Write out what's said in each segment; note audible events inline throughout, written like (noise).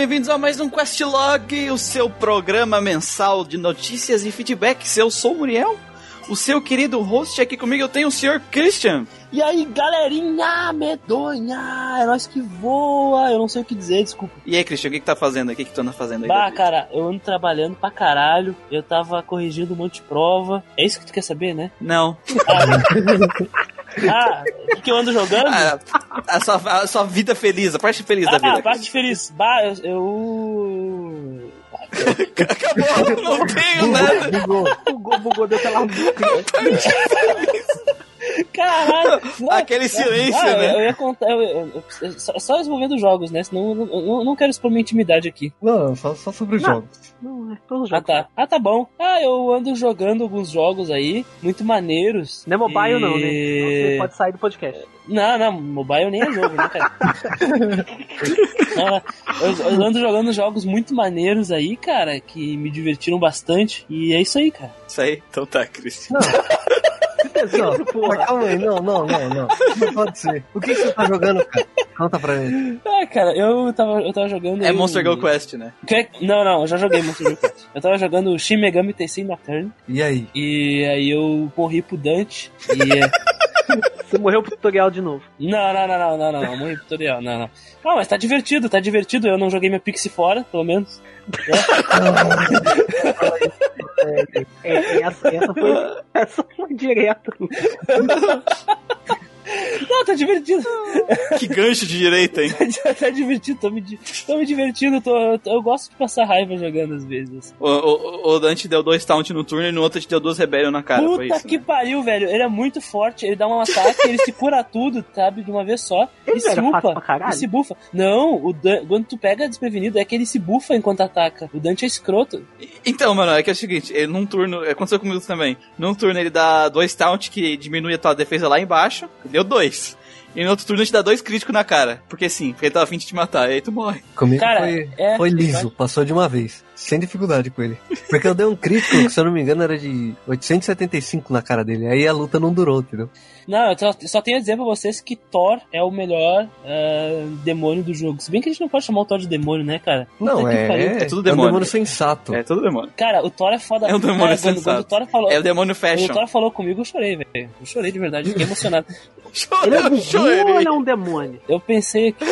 bem-vindos a mais um Questlog, o seu programa mensal de notícias e feedbacks. Eu sou o Muriel, o seu querido host aqui comigo eu tenho o senhor Christian. E aí, galerinha medonha, é nós que voa, eu não sei o que dizer, desculpa. E aí, Christian, o que, que tá fazendo? O que, que tu anda fazendo aí? Bah, cara, eu ando trabalhando pra caralho, eu tava corrigindo um monte de prova. É isso que tu quer saber, né? Não. Ah, (laughs) o que, que eu ando jogando? Ah, a, sua, a sua vida feliz, a parte feliz da Ah, vida. a parte feliz. Bah, eu... eu... Acabou, não tenho nada. Bugou, bugou, bugou, deu aquela Caralho! não, (laughs) Aquele silêncio, ah, né? Eu, ia contar. Eu, eu- eu- só, só desenvolvendo jogos, né? Senão eu, eu- eu não quero expor minha intimidade aqui. Não, só, só sobre os Não. jogos. Não, é todo Ah, tá. Ah, tá bom. Ah, eu ando jogando alguns jogos aí, muito maneiros. Não é mobile, E- não, né? Você pode sair do podcast. Não, não, mobile nem é jogo, né, cara? (laughs) Ah, eu, eu ando jogando jogos muito maneiros aí, cara, que me divertiram bastante. E é isso aí, cara. Isso aí, então tá, Christian. Não, mas calma aí, não, não, não, não. Não pode ser. O que, que você tá jogando, cara? Conta pra mim. Ah, cara, eu tava, eu tava jogando. É aí Monster um- Go Quest, né? Que- Não, não, eu já joguei Monster Go Quest. Eu tava jogando Shin Megami Tensei Nocturne. E aí? E aí eu morri pro Dante. E. (laughs) é, Você morreu pro tutorial de novo. Não, não, não, não, não, não, não, morri pro tutorial, não, não. Não, mas tá divertido, tá divertido. Eu não joguei minha Pixie fora, pelo menos. É, é, essa, essa foi. Essa foi direta. (laughs) Não, tá divertido. (laughs) Que gancho de direita, hein? (laughs) tá divertido, tô me, tô me divertindo. Tô, tô- eu gosto de passar raiva jogando às vezes. O, o, o Dante deu dois taunt no turno e no outro te deu duas rebellion na cara. Puta isso, que né? pariu, velho. Ele é muito forte, ele dá um ataque, ele se cura tudo, sabe? De uma vez só. (laughs) Ele e se upa. pra caralho? E se bufa. Não, o Dan- quando tu pega desprevenido, é que ele se bufa enquanto ataca. O Dante é escroto. Então, mano, é que é o seguinte, ele, num turno, aconteceu comigo também. Num turno ele dá dois taunt que diminui a tua defesa lá embaixo, deu dois. E no outro turno te dá dois críticos na cara. Porque sim, porque ele tava afim de te matar, e aí tu morre. Comigo Cara, foi, é- foi liso, passou de uma vez. Sem dificuldade com ele. Porque eu dei um crítico, que se eu não me engano era de 875 na cara dele. Aí a luta não durou, entendeu? Não, eu só, só tenho a dizer pra vocês que Thor é o melhor ah, demônio do jogo. Se bem que a gente não pode chamar o Thor de demônio, né, cara? Puta Não, é, pariu. É tudo é um demônio. demônio sensato. É tudo demônio. Cara, o Thor é foda. É um demônio Cara, quando, sensato. quando o Thor falou, É o demônio quando o fashion. Thor falou comigo, eu chorei, velho. Eu chorei de verdade, fiquei emocionado. (laughs) Ele é Eu ou chorei. ele é um demônio? Eu pensei que.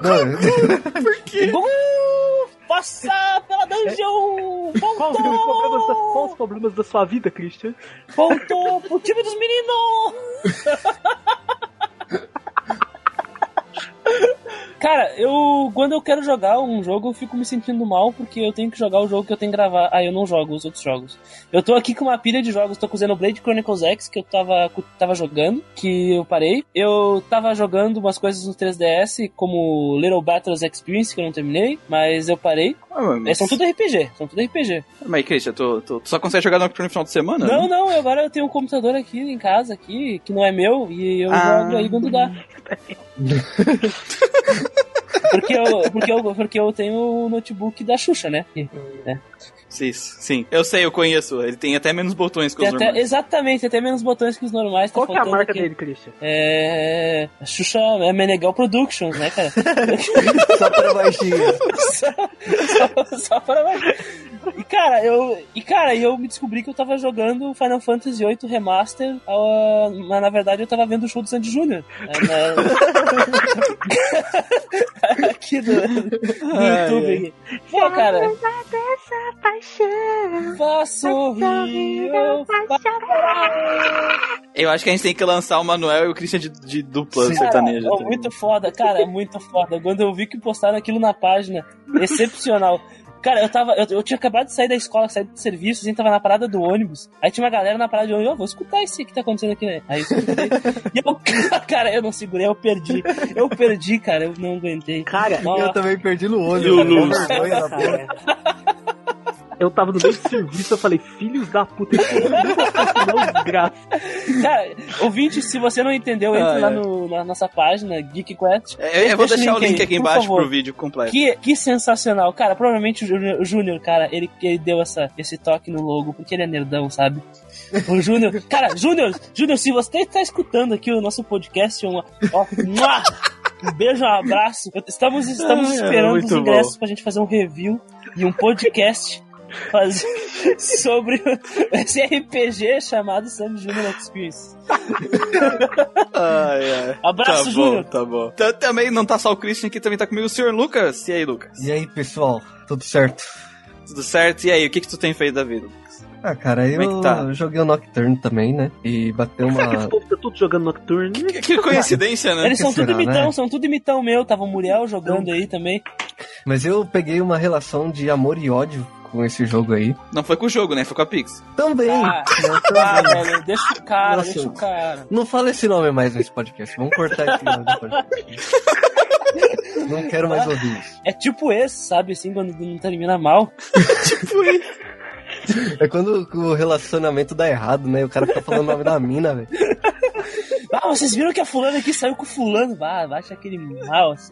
Não, (laughs) Por quê? Uh, passar pela dungeon! Quais os problemas da, Voltou! quais os problemas da sua vida, Christian? Voltou pro time dos meninos! (laughs) Cara, eu. Quando eu quero jogar um jogo, eu fico me sentindo mal porque eu tenho que jogar o jogo que eu tenho que gravar. Aí eu não jogo os outros jogos. Eu tô aqui com uma pilha de jogos, tô com o Xenoblade Chronicles X que eu tava, tava jogando, que eu parei. Eu tava jogando umas coisas no 3DS, como Little Battles Experience, que eu não terminei, mas eu parei. Ah, É, são tudo RPG, são tudo RPG. Mas, Christian, tu, tu, tu só consegue jogar no final de semana? Não, né? não, agora eu tenho um computador aqui em casa, aqui, que não é meu, e eu Ah. jogo aí quando dá. (laughs) porque, eu, porque, eu, porque eu tenho o notebook da Xuxa, né? Sim, sim. Eu sei, eu conheço. Ele tem até menos botões que Tem os até, normais. exatamente, tem até menos botões que os normais. tá Qual que é a marca aqui. dele, Christian? É. a Xuxa é Meneghel Productions, né, cara? (laughs) só pra baixinho. só, só, só para mais. E cara, eu. E cara, eu me descobri que eu tava jogando Final Fantasy VIII Remaster, mas na verdade eu tava vendo o show do Sandy Júnior. né, na- (laughs) (laughs) aqui do, do Ai, YouTube. ai. Pô, cara. Rir, eu faço (laughs) Eu acho que a gente tem que lançar o Manuel e o Christian de, de dupla Sim. sertaneja. Cara, muito foda, cara, muito foda. Quando eu vi que postaram aquilo na página, excepcional. Cara, eu tava. Eu, eu tinha acabado de sair da escola, sair do serviço, a gente tava na parada do ônibus. Aí tinha uma galera na parada de ônibus, eu vou escutar isso que tá acontecendo aqui, né? Aí eu escutei. (laughs) e eu, (laughs) cara, eu não segurei, eu perdi. Eu perdi, cara, eu não aguentei. Cara. Eu também perdi no olho. E (laughs) eu tava no meio do serviço, eu falei, filhos da puta, desgraça. Cara, ouvinte, se você não entendeu, entre Ai, lá no, na nossa página, Geek Quest. É, eu vou Deixa deixar o link aí, aqui embaixo favor. pro vídeo completo. Que, que sensacional. Cara, provavelmente o Júnior- cara, ele, ele deu essa, esse toque no logo, porque ele é nerdão, sabe? O Júnior. Cara, Júnior, Júnior, se você tá escutando aqui o nosso podcast, uma, ó, mua, Um beijo, um abraço. Estamos, estamos Ah, esperando muito os ingressos pra gente fazer um review e um podcast fazer (laughs) sobre esse RPG chamado Sandy Junior Experience. Ai, ai. Abraço, tá bom, Júnior. tá bom. Tá- também não tá só o Christian aqui, também tá comigo o senhor Lucas. E aí, Lucas? E aí, pessoal, tudo certo? Tudo certo? E aí, o que que tu tem feito da vida? Ah, cara, Como é eu que tá? joguei o Nocturne também, né? E bateu Será que esse uma. povo tá tudo jogando Nocturne? Que, que coincidência, né? Eles são tudo será, imitão, né? são tudo imitão meu. Tava o Muriel jogando aí também. Mas eu peguei uma relação de amor e ódio com esse jogo aí. Não foi com o jogo, né? Foi com a Pix. Também! Ah, ah, (laughs) velho, deixa o cara, Nossa. deixa o cara. Não fala esse nome mais nesse podcast. Vamos cortar esse nome do podcast. Não quero mais ouvir isso. É tipo esse, sabe, assim, quando não termina mal. (laughs) É quando o relacionamento dá errado, né? O cara fica falando o nome da mina, velho. Ah, vocês viram que a fulana aqui saiu com o fulano? Ah, baixa aquele mal, assim.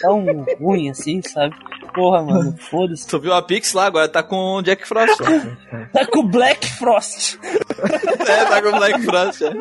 Tão ruim, assim, sabe? Porra, mano, (laughs) foda-se. Tu viu a Pix lá, agora tá com o Jack Frost. ó. Tá com o Black Frost. (laughs) é, tá com o Black Frost. é.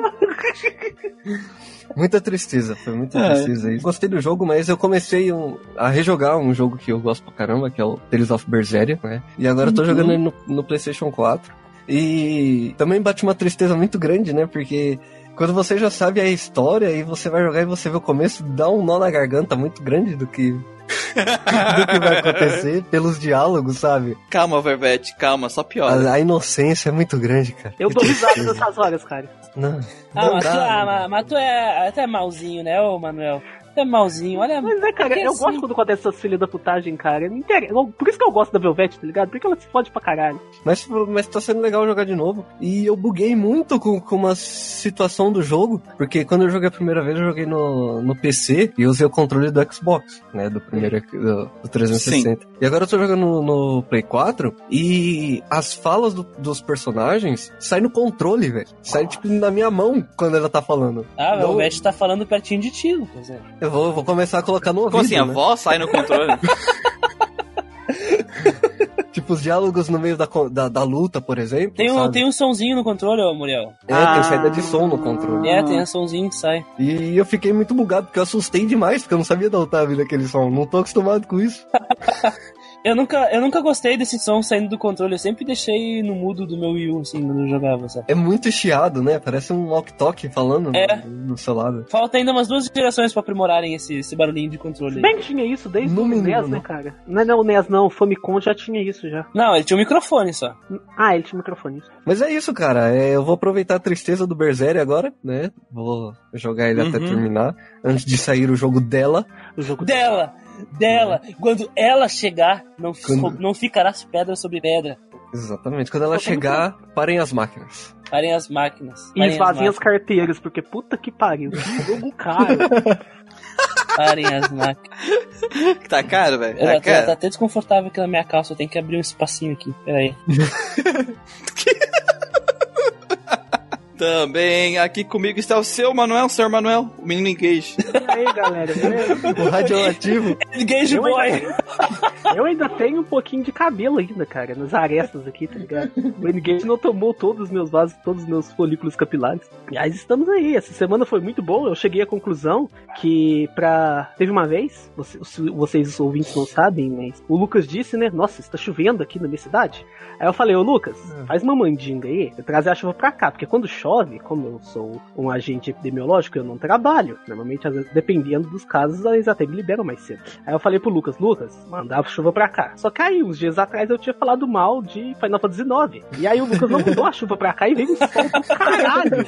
Muita tristeza, foi muita É. tristeza aí. Gostei do jogo, mas eu comecei um- a rejogar um jogo que eu gosto pra caramba, que é o Tales of Berseria, né? E agora eu tô jogando ele no, no PlayStation 4. E também bate uma tristeza muito grande, né? Porque quando você já sabe a história e você vai jogar e você vê o começo, dá um nó na garganta muito grande do que (laughs) do que vai acontecer pelos diálogos, sabe? Calma, Vervete, calma, só piora. A, a inocência é muito grande, cara. Eu dou risada nessas horas, cara. Não, Ah, não mas tu, dá, ah, mas tu é até malzinho, né, ô Manuel? É malzinho, olha. Mas é, cara, eu assim- gosto quando acontece essas filhas da putagem, cara. Me inter- eu- Por isso que eu gosto da Velvet, tá ligado? Porque ela se fode pra caralho. Mas, mas tá sendo legal jogar de novo. E eu buguei muito com, com uma situação do jogo, porque quando eu joguei a primeira vez, eu joguei no, no PC e usei o controle do Xbox, né? Do primeiro do, do 360. E agora eu tô jogando no, no Play 4 e as falas do- dos personagens saem no controle, velho. Sai tipo na minha mão quando ela tá falando. Ah, Não- o Vete tá falando pertinho de ti, Lucas. é. Eu vou, vou começar a colocar no ouvido. Como assim, a né? voz sai no controle? (laughs) Tipo, os diálogos no meio da, da, da luta, por exemplo. Tem um, sabe? tem um sonzinho no controle, Muriel. É, Ah. tem saída de som no controle. É, tem um sonzinho que sai. E eu fiquei muito bugado, porque eu assustei demais, porque eu não sabia da outra vida aquele som. Não tô acostumado com isso. (laughs) Eu nunca, eu nunca gostei desse som saindo do controle. Eu sempre deixei no mudo do meu Wii U, assim, quando eu jogava, sabe? É muito chiado, né? Parece um walk-talk falando no- É. do seu lado. Falta ainda umas duas gerações pra aprimorarem esse, esse barulhinho de controle. Bem que tinha isso desde No o mínimo, NES, né? né, cara? Não é não, o NES não, o Famicom já tinha isso já. Não, ele tinha um microfone só. Ah, ele tinha microfone. isso. Mas é isso, cara. É, eu vou aproveitar a tristeza do Berseria agora, né? Vou jogar ele até Uhum. terminar, antes de sair o jogo dela. O jogo Dela! Dela! Quando ela chegar, não, Quando- não ficarás pedra sobre pedra. Exatamente. Quando ela Pô, tá muito chegar, parem as máquinas. Parem as máquinas. E Parem as esvaziem as máquinas. carteiras, porque puta que pariu. Que jogo caro. (laughs) Parem as máquinas. tá caro, velho. Tá tá, tá até desconfortável aqui na minha calça. Eu tenho que abrir um espacinho aqui. Peraí. (laughs) (laughs) Também aqui comigo está o seu Manuel, senhor Manuel, o menino engage. e aí, galera? beleza? O radioativo. Engage Eu Boy! Eu ainda tenho um pouquinho de cabelo ainda, cara, nas arestas aqui, tá ligado? O N-Gage não tomou todos os meus vasos, todos os meus folículos capilares. Mas estamos aí. Essa semana foi muito boa. Eu cheguei à conclusão que pra... Teve uma vez, você- se vocês os ouvintes não sabem, mas o Lucas disse, né? Nossa, está chovendo aqui na minha cidade. Aí eu falei, ô Lucas, faz uma mandinga aí, trazer a chuva pra cá, porque quando chove, como eu sou um agente epidemiológico, eu não trabalho. Normalmente, às vezes, dependendo dos casos, eles até me liberam mais cedo. Aí eu falei pro Lucas, Lucas, mandar a chuva pra cá. Só que aí, uns dias atrás, eu tinha falado mal de Final Fantasy IX. E aí o Lucas não mandou a chuva pra cá e veio um sol do caralho.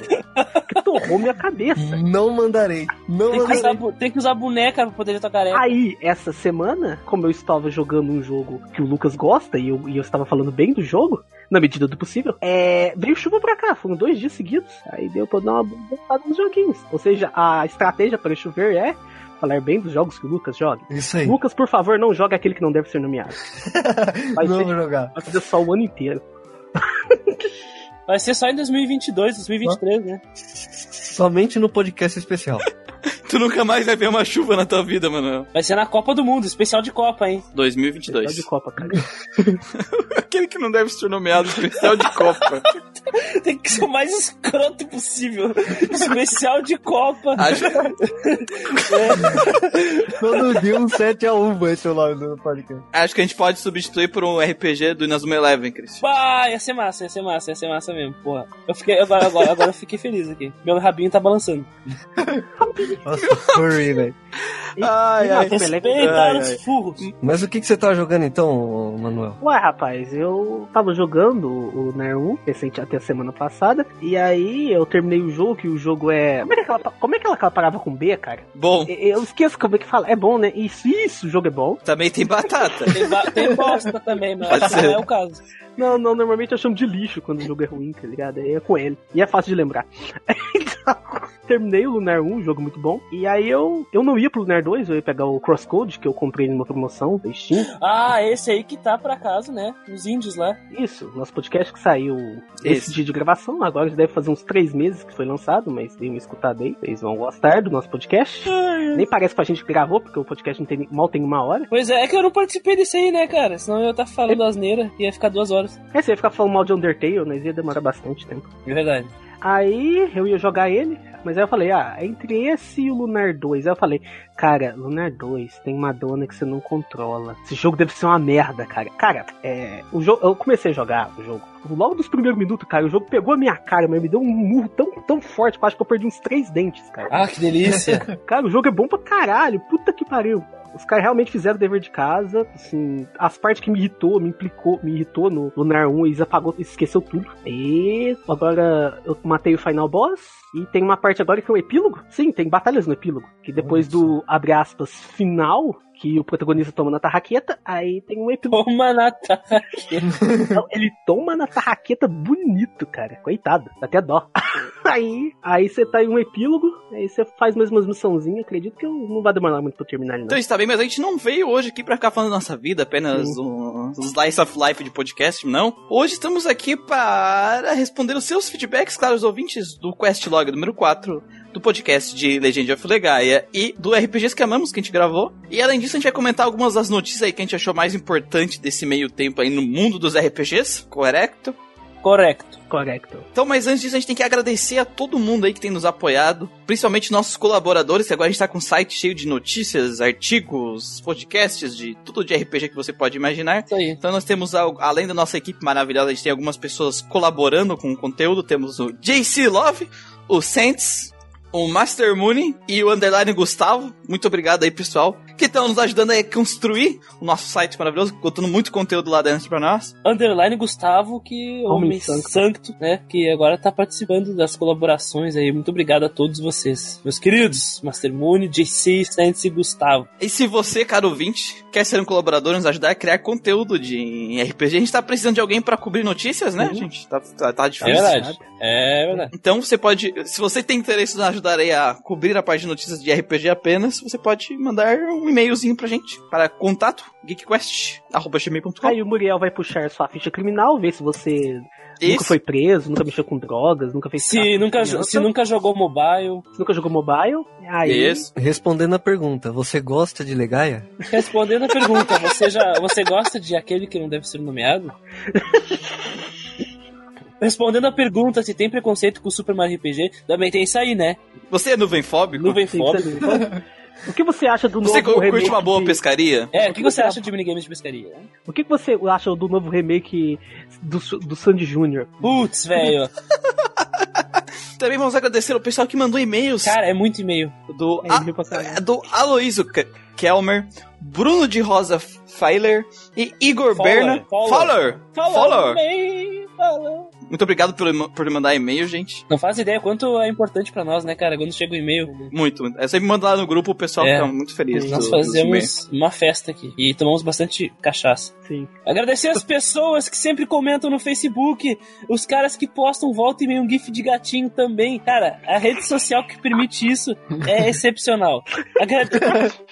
Que torrou minha cabeça. Não mandarei. Não Tem que, usar, mandarei. tem que usar boneca pra poder tua careca. Aí, essa semana, como eu estava jogando um jogo que o Lucas gosta e eu, e eu estava falando bem do jogo, na medida do possível, é, veio chuva pra cá, foram dois dias seguidos. Aí deu pra dar uma voltada nos joguinhos. Ou seja, a estratégia para chover é falar bem dos jogos que o Lucas joga. Isso aí. Lucas, por favor, não jogue aquele que não deve ser nomeado. (laughs) Vai, Não ser, vou jogar. vai fazer só o ano inteiro. Vai ser só em 2022, 2023, né? Somente no podcast especial. (laughs) Tu nunca mais vai ver uma chuva na tua vida, mano. Vai ser na Copa do Mundo, especial de Copa, hein? 2022. de Copa, cara. (laughs) Aquele que não deve ser nomeado especial de Copa. (laughs) Tem que ser o mais escroto possível. Especial de Copa. Acho, Todo dia um 7x1 vai ser lá no podcast. acho que a gente pode substituir por um RPG do Inazuma Eleven, Cris. Bah, ia ser massa, ia ser massa, ia ser massa mesmo, porra. Eu fiquei, agora, agora, agora eu fiquei feliz aqui. Meu rabinho tá balançando. (laughs) Nossa, (laughs) furry, velho. Ai, ai. Respeita ai, os furros. Mas o que, que você tava jogando então, Manuel? Ué, rapaz, eu tava jogando o Ner 1, recente até a semana passada, e aí eu terminei o jogo, que o jogo é. Como é que aquela, como é que aquela parava com B, cara? Bom, Eu esqueço como é que fala. É bom, né? Isso, isso, o jogo é bom. também tem batata. (laughs) Tem, ba- tem bosta também, mas não é o caso. Não, não, normalmente eu chamo de lixo quando o jogo é ruim, tá ligado? Aí é com ele. E é fácil de lembrar. (laughs) então, terminei o Lunar 1, jogo muito bom. E aí eu, eu não ia pro Lunar 2, eu ia pegar o Crosscode, que eu comprei numa promoção da Steam. Ah, esse aí que tá por acaso, né? Os índios lá. Isso, nosso podcast que saiu esse Isso. dia de gravação, agora já deve fazer uns três meses que foi lançado, mas dei uma escutada aí, vocês vão gostar do nosso podcast. Nem parece que a gente gravou, porque o podcast não tem, mal tem uma hora. Pois é, é que eu não participei desse aí, né, cara? Senão eu ia estar falando asneira e ia ficar duas horas. É, você ia ficar falando mal de Undertale, mas ia demorar bastante tempo. É verdade. Aí eu ia jogar ele, mas aí eu falei, ah, entre esse e o Lunar 2. Aí eu falei, cara, Lunar 2 tem uma dona que você não controla. Esse jogo deve ser uma merda, cara. Cara, é. O jogo. Eu comecei a jogar o jogo. Logo dos primeiros minutos, cara, o jogo pegou a minha cara, mas me deu um murro tão, tão forte que eu acho que eu perdi uns três dentes, cara. Ah, que delícia. (laughs) Cara, o jogo é bom pra caralho. Puta que pariu. Os caras realmente fizeram o dever de casa. Assim, as partes que me irritou, me implicou, me irritou no Lunar 1, eles apagou, esqueceu tudo. E agora eu matei o final boss. E tem uma parte agora que é o epílogo. Sim, tem batalhas no epílogo. Que depois do, abre aspas, final, que o protagonista toma na tarraqueta, aí tem um epílogo. Toma na tarraqueta. (laughs) Não, ele toma na tarraqueta bonito, cara. Coitado, dá até dó. (laughs) aí, aí você tá em um epílogo, aí você faz mais umas missãozinhas. Acredito que eu não vai demorar muito pra terminar ele, não. Então está bem, mas a gente não veio hoje aqui pra ficar falando da nossa vida, apenas Sim. um, um slice of life de podcast, não. Hoje estamos aqui para responder os seus feedbacks, claro, os ouvintes do Questlog número 4, do podcast de Legend of Legaia e do RPGs que amamos que a gente gravou. E além disso, a gente vai comentar algumas das notícias aí que a gente achou mais importante desse meio tempo aí no mundo dos RPGs, correto? Correto. Correto. Então, mas antes disso, a gente tem que agradecer a todo mundo aí que tem nos apoiado, principalmente nossos colaboradores, que agora a gente tá com um site cheio de notícias, artigos, podcasts, de tudo de RPG que você pode imaginar. Isso aí. Então nós temos, al- além da nossa equipe maravilhosa, a gente tem algumas pessoas colaborando com o conteúdo. Temos o JC Love, o Saints, o Master Mooney e o Underline Gustavo. Muito obrigado aí, pessoal, que estão nos ajudando a construir o nosso site maravilhoso, botando muito conteúdo lá dentro pra nós. Underline Gustavo, que Homem homem santo. santo. né? Que agora tá participando das colaborações aí. Muito obrigado a todos vocês. Meus queridos, Master Moon, JC, Santos e Gustavo. E se você, caro ouvinte, quer ser um colaborador e nos ajudar a criar conteúdo de RPG, a gente tá precisando de alguém pra cobrir notícias, né, Uhum. gente? Tá, tá, tá É difícil. verdade. É verdade. Então você pode, se você tem interesse em nos ajudar aí a cobrir a parte de notícias de RPG apenas, você pode mandar um e-mailzinho pra gente para contato geekquest@gmail.com. Aí o Muriel vai puxar sua ficha criminal, ver se você nunca foi preso, nunca mexeu com drogas, nunca fez Se nunca, se nunca jogou mobile, se nunca jogou mobile. Aí, Isso. Respondendo a pergunta, você gosta de Legaia? respondendo a pergunta, você já você gosta de aquele que não deve ser nomeado? (laughs) Respondendo a pergunta se tem preconceito com o Super Mario RPG, também tem isso aí, né? Você é nuvem fóbico? Nuvem fóbico. você- (laughs) o que você acha do Você novo curte remake uma boa de- pescaria? É, o que você acha de minigames de pescaria? O que você acha do novo remake do, do Sandy Jr.? Putz, velho. (laughs) Também vamos agradecer ao pessoal que mandou e-mails Cara, é muito e-mail. do, É, A- caralho. do Aloysio Ke- Kelmer, Bruno de Rosa Feiler e Igor Berna. Me, fala. Muito obrigado por, por mandar e-mail, gente. Não faz ideia quanto é importante pra nós, né, cara? Quando chega o e-mail. Muito. muito. É sempre manda lá no grupo, o pessoal É. fica muito feliz. Nós do- fazemos uma festa aqui. E tomamos bastante cachaça. Sim. Agradecer as pessoas que sempre comentam no Facebook, os caras que postam volta e meio um gif de gatinho também. Cara, a rede social que permite isso é (laughs) excepcional. Agra-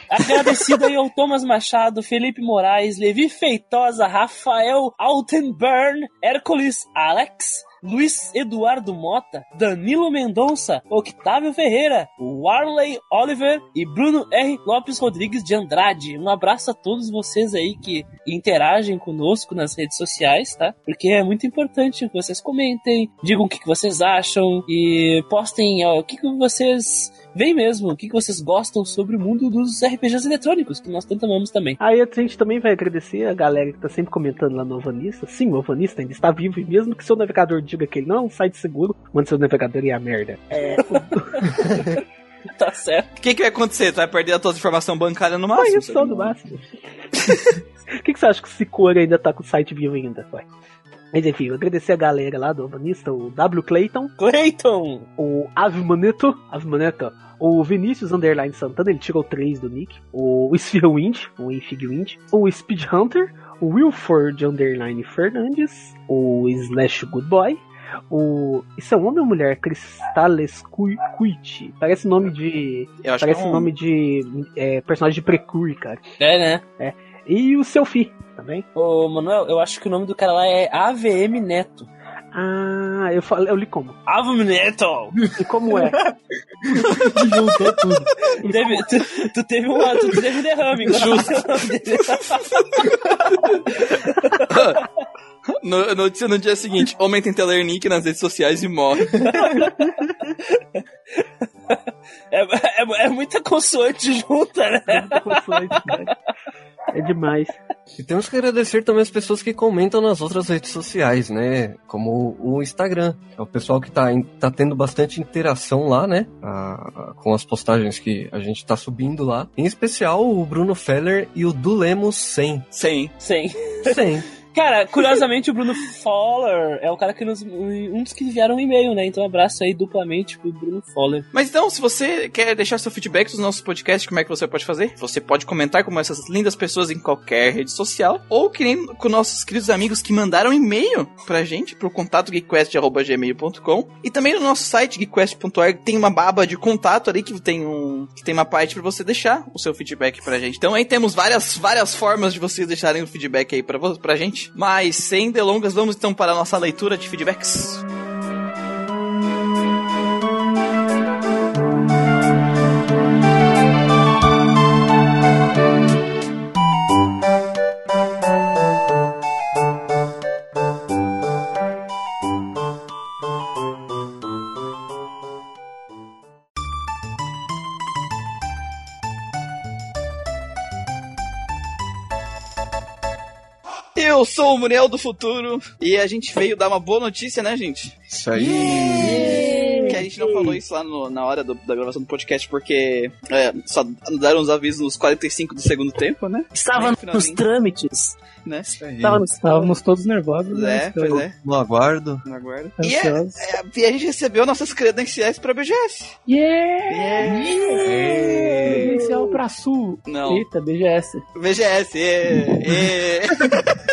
Agradecido aí ao Thomas Machado, Felipe Moraes, Levi Feitosa, Rafael Altenburn, Hércules Alex, Luiz Eduardo Mota, Danilo Mendonça, Octávio Ferreira, Warley Oliver e Bruno R. Lopes Rodrigues de Andrade. Um abraço a todos vocês aí que interagem conosco nas redes sociais, tá? Porque é muito importante que vocês comentem, digam o que, vocês acham e postem ó, o que vocês veem mesmo, o que, que vocês gostam sobre o mundo dos RPGs eletrônicos, que nós tanto amamos também. Aí a gente também vai agradecer a galera que tá sempre comentando lá no Ovanista. Sim, o Ovanista ainda está vivo, e mesmo que seu navegador diga que ele não é um site seguro, manda seu navegador e a merda. É. (laughs) tá certo. O que, que vai acontecer? Tu vai perder a tua informação bancária no máximo? isso, só no máximo. (laughs) O que, que você acha que o Sicora ainda tá com o site vivo ainda? Ué. Mas enfim, eu agradecer a galera lá do Ovanista, o W. Clayton, Clayton! o Avmaneto, Avmaneto, o Vinícius Underline Santana, ele tirou 3 do nick, o Sphere Wind, o Infig Wind, o Speed Hunter, o Wilford Underline Fernandes, o Slash Good Boy, o. Isso é um homem ou mulher? Cristales Cuit. Parece nome de. Eu acho Parece que é um... nome de é, personagem de Precure, cara. É, né? E o Selfie também. Ô, Manuel, eu acho que o nome do cara lá é AVM Neto. Ah, eu, falei, eu li como. Neto! E como é? Juntou tudo. Teve, tu, tu teve uma, tu teve um derrame. Justo. (laughs) No, notícia no dia seguinte: Homem tenta ler nick nas redes sociais e morre. É, é, é muita consoante junta, né? Muita consoante, cara. É demais. E temos que agradecer também as pessoas que comentam nas outras redes sociais, né? Como o Instagram. É o pessoal que tá, tá tendo bastante interação lá, né? Ah, com as postagens que a gente tá subindo lá. Em especial o Bruno Feller e o Dulemos 100. Sim. Sim. 100. Cara, curiosamente o Bruno Foller é o cara que nos. Um dos que enviaram um e-mail, né? Então abraço aí duplamente pro Bruno Foller. Mas então, se você quer deixar seu feedback dos nossos podcasts, como é que você pode fazer? Você pode comentar como essas lindas pessoas em qualquer rede social, ou que nem com nossos queridos amigos que mandaram e-mail pra gente, pro contato geekquest.gmail.com. E também no nosso site, geekquest.org, tem uma baba de contato ali que tem um. que tem uma parte pra você deixar o seu feedback pra gente. Então aí temos várias, várias formas de vocês deixarem o feedback aí pra, pra gente. Mas sem delongas, vamos então para a nossa leitura de feedbacks. Eu sou o Muriel do Futuro e a gente veio dar uma boa notícia, né, gente? Isso aí. Que a gente não falou isso lá no- na hora do- da gravação do podcast porque é, só deram os avisos nos 45 do segundo tempo, né? Estava Aí, nos trâmites. né? Nos Estávamos todos nervosos, né? É, pois é. No aguardo. No aguardo. E, é- é, e a gente recebeu nossas credenciais pra BGS. Yeah! Credencial pra Sul. Não. Eita, BGS. BGS, ê, ê. (laughs)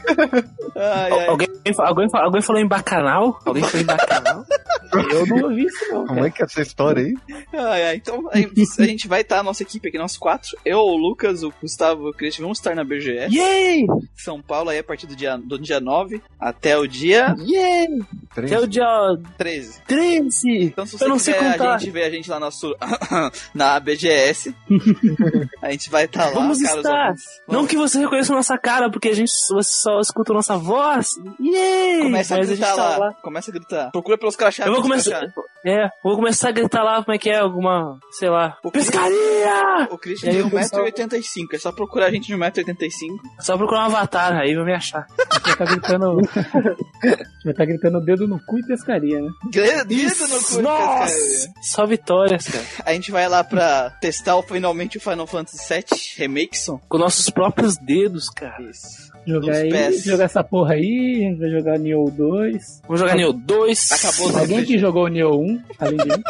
ai, ai. Alguém, alguém, alguém falou em bacanal? Alguém falou em bacanal? (laughs) Eu não ouvi isso, não. Como é que é essa história aí? Ai, ai, então a gente- a vai estar, a nossa equipe aqui, nós quatro. Eu, o Lucas, o Gustavo e o Christian vamos estar na BGS. Yay! São Paulo aí a partir do dia, do dia 9 até o dia Yay! Três. Até o dia 13. 13! Então se você Eu não sei quiser contar. a gente ver a gente lá na, su- (laughs) na BGS, (laughs) a gente vai estar lá, Vamos estar. Não Vamos- que você reconheça nossa cara, porque a gente você só escuta a nossa voz. Yay! Começa a gritar gente tá lá. Começa a gritar. Procura pelos crachás. Eu vou começar. É, vou começar a gritar lá como é que é, alguma, sei lá. O Pescaria! O Christian E tem o pessoal- 1,85m. É só procurar a gente de 1,85m. Só procurar um avatar, aí vai me achar. A (laughs) gente vai estar gritando. a (laughs) gente vai estar gritando dedo no cu e pescaria, né? Dedo no cu, Nossa! cara. Só vitórias, cara. A gente vai lá pra testar o- finalmente o Final Fantasy VII Remakeson. Com nossos próprios dedos, cara. Isso. Jogar aí, pés. jogar essa porra aí, (laughs) a gente vai jogar Neo 2. Vamos jogar Neo 2. Acabou Alguém que jogou Neo 1, além de mim.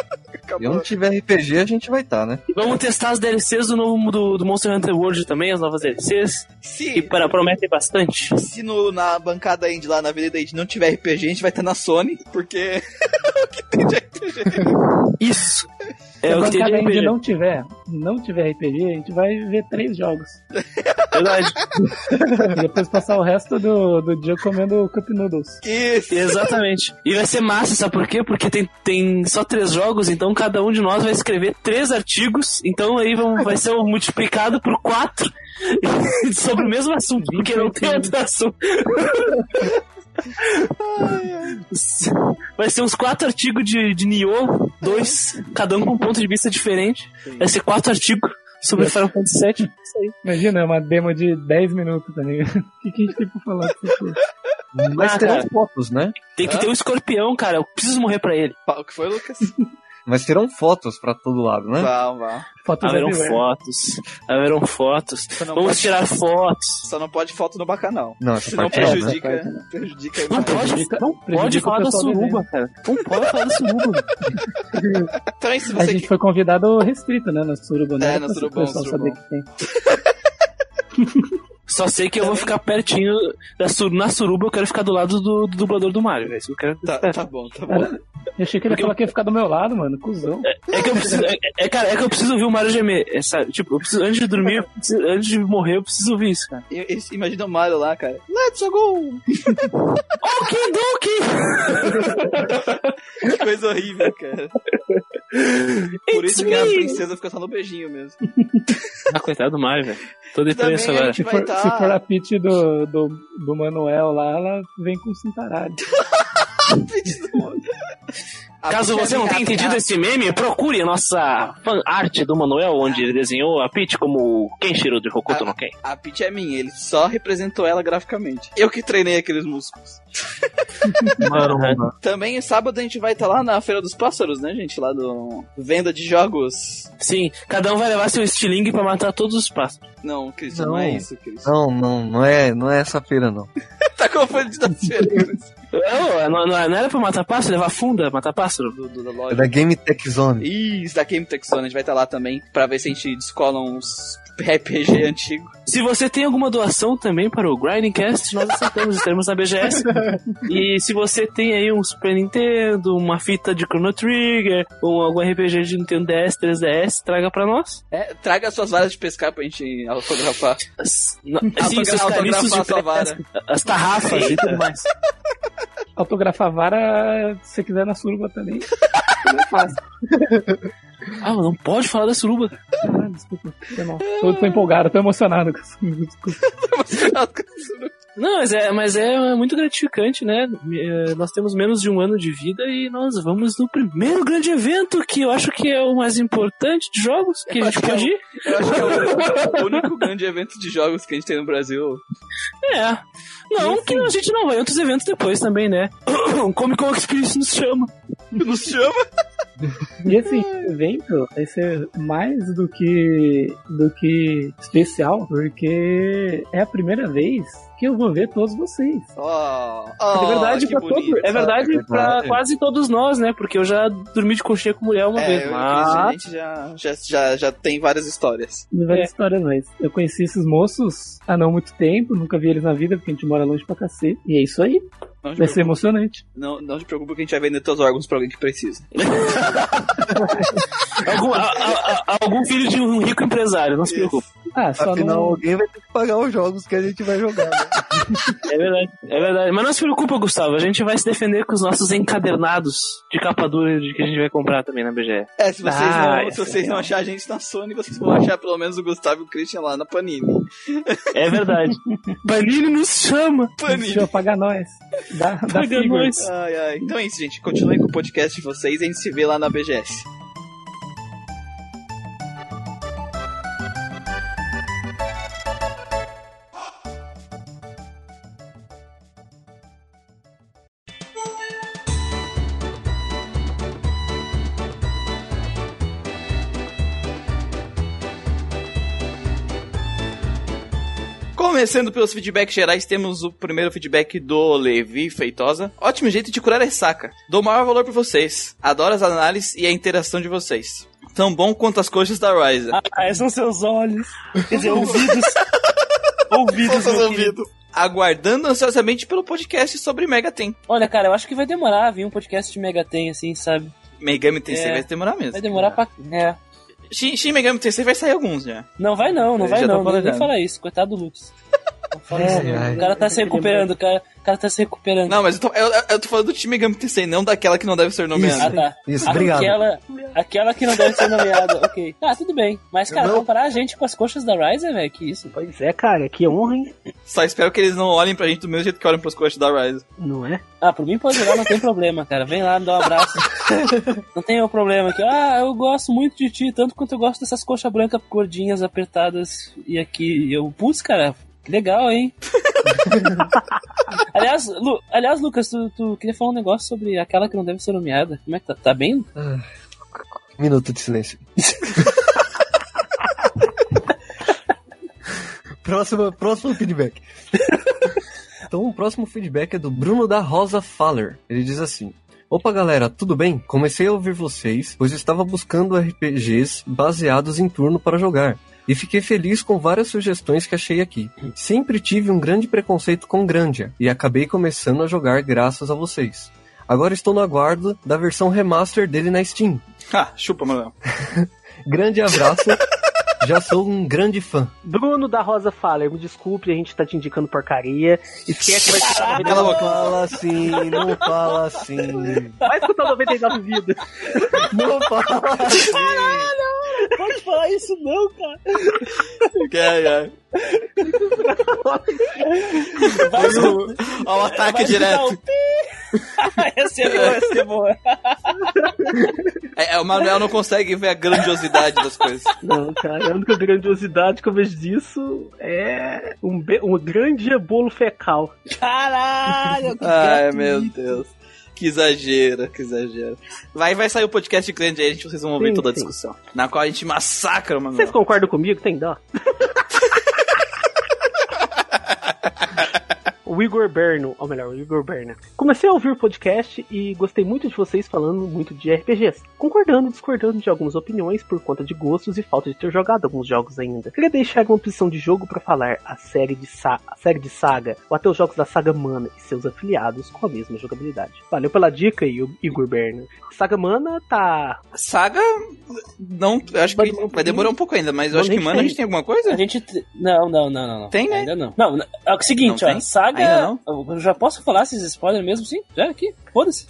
E onde tiver RPG, a gente vai estar, né? E vamos testar as DLCs do novo do, do Monster Hunter World também, as novas DLCs. Que Se, para, prometem bastante. se no, na bancada indie lá na Avenida Indie não tiver RPG, a gente vai estar na Sony, porque (laughs) o que tem de RPG? Isso! É Se a bancada RPG. não tiver, não tiver RPG, a gente vai ver três jogos. Verdade. (laughs) E depois passar o resto do, do dia comendo Cup Noodles. Isso! Exatamente. E vai ser massa, sabe por quê? Porque tem, tem só três jogos, então cada um de nós vai escrever três artigos, então aí vão, vai ser um multiplicado por quatro (laughs) sobre o mesmo assunto, porque não tem outro assunto. (laughs) (laughs) Vai ser uns quatro artigos de, de Nioh, dois, cada um com um ponto de vista diferente. Vai ser quatro artigos sobre Final Fantasy VII. Isso aí. Imagina, é uma demo de 10 minutos, tá ligado? (laughs) O que, que a gente tem pra falar? Mas Ah, terão cara. fotos, né? Tem que ter um escorpião, cara. Eu preciso morrer pra ele. O que foi, Lucas? (laughs) Mas terão fotos pra todo lado, né? Vão, vão. Fotos Haverão everywhere. fotos. Haverão fotos. Não, Vamos pode, tirar fotos. só não pode foto no bacanal. Não, essa Senão parte não, né? prejudica, prejudica a Não imagem. pode, Prejudica- não pode prejudica falar da suruba, cara. Não pode falar da suruba. (laughs) Também, se A você gente foi convidado restrito, né, na Suruba, né? É, pessoal Surubão. saber que tem. (laughs) Só sei que eu vou ficar pertinho da sur na suruba, eu quero ficar do lado do, do dublador do Mario. É eu quero. Tá, tá bom, tá bom. Cara, eu achei que ele ia falar que ia ficar do meu lado, mano. Cusão. É que eu preciso. É, é, cara, é que eu preciso ouvir o Mario gemer. É, sabe? Tipo, eu preciso, antes de dormir, eu preciso- antes de morrer, eu preciso ouvir isso, cara. E- e- Imagina o Mario lá, cara. Let's go! (laughs) Okidoki! (laughs) Que coisa horrível, cara. Por It's isso que a me! princesa fica só no beijinho mesmo. Ah, coitado do Mario, velho. Tô Também depresso a agora. Se for, tá- se for a pitch do, do, do Manuel lá, ela vem com cintaralho. (laughs) A Caso você não tenha entendido esse meme, procure a nossa fan art do Manuel, onde ele desenhou a Peach como Kenshiro de Hokuto no Ken. A Peach é minha, ele só representou ela graficamente. Eu que treinei aqueles músculos. (laughs) Também sábado a gente vai estar lá na Feira dos Pássaros, né, gente? Lá do venda de jogos. Sim, cada um vai levar seu estilingue pra matar todos os pássaros. Não, Cristian, não. Não. é isso, Cristian. Não, não, não é, não é essa feira, não. (laughs) tá confundindo as feiras não, não não era pra matar pássaro, levar funda, matar pássaro? do, do, da É loja. da Game Tech Zone. Isso, da Game Tech Zone. A gente vai estar lá também pra ver se a gente descola uns RPG antigo. Se você tem alguma doação também para o Grinding Cast, nós aceitamos, estaremos na BGS. e se você tem aí um Super Nintendo, uma fita de Chrono Trigger, ou algum RPG de Nintendo DS, 3DS, traga pra nós. É, traga suas varas de pescar pra gente autografar. As, não, Autogra- sim, seus caniços de autografar sua vara. as tarrafas e tudo mais. Autografar vara, se você quiser na também. (laughs) Também é fácil. Ah, mas não pode falar da suruba. Ah, desculpa. Foi mal. Tô, tô empolgado, tô emocionado com essa Suruba. (laughs) Não, mas é, mas é muito gratificante, né? Eh, Nós temos menos de um ano de vida e nós vamos no primeiro grande evento, que eu acho que é o mais importante de jogos, que a gente é pode o- ir. Eu acho que é o, o (laughs) único grande evento de jogos que a gente tem no Brasil. É. Não, que a gente não vai em outros eventos depois também, né? (coughs) Comic Con Experience nos chama. (laughs) Nos chama. E esse evento vai ser mais do que, do que especial, porque é a primeira vez que eu vou ver todos vocês. Oh, é verdade, que pra todo, bonito. é verdade É pra verdade. quase todos nós, né? Porque eu já dormi de conchinha com mulher uma É, vez. Mas... já, já, já, já tem várias histórias. Tem várias É. histórias, mas eu conheci esses moços há não muito tempo, nunca vi eles na vida, porque a gente mora longe pra cacete. E é isso aí, Não vai ser emocionante. não, não te preocupe que a gente vai vender teus órgãos pra alguém que precisa. (laughs) algum, a- a- a- algum filho de um rico empresário, não se preocupe. Ah, só Afinal, não... alguém vai ter que pagar os jogos que a gente vai jogar. Né? É verdade, é verdade. Mas não se preocupa, Gustavo. A gente vai se defender com os nossos encadernados de capa dura de que a gente vai comprar também na BGE. É, se vocês, Ah, não, se é vocês não acharem a gente na Sony, vocês vão achar pelo menos o Gustavo e o Christian lá na Panini. É verdade. (laughs) Panini nos chama. Panini. Deixa eu pagar nós. Figure. nós. Ai, ai. Então é isso, gente. Continuem com o podcast de vocês e a gente se vê lá na BGS. Começando pelos feedbacks gerais, temos o primeiro feedback do Levi Feitosa. Ótimo jeito de curar a ressaca. Dou maior valor pra vocês. Adoro as análises e a interação de vocês. Tão bom quanto as coxas da Ryza. Ah, são seus olhos. Quer dizer, ouvidos. (laughs) ouvidos, ouvidos. Aguardando ansiosamente pelo podcast sobre Mega Ten. Olha, cara, eu acho que vai demorar a vir um podcast de Mega Ten, assim, sabe? Megami Tensei É. vai demorar mesmo. Vai demorar pra. É. Shin, Shin Megami Tensei vai sair alguns já. Não vai não, não vai não. Não nem planejando. falar isso. Coitado do Lucas. Isso, não. ai. O cara tá se recuperando, o cara, o cara tá se recuperando. Não, mas eu tô, eu, eu tô falando do Shin Megami Tensei, não daquela que não deve ser nomeada. Ah, tá. Isso, obrigado. Aquela, aquela que não deve ser nomeada, ok. Ah, tudo bem. Mas, cara, Não. comparar a gente com as coxas da Rise, velho, que isso. Pois é, cara, que honra, hein? Só espero que eles não olhem pra gente do mesmo jeito que olham pros coaches da Rise. Não é? Ah, por mim pode jogar, não tem problema, cara. Vem lá, me dá um abraço. (laughs) não tem o problema aqui. Ah, eu gosto muito de ti, tanto quanto eu gosto dessas coxas brancas gordinhas, apertadas. E aqui, eu, putz, cara, legal, hein? (laughs) aliás, Lu, aliás, Lucas, tu, tu queria falar um negócio sobre aquela que não deve ser nomeada. Como é que tá? Tá bem? Minuto de silêncio. (laughs) próximo, próximo feedback. então, o próximo feedback é do Bruno da Rosa Faller. Ele diz assim: Opa galera, tudo bem? Comecei a ouvir vocês, pois estava buscando RPGs baseados em turno para jogar. E fiquei feliz com várias sugestões que achei aqui. Sempre tive um grande preconceito com Grandia e acabei começando a jogar graças a vocês. Agora estou no aguardo da versão remaster dele na Steam. Ha, (laughs) chupa, Manuel. Grande abraço, (laughs) já sou um grande fã. Bruno da Rosa Faller, me desculpe, a gente tá te indicando porcaria. Esquece, vai escutar (laughs) Cala a 99 boca. Fala assim, não fala assim. Vai escutar 99 vidas. Não fala assim. Pode falar isso não, cara. Ai, ai. Vai Ó, o ataque vai direto. (laughs) ia ser boa, ia ser boa. É, é, o Manuel não consegue ver a grandiosidade das coisas. Não, cara, a única grandiosidade que eu vejo disso é um, be- um grande bolo fecal. Caralho, que Ai, gratuito. meu Deus. Que exagero, que exagero. Vai, vai sair o podcast grande aí, a gente, vocês vão ouvir Sim, toda a sim. discussão. Na qual a gente massacra o Vocês concordam comigo? Tem dó? (laughs) O Igor Berno, ou melhor, o Igor Berna. Comecei a ouvir o podcast e gostei muito de vocês falando muito de RPGs, concordando e discordando de algumas opiniões por conta de gostos e falta de ter jogado alguns jogos ainda. Queria deixar uma opção de jogo para falar a série de a série de saga ou até os jogos da saga Mana e seus afiliados com a mesma jogabilidade. Valeu pela dica, Igor Berna. Saga Mana tá Saga, não, eu acho Vai que um vai demorar um pouco ainda, mas eu acho que, mano, a gente tem alguma coisa? A gente. te- Não, não, não, não. não. Tem, né? Ainda não. Não, é o seguinte, Não ó. tem? Saga. Ainda não? Eu já posso falar esses spoilers mesmo, sim? Já aqui? Foda-se.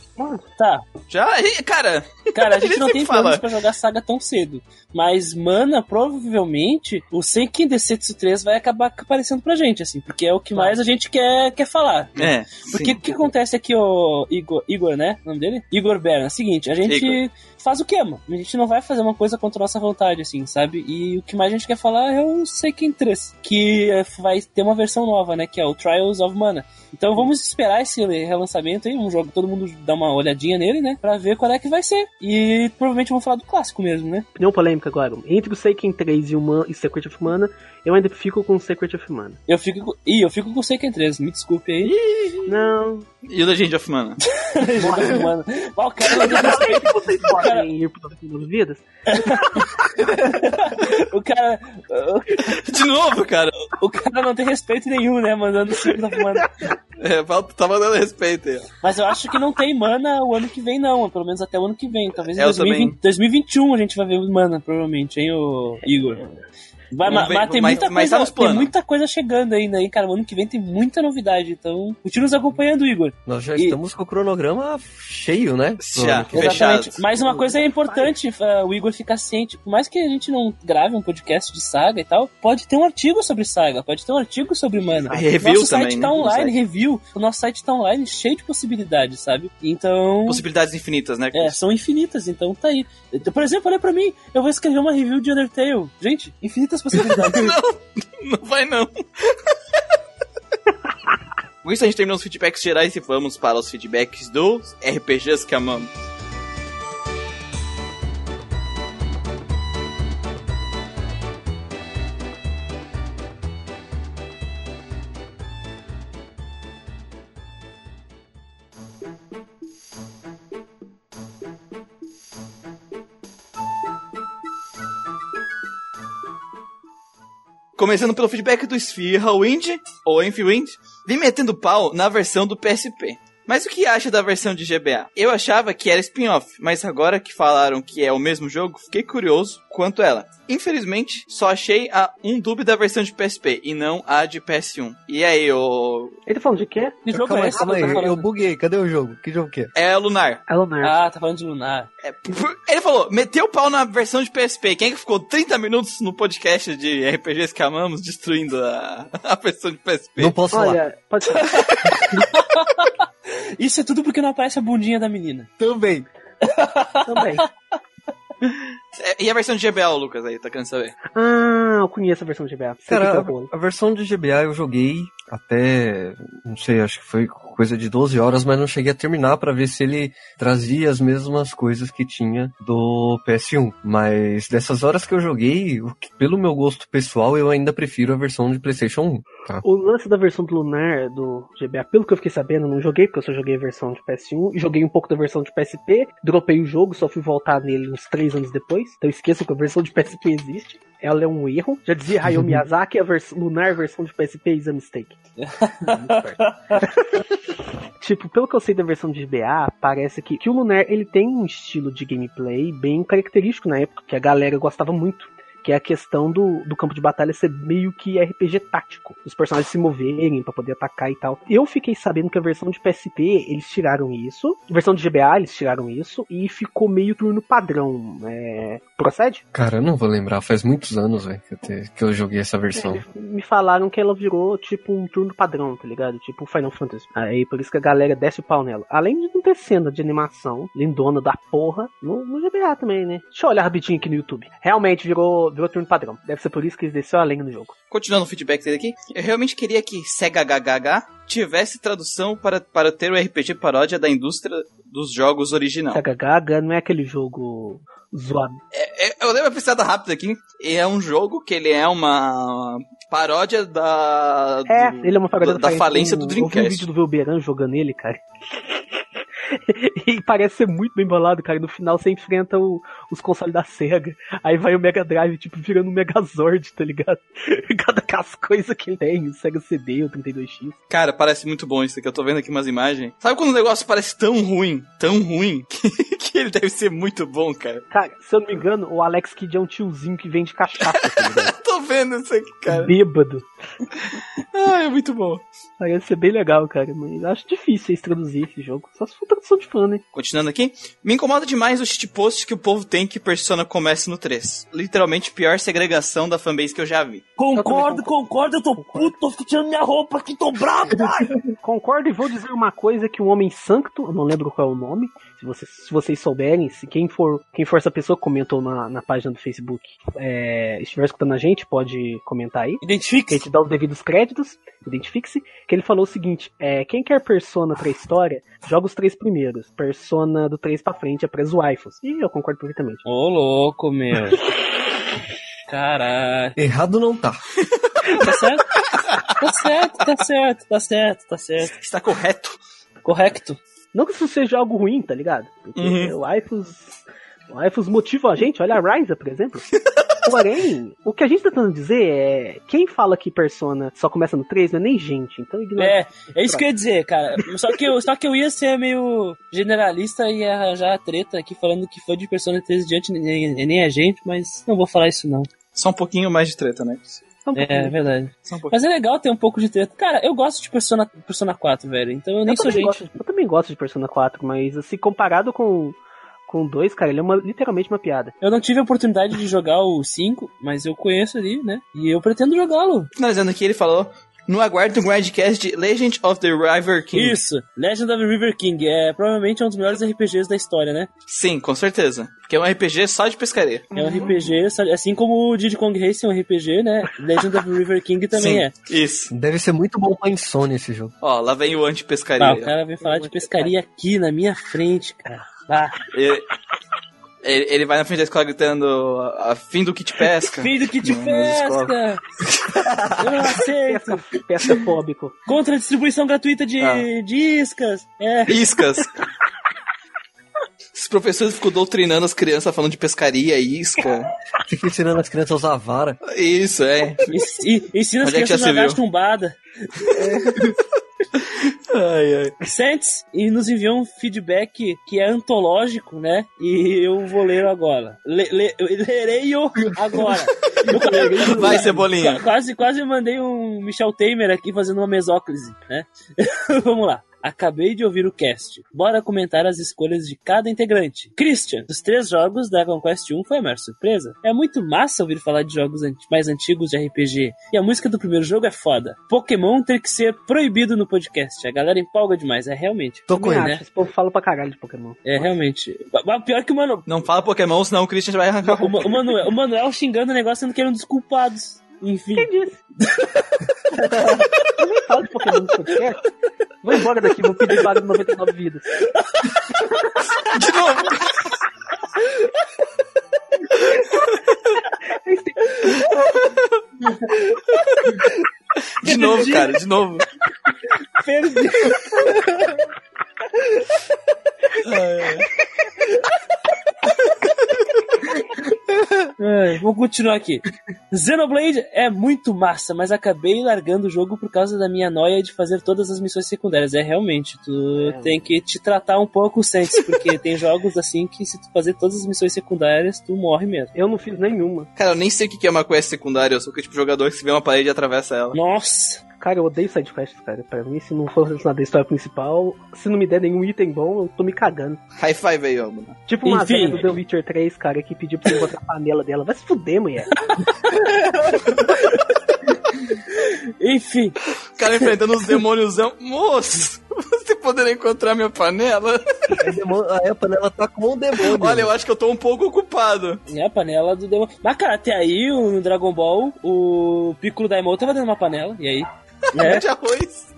Tá. Já, cara, Cara, a (laughs) gente não tem fala. planos pra jogar saga tão cedo. Mas, mana, provavelmente, o Seiken Desetsu 3 vai acabar aparecendo pra gente, assim. Porque é o que mais a gente quer, quer falar. é. Porque o que acontece aqui, o Igor, Igor, né? O nome dele? Igor Berna. É o seguinte, a gente Igor. faz o quê, mano? A gente não vai fazer uma coisa contra a nossa vontade, assim, sabe? E o que mais a gente quer falar é o Seiken 3, que é, vai ter uma versão nova, né? Que é o Trials of Mana. Então vamos esperar esse relançamento aí, um jogo todo mundo dá uma olhadinha nele, né? Pra ver qual é que vai ser. E provavelmente vamos falar do clássico mesmo, né? opinião polêmica agora. Entre o Seiken 3 e o Man e Secret of Mana, eu ainda fico com o Secret of Mana. Eu fico com... Ih, eu fico com o Seiken 3, me desculpe aí. Não. E o Legend of Mana? (laughs) Mano, Mas o cara não tem respeito. Vocês podem ir pro 99 vidas? (laughs) O cara. De novo, cara. O cara não tem respeito nenhum, né? Mandando 5 da mana. É, falta- tá mandando respeito aí. ó. Mas eu acho que não tem mana o ano que vem, não. Pelo menos até o ano que vem. Talvez em É, eu 2020, 2021 a gente vai ver mana, provavelmente, hein, o Igor? Vai, Vamos ma- ver, mas tem mas- muita mas coisa, nos tem muita coisa chegando ainda, hein, cara. O ano que vem tem muita novidade, então continua nos acompanhando, Igor. Nós já E- estamos com o cronograma cheio, né? Já. Exatamente. Fechado. Mas uma coisa é importante, uh, o Igor ficar ciente. Por mais que a gente não grave um podcast de saga e tal, pode ter um artigo sobre saga, pode ter um artigo sobre mana. Review Nosso site também, tá né, no online, site. review. O nosso site tá online cheio de possibilidades, sabe? Então. Possibilidades infinitas, né? É, são infinitas, então tá aí. Por exemplo, olha pra mim, eu vou escrever uma review de Undertale. Gente, infinitas possibilidades. (laughs) Não, não vai não. Com isso a gente terminou os feedbacks gerais e vamos para os feedbacks dos RPGs que amamos. Começando pelo feedback do Sphere Wind, ou Enfield, vem metendo pau na versão do PSP. Mas o que acha da versão de GBA? Eu achava que era spin-off, mas agora que falaram que é o mesmo jogo, fiquei curioso quanto ela. Infelizmente, só achei a um dub da versão de PSP e não a de PS1. E aí, o. Ele tá falando de quê? Que jogo calma é esse? calma aí, Tá eu buguei. Cadê o jogo? Que jogo que é? É Lunar. É Lunar. Ah, tá falando de Lunar. É, ele falou, meteu o pau na versão de PSP. Quem é que ficou 30 minutos no podcast de RPGs que amamos destruindo a, (laughs) a versão de PSP? Não posso falar. Olha, pode ser. (laughs) Isso é tudo porque não aparece a bundinha da menina. Também. também. (laughs) É, E a versão de GBA, Lucas, aí, tá querendo saber? Ah, eu conheço a versão de GBA. Cara, tá boa. a, a versão de GBA eu joguei até, não sei, acho que foi coisa de 12 horas, mas não cheguei a terminar pra ver se ele trazia as mesmas coisas que tinha do PS1. Mas dessas horas que eu joguei, pelo meu gosto pessoal, eu ainda prefiro a versão de PlayStation 1. Tá? O lance da versão do Lunar do GBA, pelo que eu fiquei sabendo, eu não joguei, porque eu só joguei a versão de PS1, e joguei um pouco da versão de PSP, dropei o jogo, só fui voltar nele uns 3 anos depois, então esqueçam que a versão de PSP existe. Ela é um erro. Já dizia Hayao (laughs) Miyazaki, a vers Lunar versão de PSP is a mistake. tipo, pelo que eu sei da versão de GBA, parece que, que o Lunar ele tem um estilo de gameplay bem característico na época, que a galera gostava muito. Que é a questão do, do campo de batalha ser meio que RPG tático. Os personagens se moverem pra poder atacar e tal. Eu fiquei sabendo que a versão de PSP, eles tiraram isso. A versão de GBA, eles tiraram isso. E ficou meio turno padrão. É... Procede? Cara, eu não vou lembrar, faz muitos anos, velho, que, eu te- que eu joguei essa versão. Me falaram que ela virou tipo um turno padrão, tá ligado? Tipo Final Fantasy. Aí por isso que a galera desce o pau nela. Além de não ter cena de animação, lindona da porra, no, no GBA também, né? Deixa eu olhar rapidinho aqui no YouTube. Realmente virou, virou turno padrão. Deve ser por isso que eles desceu a lenha no jogo. Continuando o feedback dele aqui, eu realmente queria que Sega HHH tivesse tradução para, para ter o RPG paródia da indústria dos jogos original. Sega Gaga não é aquele jogo zoado. É, eu dei uma pensada rápida aqui, é um jogo que ele é uma paródia da, É, do- ele é uma parada da, da falência do Eu vi um Dreamcast. vídeo do Velberan jogando ele, cara. (laughs) e parece ser muito bem bolado, cara. No final você enfrenta o- os consoles da SEGA. Aí vai o Mega Drive, tipo, virando um Megazord, tá ligado? (laughs) Cada as coisas que ele tem, o Sega CD, o 32X. Cara, parece muito bom isso aqui. Eu tô vendo aqui umas imagens. Sabe quando o negócio parece tão ruim, tão ruim, (laughs) que, que ele deve ser muito bom, cara? Cara, se eu não me engano, o Alex Kidd é um tiozinho que vende cachaça, tá ligado? Tô vendo isso aqui, cara. Bêbado. Ah, é muito bom. Parece ser bem legal, cara. Mas acho difícil eles traduzir esse jogo. Só se for tradução de fã, né? Continuando aqui, me incomoda demais o shitpost que o povo tem que Persona comece no 3. Literalmente, pior segregação da fanbase que eu já vi. Concordo, concordo, eu tô puto, tô tirando minha roupa aqui, tô bravo, (laughs) pai. Concordo e vou dizer uma coisa que um homem sancto, eu não lembro qual é o nome, se vocês, se vocês souberem, se quem for, quem for essa pessoa que comentou na, na página do Facebook é, estiver escutando a gente, pode comentar aí. Que a Identifique-se. gente dá os devidos créditos, identifique-se, que ele falou o seguinte, é, quem quer Persona pra história, joga os três primeiros. Persona do 3 pra frente é pras waifus. E eu concordo perfeitamente. Ô, louco, meu. Caralho. Errado não tá. Tá certo? Tá certo, tá certo, tá certo, tá certo. Está correto. Correto. Não que isso seja algo ruim, tá ligado? Porque Uhum. waifus, waifus motivam a gente, olha a Ryza, por exemplo. (laughs) Porém, o que a gente tá tentando dizer é. Quem fala que Persona só começa no 3 não é nem gente, então ignora. É, é isso que eu ia dizer, cara. Só que eu, só que eu ia ser meio generalista e arranjar a treta aqui falando que fã de Persona 3 diante nem, nem a gente, mas não vou falar isso não. Só um pouquinho mais de treta, né? Só um É, pouquinho. é verdade. Só um. Mas é legal ter um pouco de treta. Cara, eu gosto de Persona, Persona 4, velho. Então eu nem eu, sou também gente. gosto, de- eu também gosto de Persona 4, mas assim, comparado com com o 2, cara, ele é uma, literalmente uma piada. Eu não tive a oportunidade de jogar o 5, mas eu conheço ali, né? E eu pretendo jogá-lo. Finalizando aqui, ele falou: No aguardo do Grindcast de Legend of the River King. Isso, Legend of River King. É provavelmente um dos melhores RPGs da história, né? Sim, com certeza. Porque é um RPG só de pescaria. É um RPG, assim como o Diddy Kong Racing é um RPG, né? Legend of River King também Sim, é. Isso. Deve ser muito bom pra insônia esse jogo. Ó, lá vem o anti-pescaria. Ah, o cara veio falar de pescaria aqui na minha frente, cara. Ah, Ele, ele- ele vai na frente da escola gritando: a fim do kit pesca. (laughs) te Não, nas pesca! (laughs) Eu não aceito! Pesca, pesca fóbico. Contra a distribuição gratuita de, Ah. de iscas! É. Iscas. Os professores ficam doutrinando as crianças falando de pescaria, isca. Fica ensinando as crianças a usar vara. Isso, é. Ensi- Ensina as é que crianças a nadar viu? chumbada. (laughs) Ai, ai. Sentes e nos enviou um feedback que é antológico, né? E eu vou ler agora. Le, le, lerei-o agora. (laughs) Vai, Cebolinha. Quase, quase mandei um Michel Temer aqui fazendo uma mesóclise, né? (laughs) Vamos lá. Acabei de ouvir o cast. Bora comentar as escolhas de cada integrante. Christian, dos três jogos, Dragon Quest 1 foi a maior surpresa. É muito massa ouvir falar de jogos mais antigos de RPG. E a música do primeiro jogo é foda. Pokémon tem que ser proibido no podcast. A galera empolga demais, é realmente. Tô com ele. acho, esse povo fala pra caralho de Pokémon. É realmente. Mas pior que o Mano, Não fala Pokémon, senão o Christian vai arrancar o, Ma- o Manuel, o Manuel xingando o negócio sendo que ele é um dos culpados. Enfim. Quem disse? eu nem falo de Pokémon no podcast. Vou embora daqui, vou pedir vaga de 99 vidas. De novo. De novo, cara, de novo. Perdi. Ai, vou continuar aqui. Xenoblade é muito massa, mas acabei largando o jogo por causa da minha noia de fazer todas as missões secundárias. É realmente, tu tem que te tratar um pouco Sense, porque (laughs) tem jogos assim que se tu fazer todas as missões secundárias, tu morre mesmo. Eu não fiz nenhuma. Cara, eu nem sei o que é uma quest secundária, eu sou aquele tipo de jogador que se vê uma parede e atravessa ela. Nossa! Cara, eu odeio sidequests, cara. Pra mim, se não for relacionado à história principal, se não me der nenhum item bom, eu tô me cagando. High five aí, ó, mano. Tipo uma Enfim. do The Witcher 3, cara, que pediu pra você encontrar a panela dela. Vai se fuder, mulher. (laughs) Enfim, O cara enfrentando os demôniozão. Moço, você poderia encontrar minha panela? Aí Aí a panela tá com um demônio. Olha, eu acho que eu tô um pouco ocupado. é a panela do demônio. Mas, cara, até aí, o- no Dragon Ball, o Piccolo Daimon tava dentro de uma panela, e aí? É. (laughs) De arroz.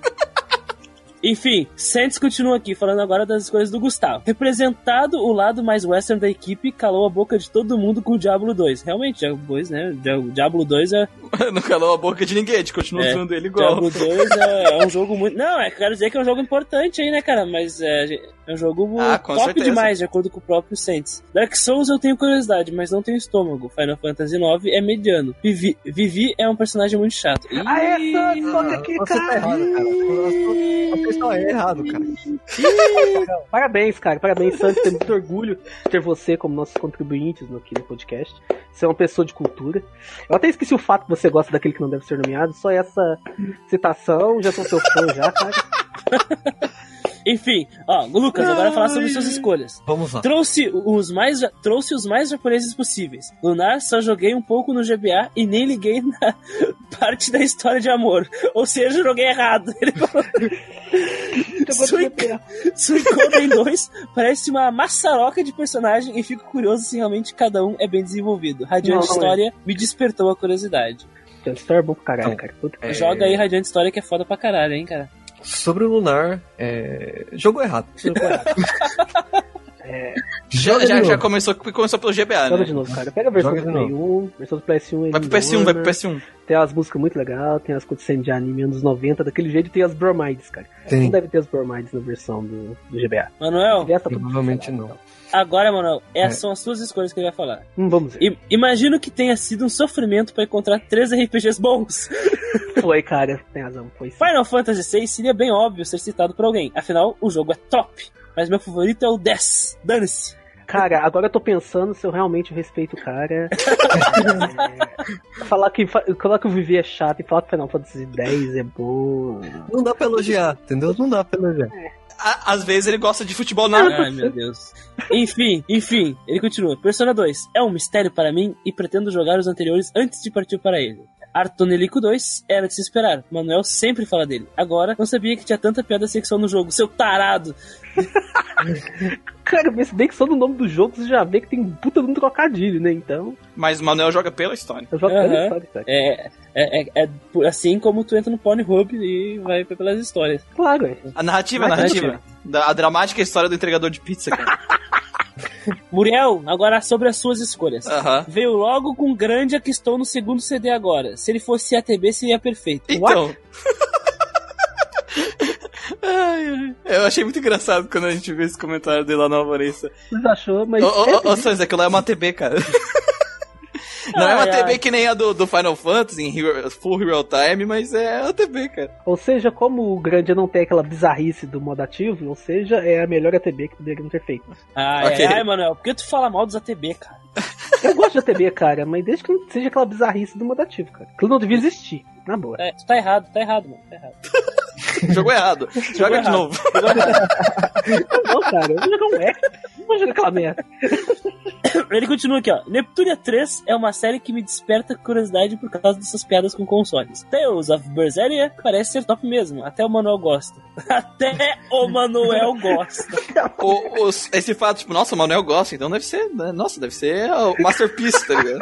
Enfim, Santos continua aqui, falando agora das escolhas do Gustavo. Representado o lado mais western da equipe, calou a boca de todo mundo com o Diablo 2. Realmente, Diablo 2, né? Dia- Diablo 2 é. (laughs) Não calou a boca de ninguém, a gente continua É. usando ele igual. Diablo 2 é, (laughs) é um jogo muito. Não, é, quero dizer que é um jogo importante aí, né, cara? Mas é, é um jogo Ah, top certeza. demais, de acordo com o próprio Saints. Dark Souls eu tenho curiosidade, mas não tenho estômago. Final Fantasy IX é mediano. Vivi, Vivi é um personagem muito chato. Ih, Aê, Santos, toca aqui, tá errado, cara. Você só é errado, cara. (laughs) Parabéns, cara. Parabéns, Santos. Tenho muito orgulho de ter você como nossos contribuintes no- aqui no podcast. Você é uma pessoa de cultura. Eu até esqueci o fato que você gosta daquele que não deve ser nomeado. Só essa citação, já sou seu fã já, cara. (laughs) Enfim, ó, Lucas, agora falar sobre suas escolhas. Vamos lá. Trouxe os mais trouxe os mais japoneses possíveis. Lunar só joguei um pouco no GBA e nem liguei na (laughs) parte da história de amor. Ou seja, joguei errado. (laughs) Ele falou. Suic- Suicoden 2 parece uma maçaroca de personagem e fico curioso se realmente cada um é bem desenvolvido. Radiante Não, não é. História me despertou a curiosidade. Gente, história é bom pra caralho, Não. cara. Puta É, Joga aí Radiante História que é foda pra caralho, hein, cara. Sobre o Lunar, é... jogo errado. (laughs) Já, Joga já, de já novo. começou, começou pelo GBA, Joga né? de novo, cara. Pega a versão Joga do Play 1, versão do PS1. Vai pro ele PS1, vai pro dona. PS1. Tem umas músicas muito legais, tem as cutscenes de anime anos 90, daquele jeito, e tem as bromides, cara. Não deve ter as bromides na versão do, do GBA. Manuel, tá Provavelmente não. Agora, Manuel, essas É. são as suas escolhas que ele vai falar. Hum, vamos ver. I- imagino que tenha sido um sofrimento pra encontrar três RPGs bons. (laughs) Foi, cara. Tem razão, foi sim. Final Fantasy VI seria bem óbvio ser citado por alguém, afinal, o jogo é top. Mas meu favorito é o 10. Dane-se. Cara, (laughs) agora eu tô pensando se eu realmente respeito o cara. É, (laughs) falar, que, falar que o Vivi é chato e falar que Final Fantasy X é bom. Não dá pra elogiar, entendeu? Não dá pra elogiar. Às vezes ele gosta de futebol na Ai, meu Deus. Enfim, enfim, ele continua. Persona 2 é um mistério para mim e pretendo jogar os anteriores antes de partir para ele. Artonelico 2 era de se esperar. Manuel sempre fala dele. Agora, não sabia que tinha tanta piada sexual no jogo. Seu tarado! (laughs) Cara, mas se bem que só no nome do jogo você já vê que tem um puta de um trocadilho, né? Então, Mas o Manuel joga pela história. eu jogo Aham. pela história, cara. É, é, é, é por- assim como tu entra no Pornhub e vai pelas histórias. Claro, é. A narrativa, a narrativa. Da- a dramática história do entregador de pizza, cara. (laughs) (laughs) Muriel, agora sobre as suas escolhas. Aham. Veio logo com Grandia que estou no segundo CD agora. Se ele fosse ATB, seria perfeito. Então. (laughs) Ai. Eu achei muito engraçado quando a gente viu esse comentário dele lá no Alvorista. Você achou, mas. Ô, é, ô, ô, ô, Sans, aquilo lá é uma TB, cara. (laughs) Não é uma Ai, TV ai. que nem a do, do Final Fantasy, em full real time, mas é uma TV, cara. Ou seja, como o grande não tem aquela bizarrice do modo ativo, ou seja, é a melhor ATB que poderiam ter feito. Ai, Ok. ai, Manuel, por que tu fala mal dos ATB, cara? Eu gosto de ATB, cara, mas desde que não seja aquela bizarrice do modo ativo, cara. Aquilo não devia existir, na boa. É, tu tá errado, tá errado, mano. Tá errado. (laughs) Jogou errado. (laughs) Joga de errado. novo. Jogou errado. (laughs) Não, cara, eu vou jogar um F. Não vou jogar aquela merda. (coughs) Ele continua aqui, ó. Neptunia 3 é uma série que me desperta curiosidade por causa dessas piadas com consoles. Tales of Berseria parece ser top mesmo. Até o Manuel gosta. Até o Manuel gosta. O- os- esse fato, tipo, nossa, o Manuel gosta, então deve ser, né? nossa, deve ser o Masterpiece, tá ligado?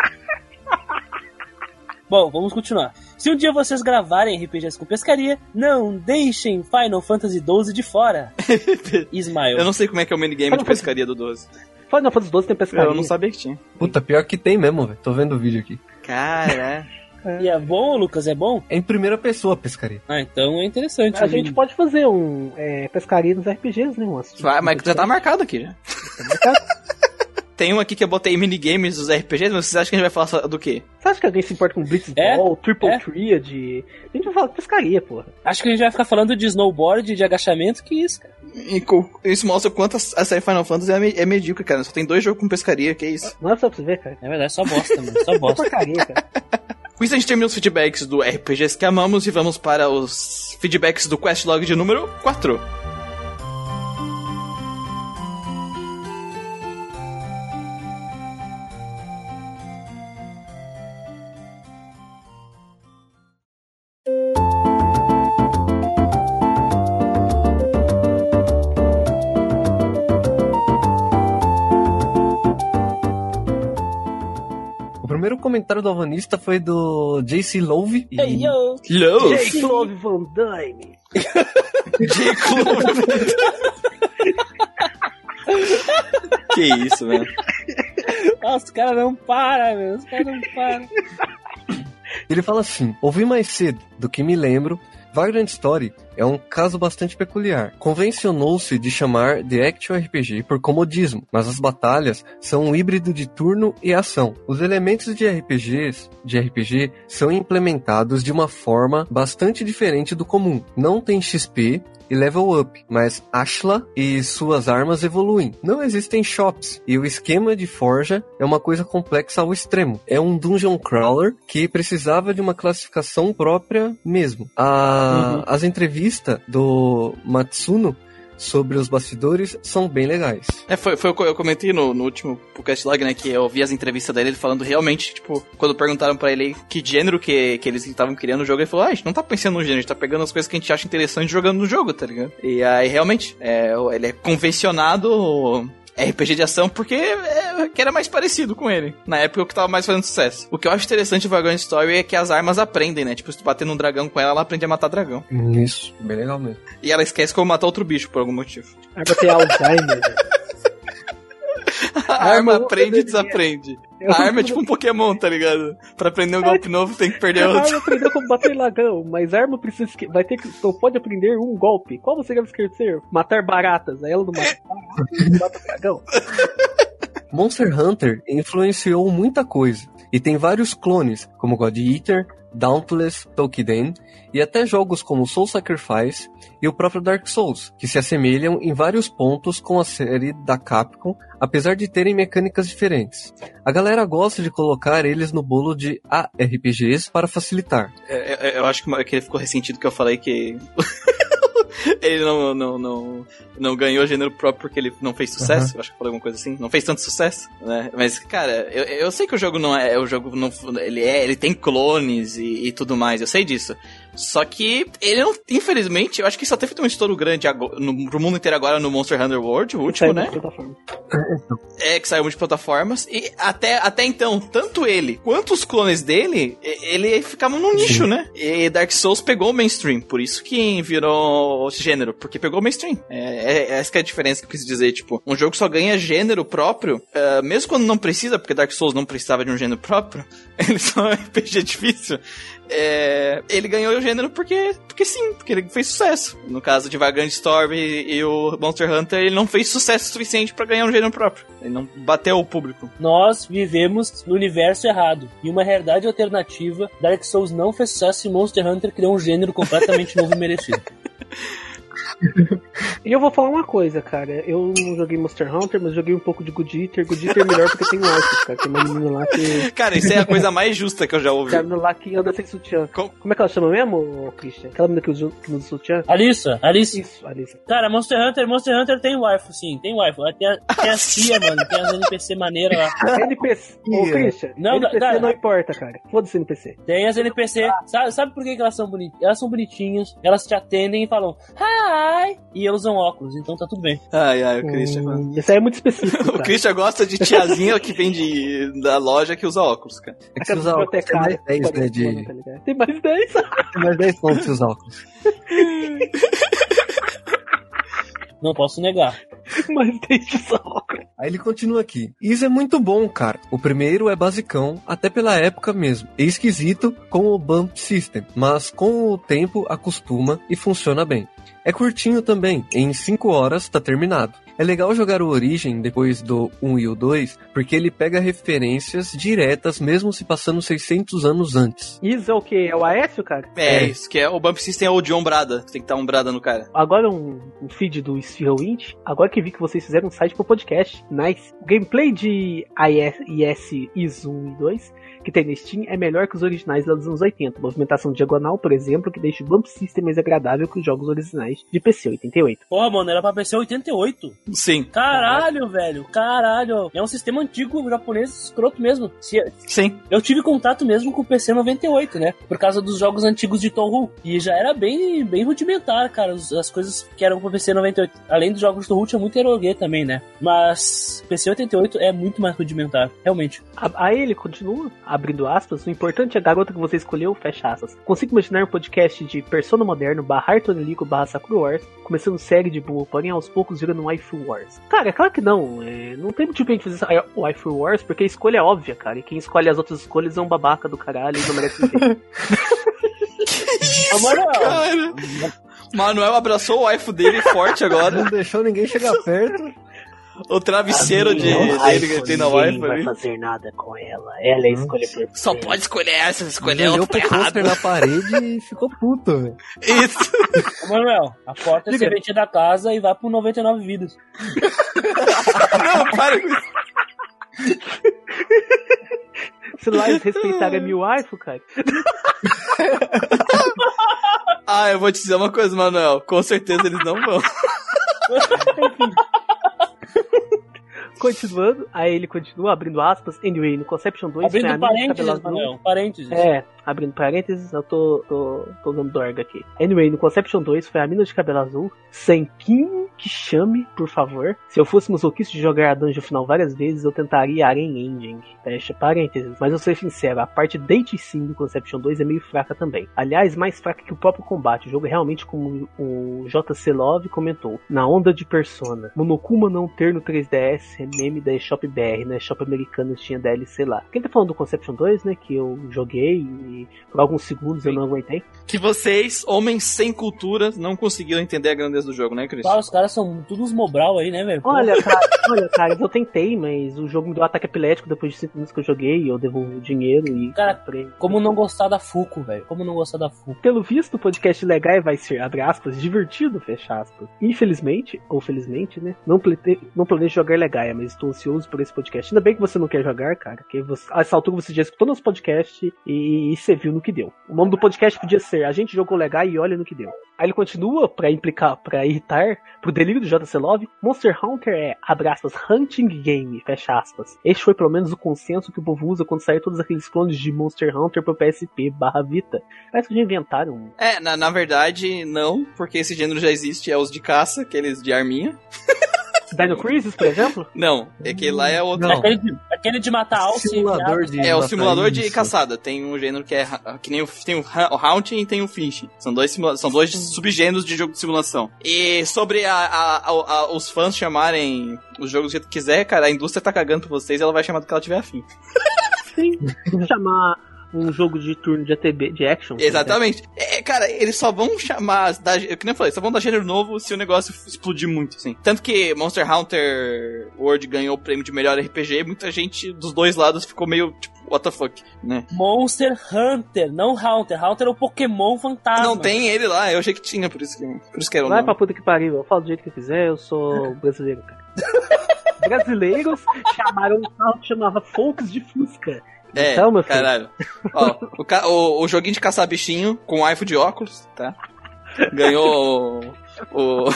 Bom, vamos continuar. Se um dia vocês gravarem RPGs com pescaria, não deixem Final Fantasy XII de fora. (laughs) Ismael. Eu não sei como é que é o minigame de pescaria do 12. Final Fantasy 12 tem pescaria. Eu não sabia que tinha. Puta, pior que tem mesmo, velho. Tô vendo o vídeo aqui. Cara, (laughs) E é bom, Lucas? É bom? É em primeira pessoa a pescaria. Ah, então é interessante. A gente pode fazer um é, pescaria nos RPGs, né? Vai, mas já tá marcado aqui já. Tem um aqui que eu botei minigames dos RPGs, mas vocês acham que a gente vai falar só do quê? Você acha que alguém se importa com Blitzball, É? Triple É? Triad? A gente vai falar de pescaria, porra. Acho que a gente vai ficar falando de snowboard, de agachamento, que isso, cara. E isso mostra o quanto a série Final Fantasy é, me- é medíocre, cara. Só tem dois jogos com pescaria, que é isso. Não é só pra você ver, cara. É verdade, só bosta, mano. Só (laughs) É bosta. porcaria, cara. Com isso a gente termina os feedbacks do RPGs que amamos e vamos para os feedbacks do Questlog de número 4. Comentário do Alvanista foi do JC Love. E... Hey, yo! Love! Jake Love Van Dyne. (laughs) que isso, velho. Nossa, os caras não param, meu. Os caras não param. Ele fala assim: ouvi mais cedo do que me lembro. Vagrant Story é um caso bastante peculiar. Convencionou-se de chamar de Action RPG por comodismo, mas as batalhas são um híbrido de turno e ação. Os elementos de RPGs, de RPG são implementados de uma forma bastante diferente do comum. Não tem XP e level up, mas Ashla e suas armas evoluem. Não existem shops e o esquema de forja é uma coisa complexa ao extremo. É um dungeon crawler que precisava de uma classificação própria mesmo. A- As entrevistas do Matsuno sobre os bastidores são bem legais. É, foi, foi o eu comentei no, no último podcast log, né? Que eu vi as entrevistas dele ele falando realmente, tipo, quando perguntaram pra ele que gênero que, que eles estavam criando no jogo, ele falou: Ah, a gente não tá pensando no gênero, a gente tá pegando as coisas que a gente acha interessante jogando no jogo, tá ligado? E aí, realmente, é, ele é convencionado. RPG de ação porque é, que era mais parecido com ele. Na época o que tava mais fazendo sucesso. O que eu acho interessante do Vagrant Story é que as armas aprendem, né? Tipo, se tu bater num dragão com ela, ela aprende a matar dragão. Isso, bem legal mesmo. E ela esquece como matar outro bicho por algum motivo. Ah, pra ter Alzheimer, velho. A arma arma aprende e desaprende. Eu- A arma é tipo um Pokémon, tá ligado? Pra aprender um golpe novo tem que perder A outro. arma aprendeu como bater lagão, mas a arma precisa esque- vai ter que só pode aprender um golpe. Qual você deve esquecer? Matar baratas. Aí ela não mata baratas, mata dragão. Monster Hunter influenciou muita coisa e tem vários clones, como God Eater, Dauntless, Tolkien e até jogos como Soul Sacrifice e o próprio Dark Souls, que se assemelham em vários pontos com a série da Capcom, apesar de terem mecânicas diferentes. A galera gosta de colocar eles no bolo de ARPGs para facilitar. É, é, eu acho que ele ficou ressentido que eu falei que. (laughs) ele não, não, não, não ganhou gênero próprio porque ele não fez sucesso. Acho que eu falei alguma coisa assim. Não fez tanto sucesso, né? Mas, cara, eu, eu sei que o jogo não é. O jogo não. Ele é. Ele tem clones e, e tudo mais. Eu sei disso. Só que ele não. Infelizmente, eu acho que só teve um estouro grande agora, no, pro mundo inteiro agora no Monster Hunter World, o último, né? É, que saiu de plataformas. E até, até então, tanto ele quanto os clones dele, ele ficavam no nicho, né? E Dark Souls pegou o mainstream. Por isso que virou esse gênero. Porque pegou o mainstream. É, é- essa que é a diferença que eu quis dizer. Tipo, um jogo só ganha gênero próprio, ah, mesmo quando não precisa, porque Dark Souls não precisava de um gênero próprio. (laughs) Ele só é um RPG difícil. É, ele ganhou o gênero porque, porque sim, porque ele fez sucesso. No caso de Vagrant Storm e, e o Monster Hunter, ele não fez sucesso suficiente pra ganhar um gênero próprio. Ele não bateu o público. Nós vivemos no universo errado. Em uma realidade alternativa, Dark Souls não fez sucesso e Monster Hunter criou um gênero completamente (laughs) novo e merecido. (laughs) E eu vou falar uma coisa, cara. Eu não joguei Monster Hunter, mas joguei um pouco de Good Eater. Good Eater é melhor porque tem elfos, cara. Tem uma menina lá que. Cara, isso é a coisa mais justa que eu já ouvi. Tem uma menina lá que anda sem sutiã. Com- Como é que ela chama mesmo, Christian? Aquela menina que usa, que usa sutiã? Alissa, Alice. Isso, Alissa. Cara, Monster Hunter, Monster Hunter tem waifu, sim, tem waifu. Tem, a, (laughs) tem as tia, mano, tem as NPC maneiras lá. NPC. Ô, Christian, Não, NPC cara. não importa, cara. Foda-se NPC. Tem as NPC, sabe, sabe por que, que elas são bonitinhas? Elas são bonitinhas, elas te atendem e falam hi, e usam óculos, então tá tudo bem. Ai, ai, o Christian. Hum, Isso aí é muito específico, (laughs) O cara. Christian gosta de tiazinha que vem de, da loja que usa óculos, cara. É que você usa óculos, tem mais bibliotecária 10, né? parece De... Tem mais 10. Tem mais 10 pontos usar óculos. (laughs) Não posso negar. mais 10 de sol. Aí ele continua aqui. Isso é muito bom, cara. O primeiro é basicão, até pela época mesmo. É esquisito com o Bump System, mas com o tempo acostuma e funciona bem. É curtinho também, em 5 horas tá terminado. É legal jogar o Origin depois do 1 e o 2, porque ele pega referências diretas mesmo se passando 600 anos antes. Isso é o que? É o Aécio, cara? É, É. isso que é o Bump System é o de ombrada. Tem que estar ombrada no cara. Agora um, um feed do Sphere Wind. Agora que vi que vocês fizeram um site pro podcast. Nice. O gameplay de IS, IS IS 1 e 2 que tem na Steam é melhor que os originais lá dos anos 80. Movimentação diagonal, por exemplo, que deixa o Bump System mais agradável que os jogos originais de PC 88. Porra, mano, era pra PC 88. Sim, Caralho, velho, caralho. É um sistema antigo japonês escroto mesmo. Se- sim. Eu tive contato mesmo com o PC 98, né? Por causa dos jogos antigos de Touhou. E já era bem, bem rudimentar, cara, as coisas que eram pro PC 98. Além dos jogos de Touhou, tinha muito eroguê também, né? Mas PC 88 é muito mais rudimentar, realmente. Aí ele continua, abrindo aspas, o importante é a garota que você escolheu, fecha aspas. Consigo imaginar um podcast de Persona Moderno barra Artonelico barra Sakura Wars, começando série de boa, porém aos poucos virando um Waifu Wars. Cara, é claro que não, é, não tem motivo pra gente fazer essa Waifu Wars, porque a escolha é óbvia, cara, e quem escolhe as outras escolhas é um babaca do caralho e não merece viver. Ô, Manuel, Cara. Manuel abraçou o waifu dele forte agora. Não deixou ninguém chegar perto. O travesseiro de, Não, dele que tem na ninguém waifu vai fazer nada com ela, ela é a escolha perfeita. Só pode escolher essa, se escolher olhou outra pro tá errado. pôster na parede e ficou puto, velho. Isso. ô, Manuel, a porta é Diga. serventia da casa e vai pro 99 vidas. Não, para com isso. Se lá eles respeitarem a mil waifu, cara. Ah, eu vou te dizer uma coisa, Manuel. Com certeza eles não vão. (laughs) (laughs) Continuando, aí ele continua abrindo aspas. Anyway, no Conception 2 foi a Abrindo cabelo parênteses, azul. Manuel, parênteses. É, abrindo parênteses, eu tô, tô, tô usando dorga aqui. Anyway, no Conception 2 foi a mina de cabelo azul, sem Kim que chame, por favor. Se eu fosse masoquista de jogar a dungeon final várias vezes, eu tentaria Aren Ending. Fecha parênteses. Mas eu ser sincero, a parte Date Sim do Conception 2 é meio fraca também. Aliás, mais fraca que o próprio combate. O jogo é realmente, como o JC Love comentou, na onda de Persona. Monokuma não ter no 3DS é meme da eShop BR, na eShop americana tinha DLC lá. Quem tá falando do Conception 2, né, que eu joguei e por alguns segundos eu não aguentei. Que vocês, homens sem cultura, não conseguiram entender a grandeza do jogo, né, Cris? Ah, os caras são todos mobral aí, né, velho? Olha, cara, olha, cara, eu tentei, mas o jogo me deu ataque epilético depois de 5 minutos que eu joguei, eu devolvi o dinheiro e Cara, comprei. Como não gostar da Fuco, velho? Como não gostar da Fuco? Pelo visto, o podcast legal vai ser, abre aspas, divertido, fecha aspas. Infelizmente, ou felizmente, né? Não, plete, não planejo jogar Legaia, mas estou ansioso por esse podcast. Ainda bem que você não quer jogar, cara, porque você, a essa altura você já escutou nosso podcast e, e você viu no que deu. O nome do podcast podia ser A gente jogou Legaia e olha no que deu. Aí ele continua pra implicar, pra irritar, pro delírio do JC Love, Monster Hunter é, abre aspas, hunting game, fecha aspas. Este foi pelo menos o consenso que o povo usa quando saíram todos aqueles clones de Monster Hunter pro PSP barra Vita. Parece que já inventaram um É, na, na verdade, não, porque esse gênero já existe, é os de caça, aqueles de arminha. Dino Crisis, por exemplo? Não, é que lá é outro. Não. Aquele, de, aquele de matar alce. Simulador de. É o simulador de isso. caçada. Tem um gênero que é que nem o, tem o, o Haunting e tem o Finch. São dois, simula- são dois subgêneros de jogo de simulação. E sobre a, a- a- a- os fãs chamarem os jogos do jeito que quiser, cara, a indústria tá cagando pra vocês ela vai chamar do que ela tiver afim. Sim. (laughs) Chamar um jogo de turno de ATB, de action. Exatamente. É, cara, eles só vão chamar. Da, eu que nem eu falei, só vão dar gênero novo se o negócio explodir muito, assim. Tanto que Monster Hunter World ganhou o prêmio de melhor RPG, muita gente dos dois lados ficou meio tipo, what the fuck, né? Monster Hunter, não Hunter. Hunter é o Pokémon fantasma. Não tem ele lá, eu achei que tinha, por isso que, por isso que era o Vai nome. pra puta que pariu, eu falo do jeito que eu quiser, eu sou (laughs) brasileiro, cara. Brasileiros chamaram um carro que chamava Folks de Fusca. É, Então, meu filho. caralho. Ó, o, ca- o- o joguinho de caçar bichinho com iPhone de óculos, tá? Ganhou o. o- (laughs)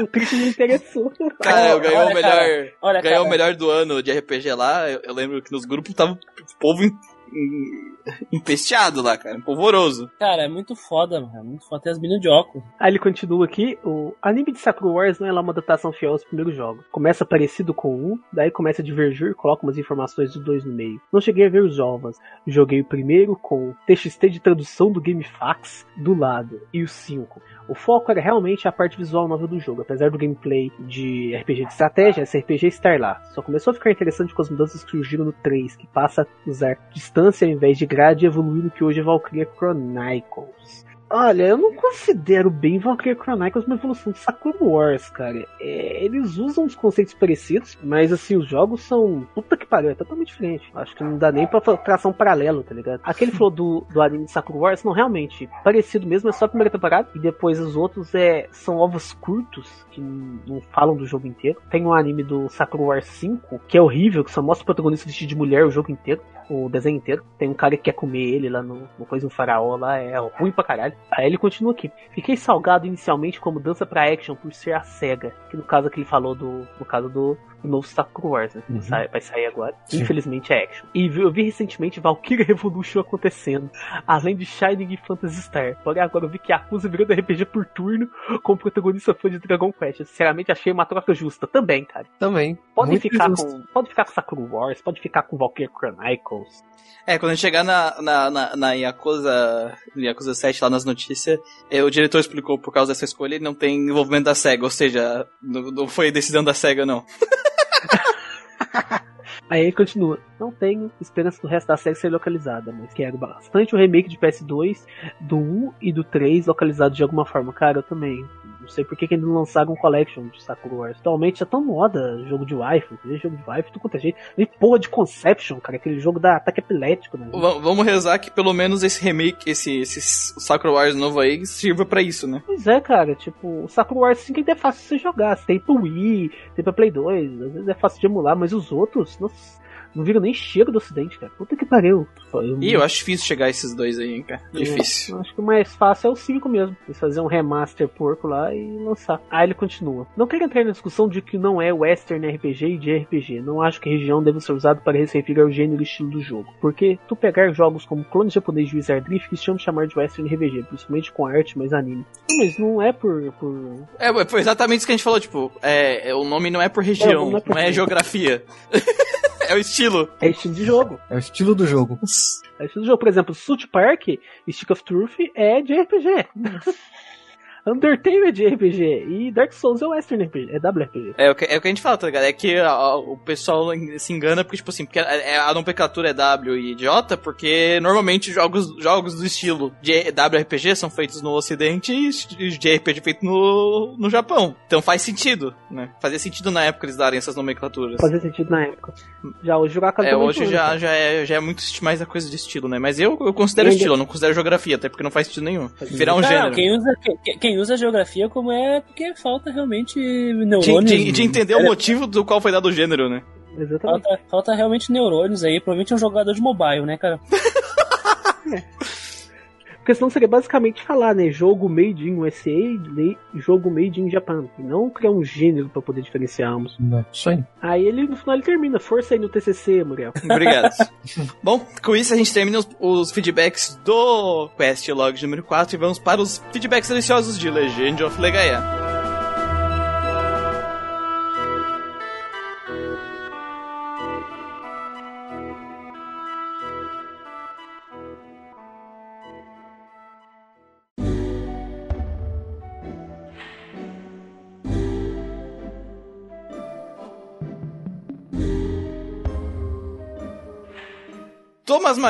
O Chris me interessou. Cara, ganhou olha, o melhor. cara, olha, ganhou cara. o melhor do ano de RPG lá. Eu, eu lembro que nos grupos tava o povo empesteado lá, cara. Polvoroso. Cara, é muito foda, mano. É muito foda. Tem as meninas de óculos. Aí ele continua aqui, o anime de Sakura Wars não é lá uma adaptação fiel aos primeiros jogos. Começa parecido com um, daí começa a divergir, coloca umas informações dos dois no meio. Não cheguei a ver os jovens. Joguei o primeiro com TXT de tradução do GameFAQs do lado, e o 5. O foco era realmente a parte visual nova do jogo, apesar do gameplay de RPG de estratégia, esse RPG estar lá. Só começou a ficar interessante com as mudanças que surgiram no 3, que passa a usar distância ao invés de grade e evoluir no que hoje é Valkyria Chronicles. Olha, eu não considero bem Valkyria Chronicles uma evolução de Sakura Wars, cara. É, eles usam os conceitos parecidos, mas assim, os jogos são. Puta que pariu, é totalmente diferente. Acho que não dá nem pra traçar um paralelo, tá ligado? Aquele falou do, do anime de Sakura Wars, não, realmente, parecido mesmo, é só a primeira temporada, e depois os outros é, são ovos curtos, que n- não falam do jogo inteiro. Tem um anime do Sakura Wars 5, que é horrível, que só mostra o protagonista vestido de mulher o jogo inteiro o desenho inteiro. Tem um cara que quer comer ele lá no, no coisa, um faraó lá, é ruim pra caralho. Aí ele continua aqui. Fiquei salgado inicialmente como dança pra action por ser a SEGA, que no caso que ele falou do. No caso do, do novo Sakura Wars, né? Uhum. Sai- vai sair agora. Sim. Infelizmente é action. E eu vi recentemente Valkyria (laughs) Revolution acontecendo, além de Shining e Phantasy Star. Porém, agora eu vi que Yakuza virando RPG por turno com protagonista fã de Dragon Quest. Eu, sinceramente, achei uma troca justa também, cara. Também. Pode Muito ficar, justo. com, pode ficar com Sakura Wars, pode ficar com Valkyria Chronicles. É, quando a gente chegar na, na, na, na Yakuza, Yakuza 7 lá nas notícias, é, o diretor explicou por causa dessa escolha ele não tem envolvimento da SEGA, ou seja, não, não foi decisão da SEGA, não. (laughs) (laughs) Aí ele continua. Não tenho esperança do resto da série ser localizada, mas quero bastante o remake de PS2, do 1 e do 3 localizados de alguma forma. Cara, eu também. Não sei por que, que ainda não lançaram um collection de Sakura Wars. Atualmente é tão moda jogo de waifu, jogo de waifu, tudo quanto é jeito. Nem porra de Conception, cara, aquele jogo da ataque epilético, né? Vamos rezar que pelo menos esse remake, esse, esse Sakura Wars novo aí, sirva pra isso, né? Pois é, cara, tipo, o Sakura Wars 5 ainda é fácil de você jogar. Tem pro Wii, tem pra Play 2, às vezes é fácil de emular, mas os outros, nossa, não viram nem cheiro do ocidente, cara. Puta que pariu. Eu- E eu acho difícil chegar a esses dois aí, hein, cara. Difícil. Eu acho que o mais fácil é o 5 mesmo. Eles fazer um remaster porco lá e lançar. Aí ele continua. Não quero entrar na discussão de que não é Western RPG e de RPG. Não acho que região deve ser usado para referir ao gênero e estilo do jogo. Porque tu pegar jogos como clone japonês de Wizard Drift que se chama de chamar de Western RPG, principalmente com arte mais anime. Não, mas não é por. por... É, foi exatamente isso que a gente falou, tipo, é, é, o nome não é por região, não é por não é geografia. (laughs) é o estilo. É estilo de jogo. É o estilo do jogo. É de jogo. Por exemplo, South Park e Stick of Truth é de RPG. (laughs) Undertale é de RPG. E Dark Souls é Western RPG. É WRPG. É o, que, é o que a gente fala, tá ligado? É que a- a- o pessoal se engana porque, tipo assim, porque a, a nomenclatura é W e idiota, porque normalmente jogos, jogos do estilo de WRPG são feitos no ocidente e de RPG feito no, no Japão. Então faz sentido, né? Fazia sentido na época eles darem essas nomenclaturas. Fazia sentido na época. Já hoje jogar É, hoje já, já, é, já é muito mais a coisa de estilo, né? Mas eu, eu considero E ainda- estilo, eu não considero geografia, até porque não faz sentido nenhum. Virar um Não, gênero. quem usa, quem, quem usa geografia como é porque falta realmente De, neurônios. de- de entender o motivo do qual foi dado o gênero, né? Exatamente. Falta, falta realmente neurônios aí. Provavelmente é um jogador de mobile, né, cara? (laughs) Porque senão seria basicamente falar, né? Jogo made in USA e jogo made in Japan. E não criar um gênero pra poder diferenciar ambos. Isso aí. Aí ele no final ele termina. Força aí no TCC, Muriel. (laughs) Obrigado. (laughs) Bom, com isso a gente termina os, os feedbacks do Quest Log número 4 e vamos para os feedbacks deliciosos de Legend of Legaia.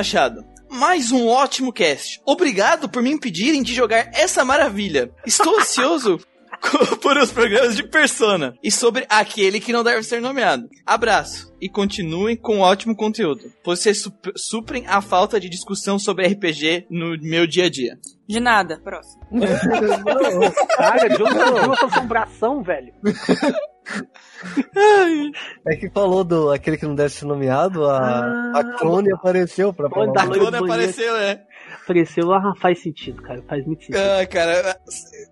Machado. Mais um ótimo cast. Obrigado por me impedirem de jogar essa maravilha. Estou (laughs) ansioso (laughs) por os programas de Persona e sobre aquele que não deve ser nomeado. Abraço e continuem com ótimo conteúdo, pois vocês sup- suprem a falta de discussão sobre RPG no meu dia a dia. De nada. Próximo. (laughs) Cara, de assombração, velho? É que falou do aquele que não deve ser nomeado, a, Ah, a clone apareceu pra falar. Da A clone apareceu, é. Apareceu, ah, faz sentido, cara, faz muito sentido. Ah, cara,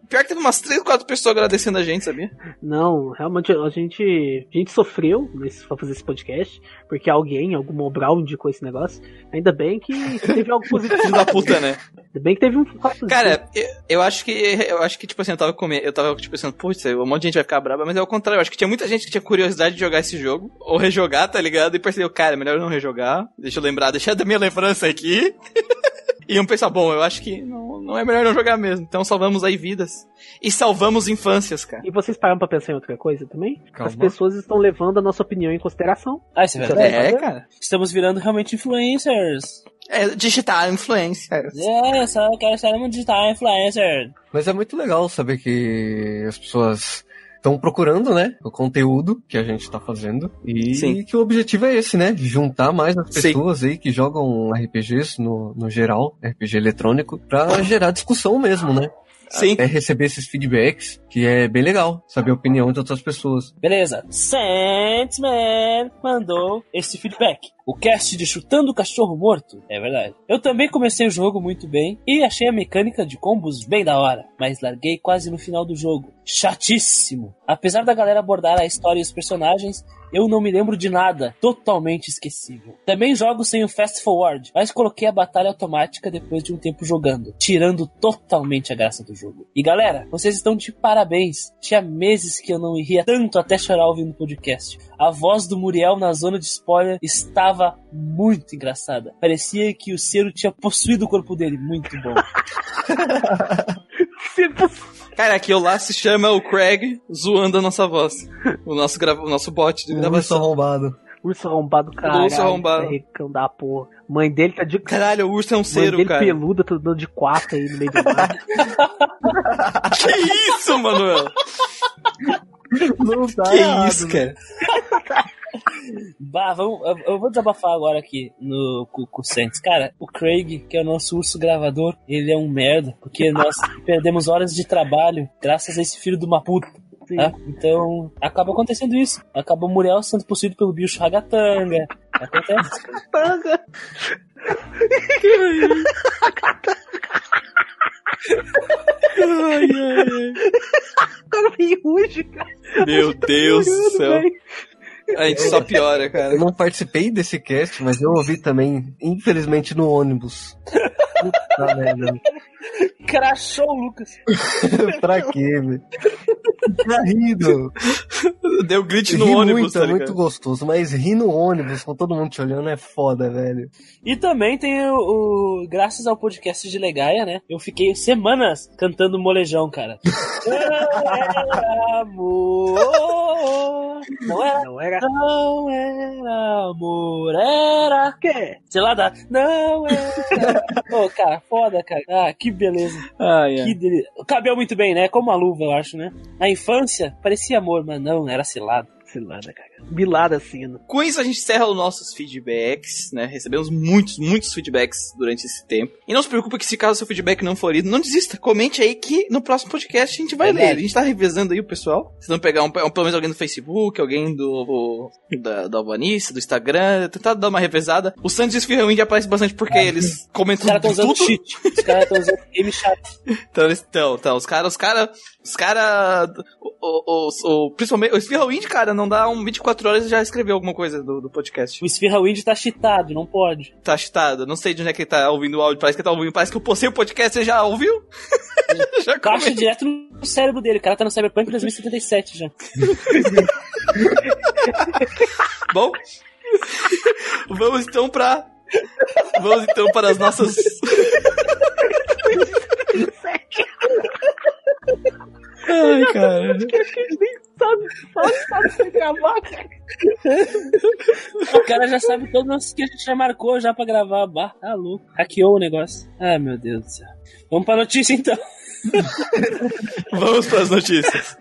pior que teve umas 3, 4 pessoas agradecendo a gente, sabia? Não, realmente a gente, a gente sofreu nesse, pra fazer esse podcast, porque alguém, algum Mobral indicou esse negócio. Ainda bem que teve algo positivo. Da puta, né? Ainda bem que teve um positivo. Cara, eu, eu acho que eu acho que tipo assim, eu tava comendo, eu tava tipo pensando, putz, um monte de gente vai ficar brava, mas é o contrário, eu acho que tinha muita gente que tinha curiosidade de jogar esse jogo ou rejogar, tá ligado? E percebeu, cara, é melhor não rejogar. Deixa eu lembrar, deixa da minha lembrança aqui. (laughs) E iam pensar, bom, eu acho que não, não é melhor não jogar mesmo. Então salvamos aí vidas. E salvamos infâncias, cara. E vocês pararam pra pensar em outra coisa também? Calma. As pessoas estão levando a nossa opinião em consideração. Ah, isso é verdade. É, cara. Estamos virando realmente influencers. É digital influencer. É, só quero ser um digital influencer. Mas é muito legal saber que as pessoas estão procurando, né, o conteúdo que a gente tá fazendo e Sim. que o objetivo é esse, né, juntar mais as Sim. pessoas aí que jogam RPGs no, no geral, RPG eletrônico, pra gerar discussão mesmo, né? Sim. É receber esses feedbacks, que é bem legal, saber a opinião de outras pessoas. Beleza. Sandman mandou esse feedback. O cast de Chutando o Cachorro Morto. É verdade. Eu também comecei o jogo muito bem e achei a mecânica de combos bem da hora, mas larguei quase no final do jogo. Chatíssimo. Apesar da galera abordar a história e os personagens, eu não me lembro de nada. Totalmente esquecível. Também jogo sem o fast forward, mas coloquei a batalha automática depois de um tempo jogando, tirando totalmente a graça do jogo. E galera, vocês estão de parabéns. Tinha meses que eu não ria tanto até chorar ouvindo o podcast. A voz do Muriel na zona de spoiler estava muito engraçada. Parecia que o Cero tinha possuído o corpo dele. Muito bom. (laughs) Cara, aqui o lá se chama o Craig zoando a nossa voz. O nosso, grava... o nosso bot de Um urso gravação. arrombado. Urso arrombado, caralho. Urso arrombado. Recão da porra. Mãe dele tá de... Caralho, o urso é um Mãe cero, dele cara. peluda, tá dando de quatro aí no meio do mar. (laughs) (laughs) Que isso, Manuel? Não tá Que errado, isso, cara? Bah, vamos, eu- vou desabafar agora aqui no, com, com o Santos. Cara, o Craig, que é o nosso urso gravador, ele é um merda, porque nós perdemos horas de trabalho graças a esse filho de uma puta. Tá? Então, acaba acontecendo isso. Acaba o Muriel sendo possuído pelo bicho ragatanga. Acontece. Tanga. O cara vem ruge, cara. Meu Deus do céu. A gente só piora, cara. Eu não participei desse cast, mas eu ouvi também, infelizmente, no ônibus. (laughs) Puta merda. Crachou o Lucas. (laughs) pra quê, velho? Tá rindo. Deu glitch no Ri ônibus, muito, tá é ligado? muito gostoso, mas rir no ônibus com todo mundo te olhando é foda, velho. E também tem o, o- Graças ao podcast de Legaia, né? Eu fiquei semanas cantando molejão, cara. (laughs) Era amor. Não era, Não era. não era amor, era. O quê? Sei lá, dá. Não era. Ô, cara, foda, cara. Ah, que beleza. Ai, ai. Que delícia. Cabeu muito bem, né? Como a luva, eu acho, né? Na infância, parecia amor, mas não, era cilado. Cilada, cara. Bilada sino. Com isso, a gente encerra os nossos feedbacks, né? Recebemos muitos, muitos feedbacks durante esse tempo. E não se preocupe que se caso seu feedback não for lido, não desista. Comente aí que no próximo podcast a gente vai Verdade. ler. A gente tá revezando aí o pessoal. Vocês vão pegar um, um- pelo menos alguém do Facebook, alguém do da, da Albanista, do Instagram, tentar dar uma revezada. O Santos e o Esfirrão já aparece bastante porque eles Os comentam estão tudo. usando cheat. Os caras estão usando (laughs) game chat. Então, eles estão, então, os caras, os caras, os caras, o, o, o, principalmente, o Esfirra Wind, cara, não dá um 24 horas e já escreveu alguma coisa do, do podcast. O Sphere Wind tá cheatado, não pode. Tá chitado, não sei de onde é que ele tá ouvindo o áudio, parece que ele tá ouvindo, parece que eu postei o podcast, você já ouviu? (laughs) já Caixa direto no cérebro dele. O cara tá no Cyberpunk 2077 já. (laughs) Bom, vamos então pra, vamos então para as nossas, (laughs) ai, cara. Sabe, sabe, sabe se gravar, cara. O cara já sabe todos os que a gente já marcou já pra gravar. Bah, tá louco. Hackeou o negócio. Ai, meu Deus do céu. Vamos pra notícia então. (laughs) Vamos pras notícias.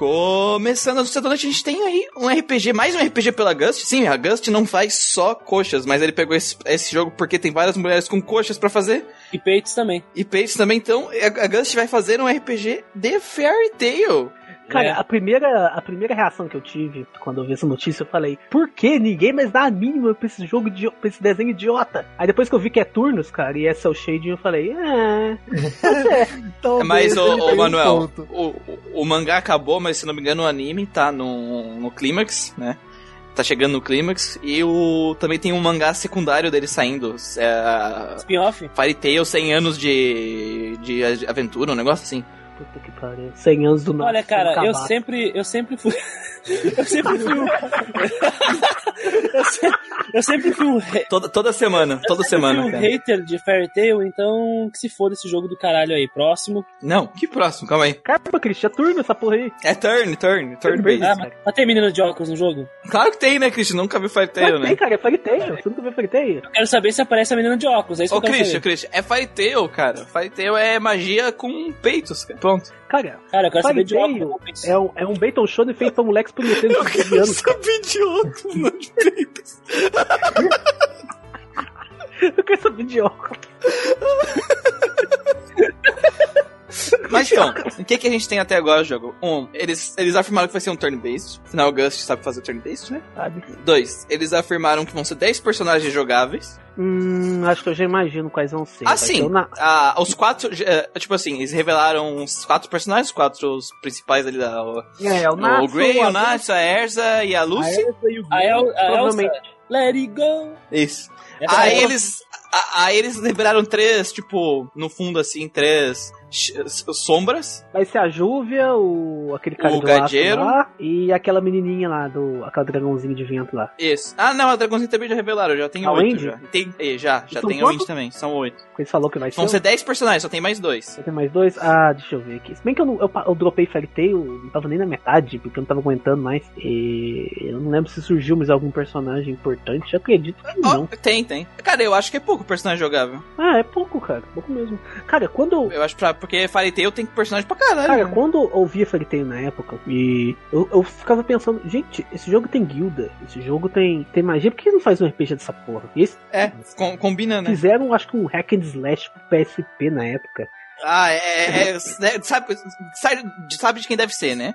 Começando a noite, a gente tem aí um RPG, mais um RPG pela Gust. Sim, a Gust não faz só coxas, mas ele pegou esse, esse jogo porque tem várias mulheres com coxas pra fazer. E peitos também. E peitos também, então a a Gust vai fazer um RPG de Fairy Tail. Cara, É. a, primeira, a primeira reação que eu tive quando eu vi essa notícia, eu falei, por que ninguém mais dá a mínima pra esse jogo, de, pra esse desenho idiota? Aí depois que eu vi que é turnos, cara, e é cel shading, eu falei, (laughs) é. Talvez Mas, ô, ô um Manuel, o, o, o mangá acabou, mas se não me engano o anime tá no, no clímax, né? Tá chegando no clímax. E o, também tem um mangá secundário dele saindo. É, Spin-off? Fairy Tail 100 anos de, de aventura, um negócio assim. Puta que pariu. 100 anos do nosso. Olha, cara, eu sempre, eu sempre fui. (laughs) eu sempre fui um. eu, sempre, eu sempre fui um, re- Toda, toda semana, toda sempre fui semana. um cara. hater de Fairy Tail, então que se foda esse jogo do caralho aí. Próximo. Não, que próximo, calma aí. Caramba, Christian, é turno essa porra aí. É turn, turn, turn based. Ah, mas, mas tem menina de óculos no jogo? Claro que tem, né, Christian? Nunca viu Fairy Tail, Mas né? tem, cara, é Fairy Tail. Você nunca viu Fairy Tail? Eu quero saber se aparece a menina de óculos. É isso Ô, que eu quero Christian, saber. Christian, é Fairy Tail, cara. Fairy Tail é magia com peitos, cara. Pronto. Cara, Cara, (laughs) eu quero saber de óculos. é um, é um Beiton Shonen feito pra moleques prometendo de 15 anos. saber de óculos, não de. Eu quero saber de óculos. Então, (laughs) o que, que a gente tem até agora jogo? Um, eles, eles afirmaram que vai ser um turn-based. Afinal, o Gust sabe fazer turn-based, né? Sabe? Dois, eles afirmaram que vão ser 10 personagens jogáveis. Hum, acho que eu já imagino quais vão ser. Ah, Vai sim. ter o Na- Ah, os quatro, eh, tipo assim, eles revelaram os quatro personagens, os quatro os principais ali da. O, É, o o Natsu, Gray, o a- Natsu, a Erza e a a Lucy. Elsa e o A, El, a Elsa, Provavelmente. let it go. Isso. Essa Aí é- eles. Aí eles liberaram três, tipo, no fundo assim, três sombras. Vai ser a Júvia, o aquele cara O do gadeiro. lá e aquela menininha lá do aquela dragãozinho de vento lá. Isso. Ah, não, a Dragãozinha também já revelaram, já tem oito já. Tem, já, já tem quantos? Wendy também, são oito. Ele falou que vai Vão ser. ser dez personagens, só tem mais dois. Vai ter mais dois? Ah, deixa eu ver aqui. Se bem que eu, não, eu, eu dropei Fairy Tail, não tava nem na metade, porque eu não tava aguentando mais. E eu não lembro se surgiu mais algum personagem importante. Eu acredito que não. tem, tem. Cara, eu acho que é pouco personagem jogável. Ah, é pouco, cara. Pouco mesmo. Cara, quando eu, acho pra, porque Fairy Tail tem personagem pra caralho. Cara, né? quando eu ouvia Fairy Tail na época, e eu, eu ficava pensando, gente, esse jogo tem guilda, esse jogo tem, tem magia, por que não faz um RPG dessa porra? E eles É, com- combina, né? fizeram, acho que um hack and slash pro PSP na época. Ah, é. é, é, né, sabe, sabe, sabe de quem deve ser, né?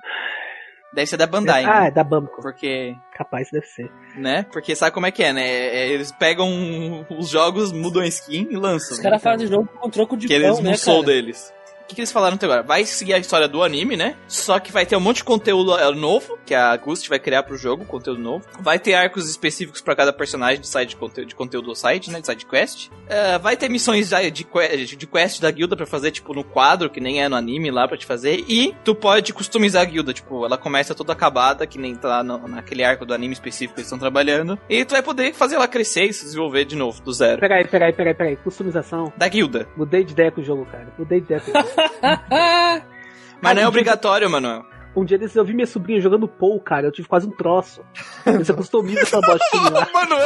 Deve ser da Bandai. ah, né? é da Bamco. Porque, Capaz deve ser. né? Porque sabe como é que é, né? É, Eles pegam os jogos, mudam a skin e lançam. Os né? caras fazem jogo com troco de que pão, eles né, não cara? deles. O que, que eles falaram até agora? Vai seguir a história do anime, né? Só que vai ter um monte de conteúdo é, novo, que a Gust vai criar pro jogo, conteúdo novo. Vai ter arcos específicos pra cada personagem de side de conteúdo, de conteúdo do site, né? De side quest. É, vai ter missões de, de, de quest da guilda pra fazer, tipo, no quadro, que nem é no anime lá pra te fazer. E tu pode customizar a guilda, tipo, ela começa toda acabada, que nem tá no- naquele arco do anime específico que eles estão trabalhando. E tu vai poder fazer ela crescer e se desenvolver de novo, do zero. Peraí, peraí, peraí, peraí. Customização. Da guilda. Mudei de ideia com o jogo, cara. Mudei de ideia com o jogo. (laughs) Mas não é obrigatório, Manuel. Um dia desses eu vi minha sobrinha jogando Pou, cara. Eu tive quase um troço. Você customiza essa bostinha lá. (laughs) Manuel,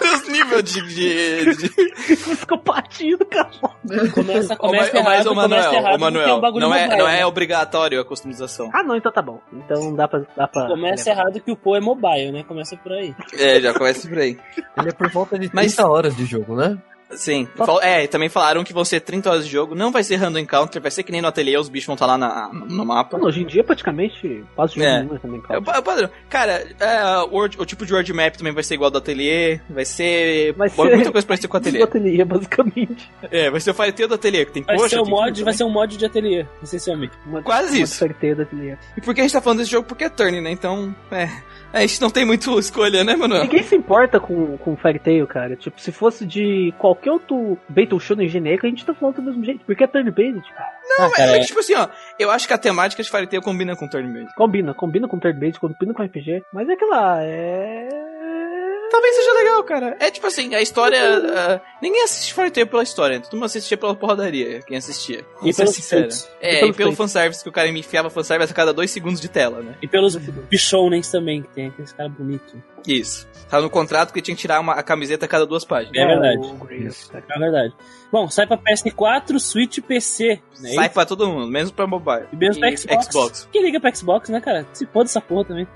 olha os níveis de. de, de... Psicopatia cara. Começa, Ô, começa mas, errado, mas, ô, começa Manuel, errado ô, é um Manuel bagulho não, é, não né? é obrigatório a customização. Ah, não, então tá bom. Então dá pra. Dá pra Começa levar. errado que o Poe é mobile, né? Começa por aí. É, já começa por aí. Ele é por volta de 30 Mas- horas de jogo, né? Sim. É, também falaram que vão ser 30 horas de jogo. Não vai ser random encounter, vai ser que nem no ateliê, os bichos vão estar lá na- no mapa. Mano, hoje em dia praticamente quase jogo É. nenhum também, É cara. o pa- é padrão. Cara, é, o, o tipo de world map também vai ser igual ao do ateliê. Vai ser. Vai ser- muita coisa parecida com o (laughs) ateliê. ateliê, basicamente. É, vai ser o Fire Tail do ateliê, que tem Vai coxa. ser, um tem mod, tudo, vai ser um mod de ateliê, essencialmente. Uma, Quase uma isso. sorteio do ateliê. E por que a gente tá falando desse jogo? Porque é turn, né? Então, é. A gente não tem muito escolha, né, Manuel? Ninguém se importa com, com Fairy Tail, cara. Tipo, se fosse de qualquer outro Battle Shonen genérico, a gente tá falando do mesmo jeito. Porque é turn-based, cara. Ah, Mas, cara, mas, tipo assim, ó, eu acho que a temática de Fire Tail combina com turn based. Combina, combina com turn-based, combina com RPG. Mas é aquela. É. Talvez seja legal, cara. É tipo assim, a história. ah, ninguém assiste Fairy Tail pela história, todo mundo assistia pela porradaria, quem assistia. E ser pelos sincero. É, E e pelos pelo feitos. fanservice, que o cara me enfiava fanservice a cada dois segundos de tela, né? E pelos bichonens também, que tem aqueles caras bonitos. Isso. Tava no contrato que tinha que tirar uma, a camiseta a cada duas páginas. É verdade. o Grace, cara. É verdade. Bom, sai pra PS4, Switch e PC. Né? Sai pra todo mundo, mesmo pra mobile. E mesmo pra Xbox. Xbox. Quem liga pra Xbox, né, cara? Se pôr dessa porra também.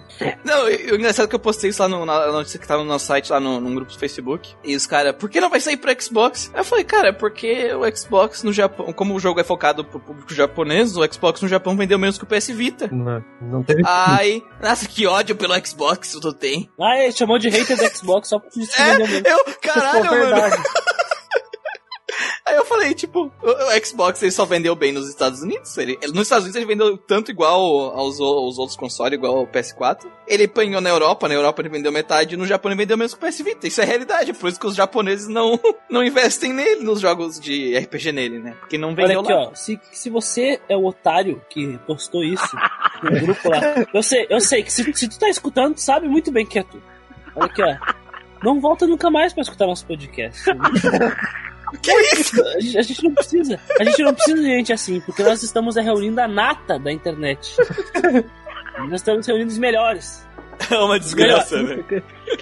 Não, e- o engraçado é que eu postei isso lá no, na notícia que tava no nosso site, lá no, num grupo do Facebook. E os caras, por que não vai sair pro Xbox? Aí eu falei, cara, é porque o Xbox no Japão, como o jogo é focado pro público japonês, o Xbox no Japão vendeu menos que o PS Vita. Não, não teve. Ai, nossa, que ódio pelo Xbox tu tem. Ah, ele chamou de hater do Xbox só porque se É, vendeu eu, caralho, mano. (laughs) Aí eu falei, tipo, o, Xbox ele só vendeu bem nos Estados Unidos. Ele, nos Estados Unidos ele vendeu tanto igual aos, aos outros consoles, igual ao PS4. Ele apanhou na Europa, na Europa ele vendeu metade, no Japão ele vendeu menos que o PS Vita. Isso é realidade, é por isso que os japoneses não, (laughs) não investem nele, nos jogos de RPG nele, né? Porque não Olha vendeu aqui, lá. ó. Se, se você é o otário que postou isso no grupo lá, eu sei, eu sei que se, se tu tá escutando, tu sabe muito bem que é tu. Olha aqui, ó. Não volta nunca mais pra escutar nosso podcast. Que isso? A gente, a gente não precisa. A gente não precisa de gente assim, porque nós estamos reunindo a nata da internet. Nós estamos reunindo os melhores. (laughs) É uma desgraça, né?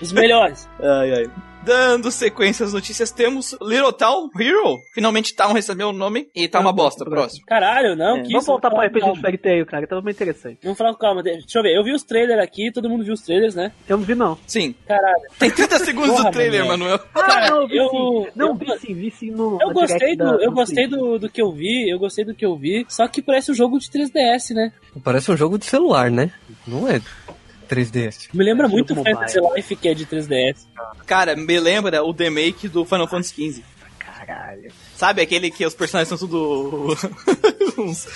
Os melhores. Ai, ai. Dando sequência às notícias, temos Little Town Hero. Finalmente Town recebeu o nome e tá uma bosta. Próximo. Caralho, não. É, que vamos isso? voltar pra RPG de Fairy Tail, cara. Tava muito interessante. Vamos falar com calma. Deixa eu ver. Eu vi os trailers aqui, todo mundo viu os trailers, né? Eu não vi, não. Sim. Caralho. Tem 30 segundos Porra, do trailer, Manuel. Manuel. Ah, não, eu vi eu- sim. Não, eu- vi sim, vi sim no. Eu gostei, do, da- eu gostei do, do que eu vi, eu gostei do que eu vi, só que parece um jogo de 3DS, né? Parece um jogo de celular, né? Não é 3DS. Me lembra É, muito jogo Fantasy Life, que é de 3DS. Cara, me lembra o remake do Final Fantasy XV. Caralho. Sabe aquele que os personagens são tudo. (laughs) uns,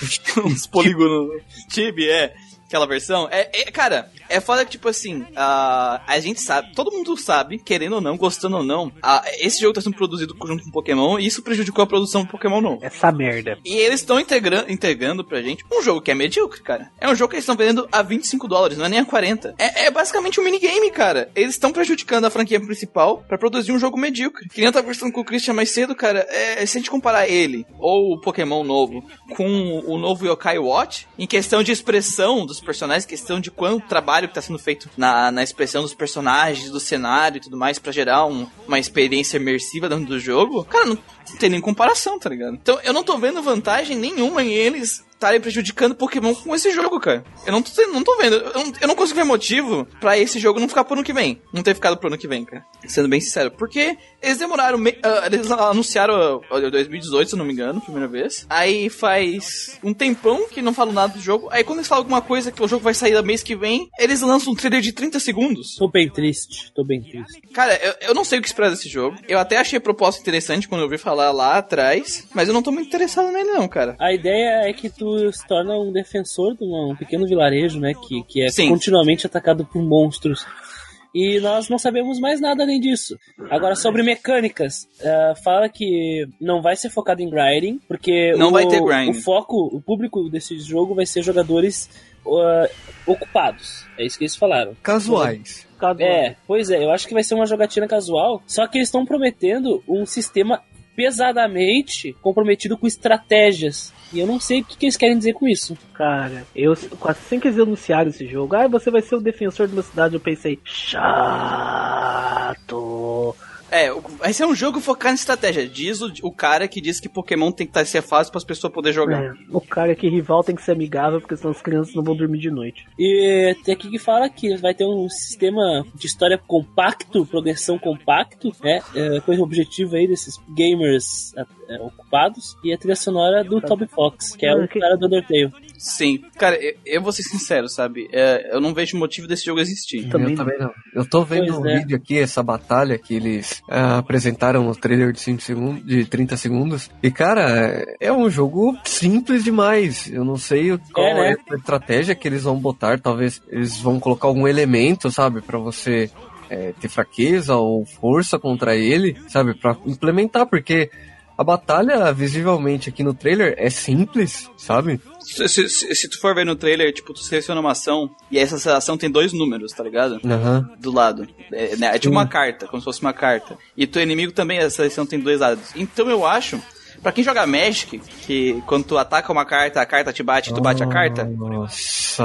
uns (laughs) polígonos. Chibi, é. Aquela versão. É, é, cara, é foda que, tipo assim, a a gente sabe, todo mundo sabe, querendo ou não, gostando ou não, a- esse jogo tá sendo produzido junto com Pokémon e isso prejudicou a produção do Pokémon novo. Essa merda. E eles estão entregando, entregando pra gente um jogo que é medíocre, cara. É um jogo que eles estão vendendo a 25 dólares, não é nem a 40. É, é basicamente um minigame, cara. Eles estão prejudicando a franquia principal pra produzir um jogo medíocre. Que nem eu tava conversando com o Christian mais cedo, cara. É, se a gente comparar ele, ou o Pokémon novo, com o novo Yokai Watch, em questão de expressão dos personagens, questão de quanto trabalho que tá sendo feito na, na expressão dos personagens, do cenário e tudo mais, pra gerar um- uma experiência imersiva dentro do jogo, cara, não, não tem nem comparação, tá ligado? Então eu não tô vendo vantagem nenhuma em eles estarem prejudicando Pokémon com esse jogo, cara. Eu não tô, não tô vendo. Eu não, eu não consigo ver motivo pra esse jogo não ficar pro ano que vem. Não ter ficado pro ano que vem, cara. Sendo bem sincero. Porque eles demoraram. me- ah, eles anunciaram uh, 2018, se não me engano, primeira vez. Aí faz um tempão que não falam nada do jogo. Aí quando eles falam alguma coisa que o jogo vai sair no mês que vem, eles lançam um trailer de 30 segundos. Tô bem triste, tô bem triste. Cara, eu, eu não sei o que esperar desse jogo. Eu até achei a proposta interessante quando eu ouvi falar lá atrás, mas eu não tô muito interessado nele não, cara. A ideia é que tu se torna um defensor de uma- um pequeno vilarejo, né? Que, que é Sim. continuamente atacado por monstros. E nós não sabemos mais nada além disso. Agora, sobre mecânicas, eh, fala que não vai ser focado em grinding, porque Não o, vai ter grinding. o foco, o público desse jogo vai ser jogadores ah, ocupados. É isso que eles falaram. Casuais. É, pois é, eu acho que vai ser uma jogatina casual, só que eles estão prometendo um sistema pesadamente comprometido com estratégias. E eu não sei o que, que eles querem dizer com isso. Cara, eu assim que eles anunciaram esse jogo, ah, você vai ser o defensor de uma cidade, eu pensei, chato. É, vai ser um jogo focado em estratégia. Diz o, o cara que diz que Pokémon tem que tá, ser fácil para as pessoas poderem jogar. É, o cara que rival tem que ser amigável, porque senão as crianças não vão dormir de noite. E tem aqui que fala que vai ter um sistema de história compacto, progressão compacto, né? É, coisa objetiva aí desses gamers é, ocupados. E a trilha sonora do Toby Fox, que é o cara do Undertale. Sim. Cara, eu, eu vou ser sincero, sabe? É, eu não vejo motivo desse jogo existir. Também eu também não. Eu tô vendo Pois um é. vídeo aqui, essa batalha que eles ah, apresentaram no trailer de, 5 segundos, de 30 segundos. E, cara, é um jogo simples demais. Eu não sei o- qual É, é, né? a estratégia que eles vão botar. Talvez eles vão colocar algum elemento, sabe, pra você é, ter fraqueza ou força contra ele, sabe, Pra implementar, porque a batalha, visivelmente, aqui no trailer, é simples, sabe? Se, se- se- tu for ver no trailer, tipo, tu seleciona uma ação e essa ação tem dois números, tá ligado? Aham. Do lado. É, né, é tipo uma carta, como se fosse uma carta. E teu inimigo também, a seleção tem dois lados. Então eu acho, pra quem joga Magic, que quando tu ataca uma carta, a carta te bate e tu bate a carta, Nossa.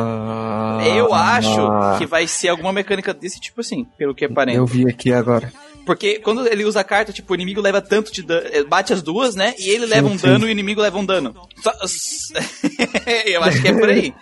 eu acho que vai ser alguma mecânica desse tipo assim, pelo que aparenta. Eu vi aqui agora. Porque quando ele usa a carta, tipo, o inimigo leva tanto de dano. Bate as duas, né? E ele leva um sim. dano e o inimigo leva um dano. Só- (laughs) Eu acho que é por aí.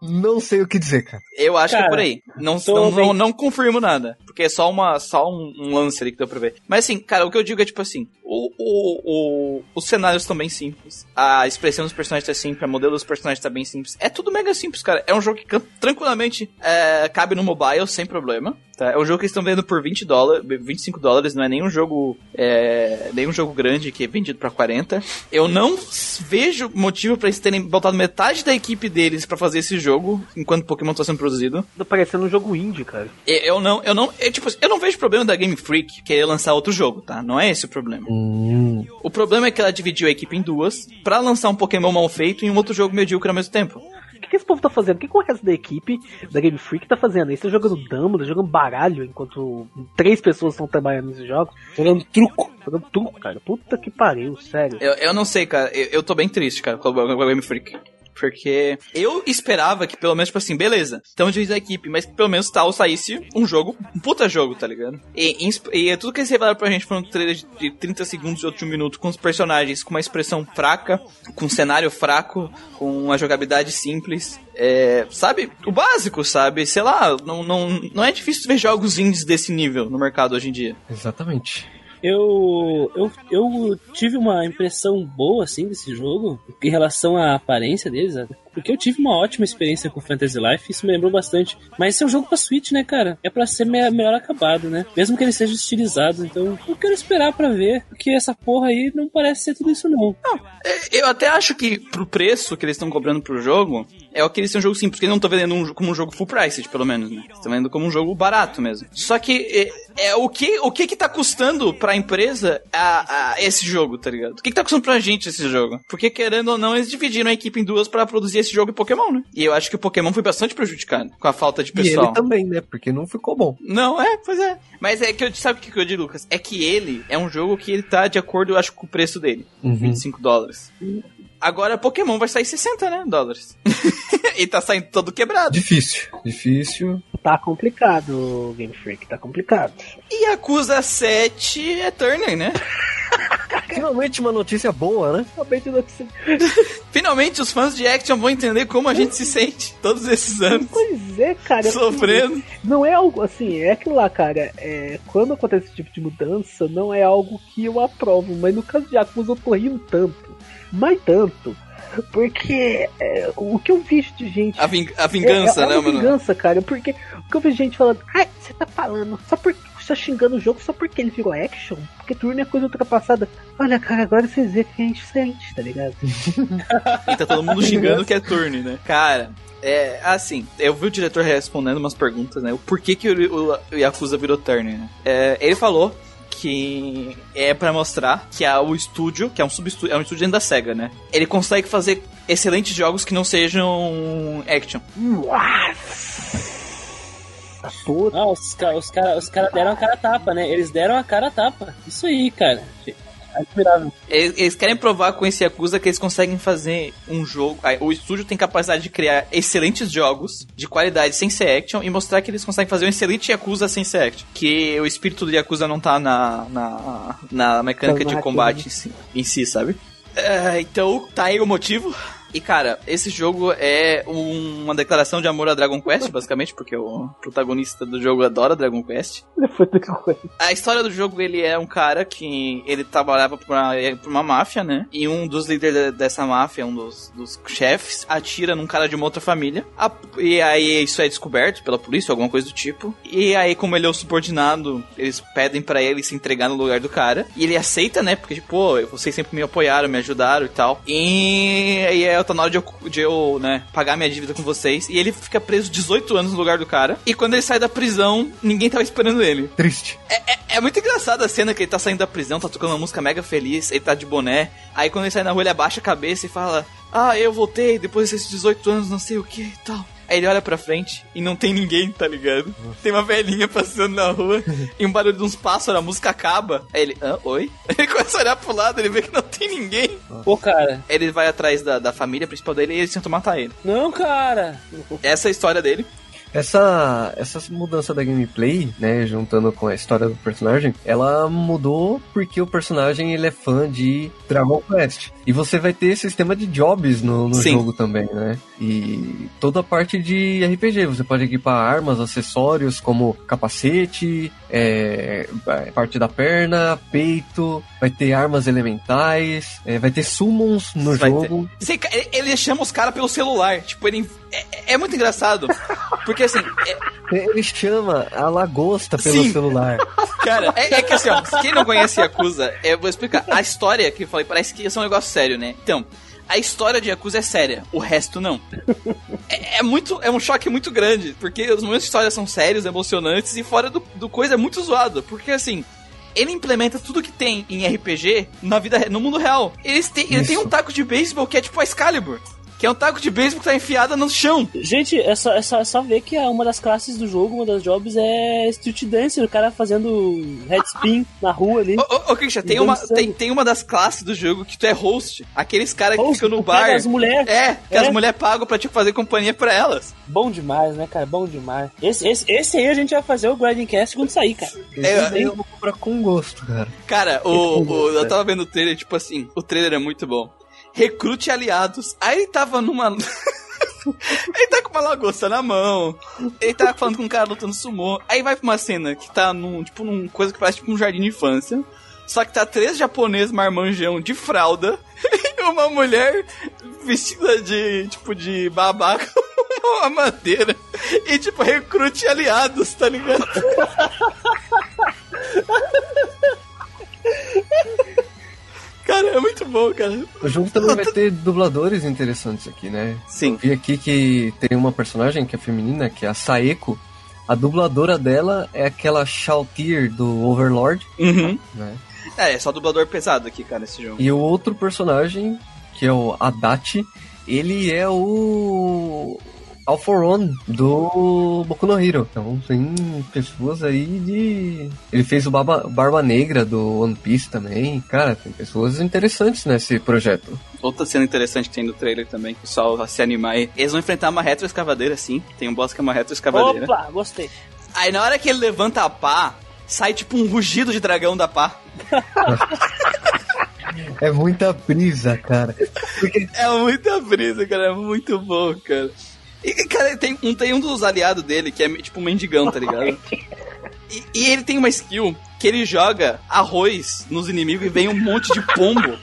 Não sei o que dizer, cara. Eu acho que é Cara, por aí. Não, não, bem- não, não confirmo nada. Porque é só, uma, só um, um lance ali que deu pra ver. Mas assim, cara, o que eu digo é tipo assim: o, o, o- os cenários estão bem simples. A expressão dos personagens tá simples. O modelo dos personagens tá bem simples. É tudo mega simples, cara. É um jogo que tranquilamente é, cabe no mobile sem problema. Tá? É um jogo que eles estão vendendo por 20 dólares, 25 dólares. Não é nenhum jogo, é, nenhum jogo grande que é vendido pra 40. Eu não vejo motivo pra eles terem botado metade da equipe deles pra fazer esse jogo enquanto Pokémon tá sendo produzido. Tá parecendo um jogo indie, cara. Eu eu não, eu não, eu, tipo, eu não vejo problema da Game Freak querer lançar outro jogo, tá? Não é esse o problema. Hum, O problema é que ela dividiu a equipe em duas pra lançar um Pokémon mal feito e um outro jogo medíocre ao mesmo tempo. O que, que esse povo tá fazendo? O que, que o resto da equipe da Game Freak tá fazendo? Eles estão jogando dama, jogando baralho, enquanto três pessoas estão trabalhando nesses jogos. Jogando truco. Jogando truco, cara. Puta que pariu, sério. Eu, eu não sei, cara. Eu, eu tô bem triste, cara, com a Game Freak. Porque eu esperava que pelo menos, tipo assim, beleza, estamos dividindo a equipe, mas que pelo menos tal saísse um jogo, um puta jogo, tá ligado? E, ins- e é tudo que eles revelaram pra gente foi um trailer de, de 30 segundos ou de um minuto, com os personagens com uma expressão fraca, com um cenário fraco, com uma jogabilidade simples. É, sabe? O básico, sabe? Sei lá, não, não, não é difícil ver jogos indies desse nível no mercado hoje em dia. exatamente. Eu, eu, eu tive uma impressão boa, assim, desse jogo, em relação à aparência deles? Porque eu tive uma ótima experiência com Fantasy Life, isso me lembrou bastante. Mas esse é um jogo pra Switch, né, cara? É pra ser me- melhor acabado, né? Mesmo que ele seja estilizado, então eu quero esperar pra ver, porque essa porra aí não parece ser tudo isso, não. Eu até acho que pro preço que eles estão cobrando pro jogo, é o que eles são um jogo simples, porque eles não estão vendendo um- como um jogo full price, pelo menos, né? Estão vendendo como um jogo barato mesmo. Só que é, é o que o que que tá custando pra empresa a, a esse jogo, tá ligado? O que que tá custando pra gente esse jogo? Porque querendo ou não, eles dividiram a equipe em duas pra produzir esse jogo em Pokémon, né? E eu acho que o Pokémon foi bastante prejudicado com a falta de E pessoal. ele também, né? Porque não ficou bom. Não, é, pois é. Mas é que eu sabe o que que eu digo, Lucas? É que ele é um jogo que ele tá de acordo, eu acho, com o preço dele. Uhum. 25 dólares. Agora Pokémon vai sair 60, né? Dólares. (laughs) e tá saindo todo quebrado. Difícil. Difícil. Tá complicado, Game Freak, tá complicado. E Acusa 7 é Turner, né? Finalmente uma notícia boa, né? De notícia. (laughs) Finalmente os fãs de Action vão entender como a gente se sente todos esses anos. Pois é, cara. Sofrendo. Não é algo assim, é aquilo lá, cara. É, quando acontece esse tipo de mudança, não é algo que eu aprovo. Mas no caso de Yakuza eu tô rindo tanto. Mas tanto. Porque é, o que eu vejo de gente. A, ving- a vingança, é, é né, mano? vingança, cara. Porque o que eu vejo gente falando, ai, você tá falando, só porque tá xingando o jogo só porque ele virou action? Porque turno é coisa ultrapassada. Olha, cara, agora vocês veem que a gente sente, tá ligado? (laughs) E tá todo mundo xingando que é turn, né? Cara, é assim, eu vi o diretor respondendo umas perguntas, né? O porquê que o, o, o Yakuza virou turn, né? É, ele falou que é pra mostrar que o estúdio, que é um subestúdio, é um estúdio dentro da SEGA, né? Ele consegue fazer excelentes jogos que não sejam action. Tá Ah, os caras os cara, os cara deram a cara a tapa, né? Eles deram a cara a tapa. Isso aí, cara. Admirável. Eles, eles querem provar com esse Yakuza que eles conseguem fazer um jogo. O estúdio tem capacidade de criar excelentes jogos de qualidade sem ser action e mostrar que eles conseguem fazer um excelente Yakuza sem ser action. Que o espírito do Yakuza não tá na, na, na mecânica de combate em si, em si, sabe? É, então, tá aí o motivo. E cara, esse jogo é um- uma declaração de amor a Dragon Quest, (laughs) basicamente, porque o protagonista do jogo adora Dragon Quest. Foi do que coisa. A história do jogo, ele é um cara que ele trabalhava pra uma, pra uma máfia, né? E um dos líderes de- dessa máfia, um dos, dos chefes, atira num cara de uma outra família. A- e aí isso é descoberto pela polícia, alguma coisa do tipo. E aí, como ele é o subordinado, eles pedem pra ele se entregar no lugar do cara. E ele aceita, né? Porque, tipo, pô, vocês sempre me apoiaram, me ajudaram e tal. E, e é Rafael, tá na hora de eu, de eu, né, pagar minha dívida com vocês. E ele fica preso 18 anos no lugar do cara. E quando ele sai da prisão, ninguém tava esperando ele. Triste. É, é, é muito engraçada a cena que ele tá saindo da prisão, tá tocando uma música mega feliz, ele tá de boné. Aí quando ele sai na rua, ele abaixa a cabeça e fala: Ah, eu voltei depois desses 18 anos, não sei o que e tal. Aí ele olha pra frente e não tem ninguém, tá ligado? Tem uma velhinha passando na rua e um barulho de uns pássaros, a música acaba. Aí ele, ah, oi? (laughs) Ele começa a olhar pro lado, ele vê que não tem ninguém. Pô, cara. Ele vai atrás da, da família principal dele e eles tentam matar ele. Não, cara. Essa é a história dele. Essa, essa mudança da gameplay, né, juntando com a história do personagem, ela mudou porque o personagem ele é fã de Dragon Quest. E você vai ter sistema de jobs no, no jogo também, né? E toda a parte de RPG. Você pode equipar armas, acessórios como capacete, é, parte da perna, peito, vai ter armas elementais, é, vai ter summons no Vai jogo. Ca- ele, chama os caras pelo celular. Tipo, ele. É, é muito engraçado. Porque assim, é- (laughs) Ele chama a lagosta pelo Sim. celular. Cara, é, é que assim, ó, quem não conhece Yakuza, eu vou explicar. A história que eu falei, parece que é um negócio sério, né? Então, a história de Yakuza é séria, o resto não. (laughs) É, é muito, é um choque muito grande, porque os momentos de história são sérios, emocionantes, e fora do, do coisa é muito zoado. Porque assim. Ele implementa tudo que tem em RPG na vida, no mundo real. Eles têm, ele tem um taco de beisebol que é tipo a Excalibur. Que é um taco de beisebol que tá enfiado no chão. Gente, é só, é, só, é só ver que uma das classes do jogo, uma das jobs é Street Dancer, o cara fazendo head spin (laughs) na rua ali. Ô, ô, ô Christian, tem uma, tem, tem uma das classes do jogo que tu é host. Aqueles caras que ficam no bar. as mulheres. É, que É. as mulheres pagam pra te fazer companhia pra elas. Bom demais, né, cara? Bom demais. Esse, esse, esse aí a gente vai fazer o Grinding Cast quando sair, cara. É, eu vou comprar com gosto, cara. Cara, o, o- eu tava vendo o trailer, tipo assim, o trailer é muito bom. Recrute aliados. Aí ele tava numa. (laughs) ele tá com uma lagosta na mão. Ele tá falando com um cara lutando sumô. Aí vai pra uma cena que tá num, tipo, num coisa que parece tipo um jardim de infância. Só que tá três japoneses marmanjão de fralda (laughs) e uma mulher vestida de, tipo, de babá com (laughs) uma madeira. E, tipo, recrute aliados, tá ligado? Cara, é muito bom, cara. O jogo também vai ter dubladores interessantes aqui, né? Sim. Vi aqui que tem uma personagem que é feminina, que é a Saeko. A dubladora dela é aquela Shoutier do Overlord, Uhum. né? É, é só dublador pesado aqui, cara, esse jogo. E o outro personagem, que é o Adachi, ele é o Alforon do Boku no Hero. Então tem pessoas aí de. Ele fez o Barba, Barba Negra do One Piece também. Cara, tem pessoas interessantes nesse projeto. Outra cena interessante que tem no trailer também, que o pessoal vai se animar aí. Eles vão enfrentar uma retroescavadeira, sim. Tem um boss que é uma retroescavadeira. Opa, gostei. Aí na hora que ele levanta a pá, sai tipo um rugido de dragão da pá. (laughs) É muita brisa, cara. Porque É muita brisa, cara. É muito bom, cara. E, cara, tem um, tem um dos aliados dele que é tipo um mendigão, tá ligado? E, e ele tem uma skill que ele joga arroz nos inimigos e vem um monte de pombo.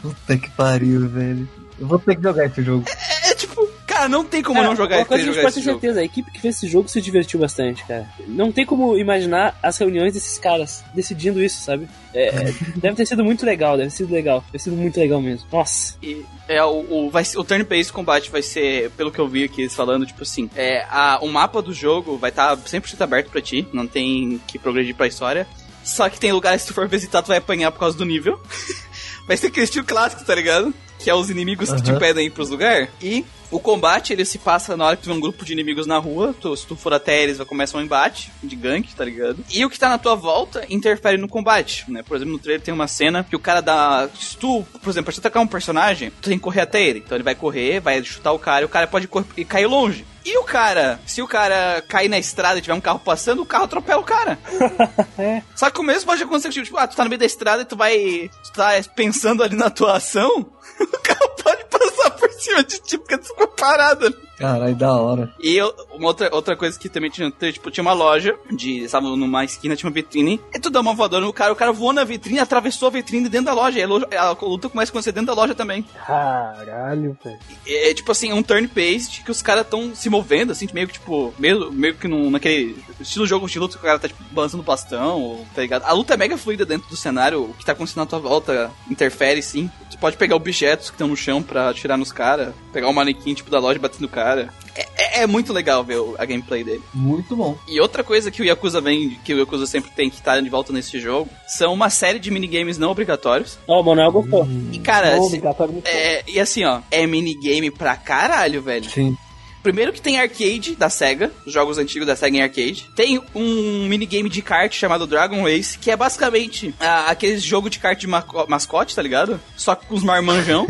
Puta que pariu, velho. Eu vou ter que jogar esse jogo. É, é tipo, cara, não tem como Cara, não jogar uma coisa a gente pode ter jogo. certeza, a equipe que fez esse jogo se divertiu bastante, cara. Não tem como imaginar as reuniões desses caras decidindo isso, sabe? É, (laughs) deve ter sido muito legal, deve ter sido legal. Deve ter sido muito legal mesmo. Nossa. E é, o, o, vai, o turn-based combate vai ser, pelo que eu vi aqui eles falando, tipo assim, é, a, o mapa do jogo vai estar tá 100% aberto pra ti, não tem que progredir pra história. Só que tem lugares que se tu for visitar, tu vai apanhar por causa do nível. (laughs) vai ser aquele estilo clássico, tá ligado? Que é os inimigos que te pedem ir pros lugares. E o combate, ele se passa na hora que tu vê um grupo de inimigos na rua. Tu- se tu for até eles, vai começar um embate de gank, tá ligado? E o que tá na tua volta interfere no combate, né? Por exemplo, no trailer tem uma cena que o cara dá... Se tu, por exemplo, pra te atacar um personagem, tu tem que correr até ele. Então ele vai correr, vai chutar o cara e o cara pode correr e cair longe. E o cara, se o cara cair na estrada e tiver um carro passando, o carro atropela o cara. (laughs) Só que o mesmo pode acontecer, tipo, ah, tu tá no meio da estrada e tu vai. Tu tá pensando ali na tua ação, (laughs) o carro pode passar por cima de ti porque tu ficou parado. Caralho, da hora. E eu- uma outra, outra coisa que também tinha, tipo, tinha uma loja de. Estava numa esquina, tinha uma vitrine. E tu dá uma voadora no cara, o cara voou na vitrine, atravessou a vitrine dentro da loja. E a, loja- a luta começa a acontecer dentro da loja também. Caralho, velho. É, tipo assim, um turn-based que os caras estão se movendo, assim, meio que tipo, meio, meio que num, naquele estilo jogo de luta que o cara tá tipo, balançando o bastão, ou, tá ligado? A luta é mega fluida dentro do cenário, o que tá acontecendo à tua volta interfere sim. Tu pode pegar objetos que estão no chão pra atirar nos caras, pegar um manequim tipo da loja e bater no cara. É, é- é muito legal ver a gameplay dele. Muito bom. E outra coisa que o Yakuza vem, que o Yakuza sempre tem que estar de volta nesse jogo, são uma série de minigames não obrigatórios. Ó, o Manuel gostou. E cara, Não, se- muito é, e assim, ó, é minigame pra caralho, velho. Sim. Primeiro que tem arcade da SEGA, os jogos antigos da SEGA em arcade. Tem um minigame de kart chamado Dragon Race, que é basicamente ah, aquele jogo de kart de mascote, tá ligado? Só com os marmanjão.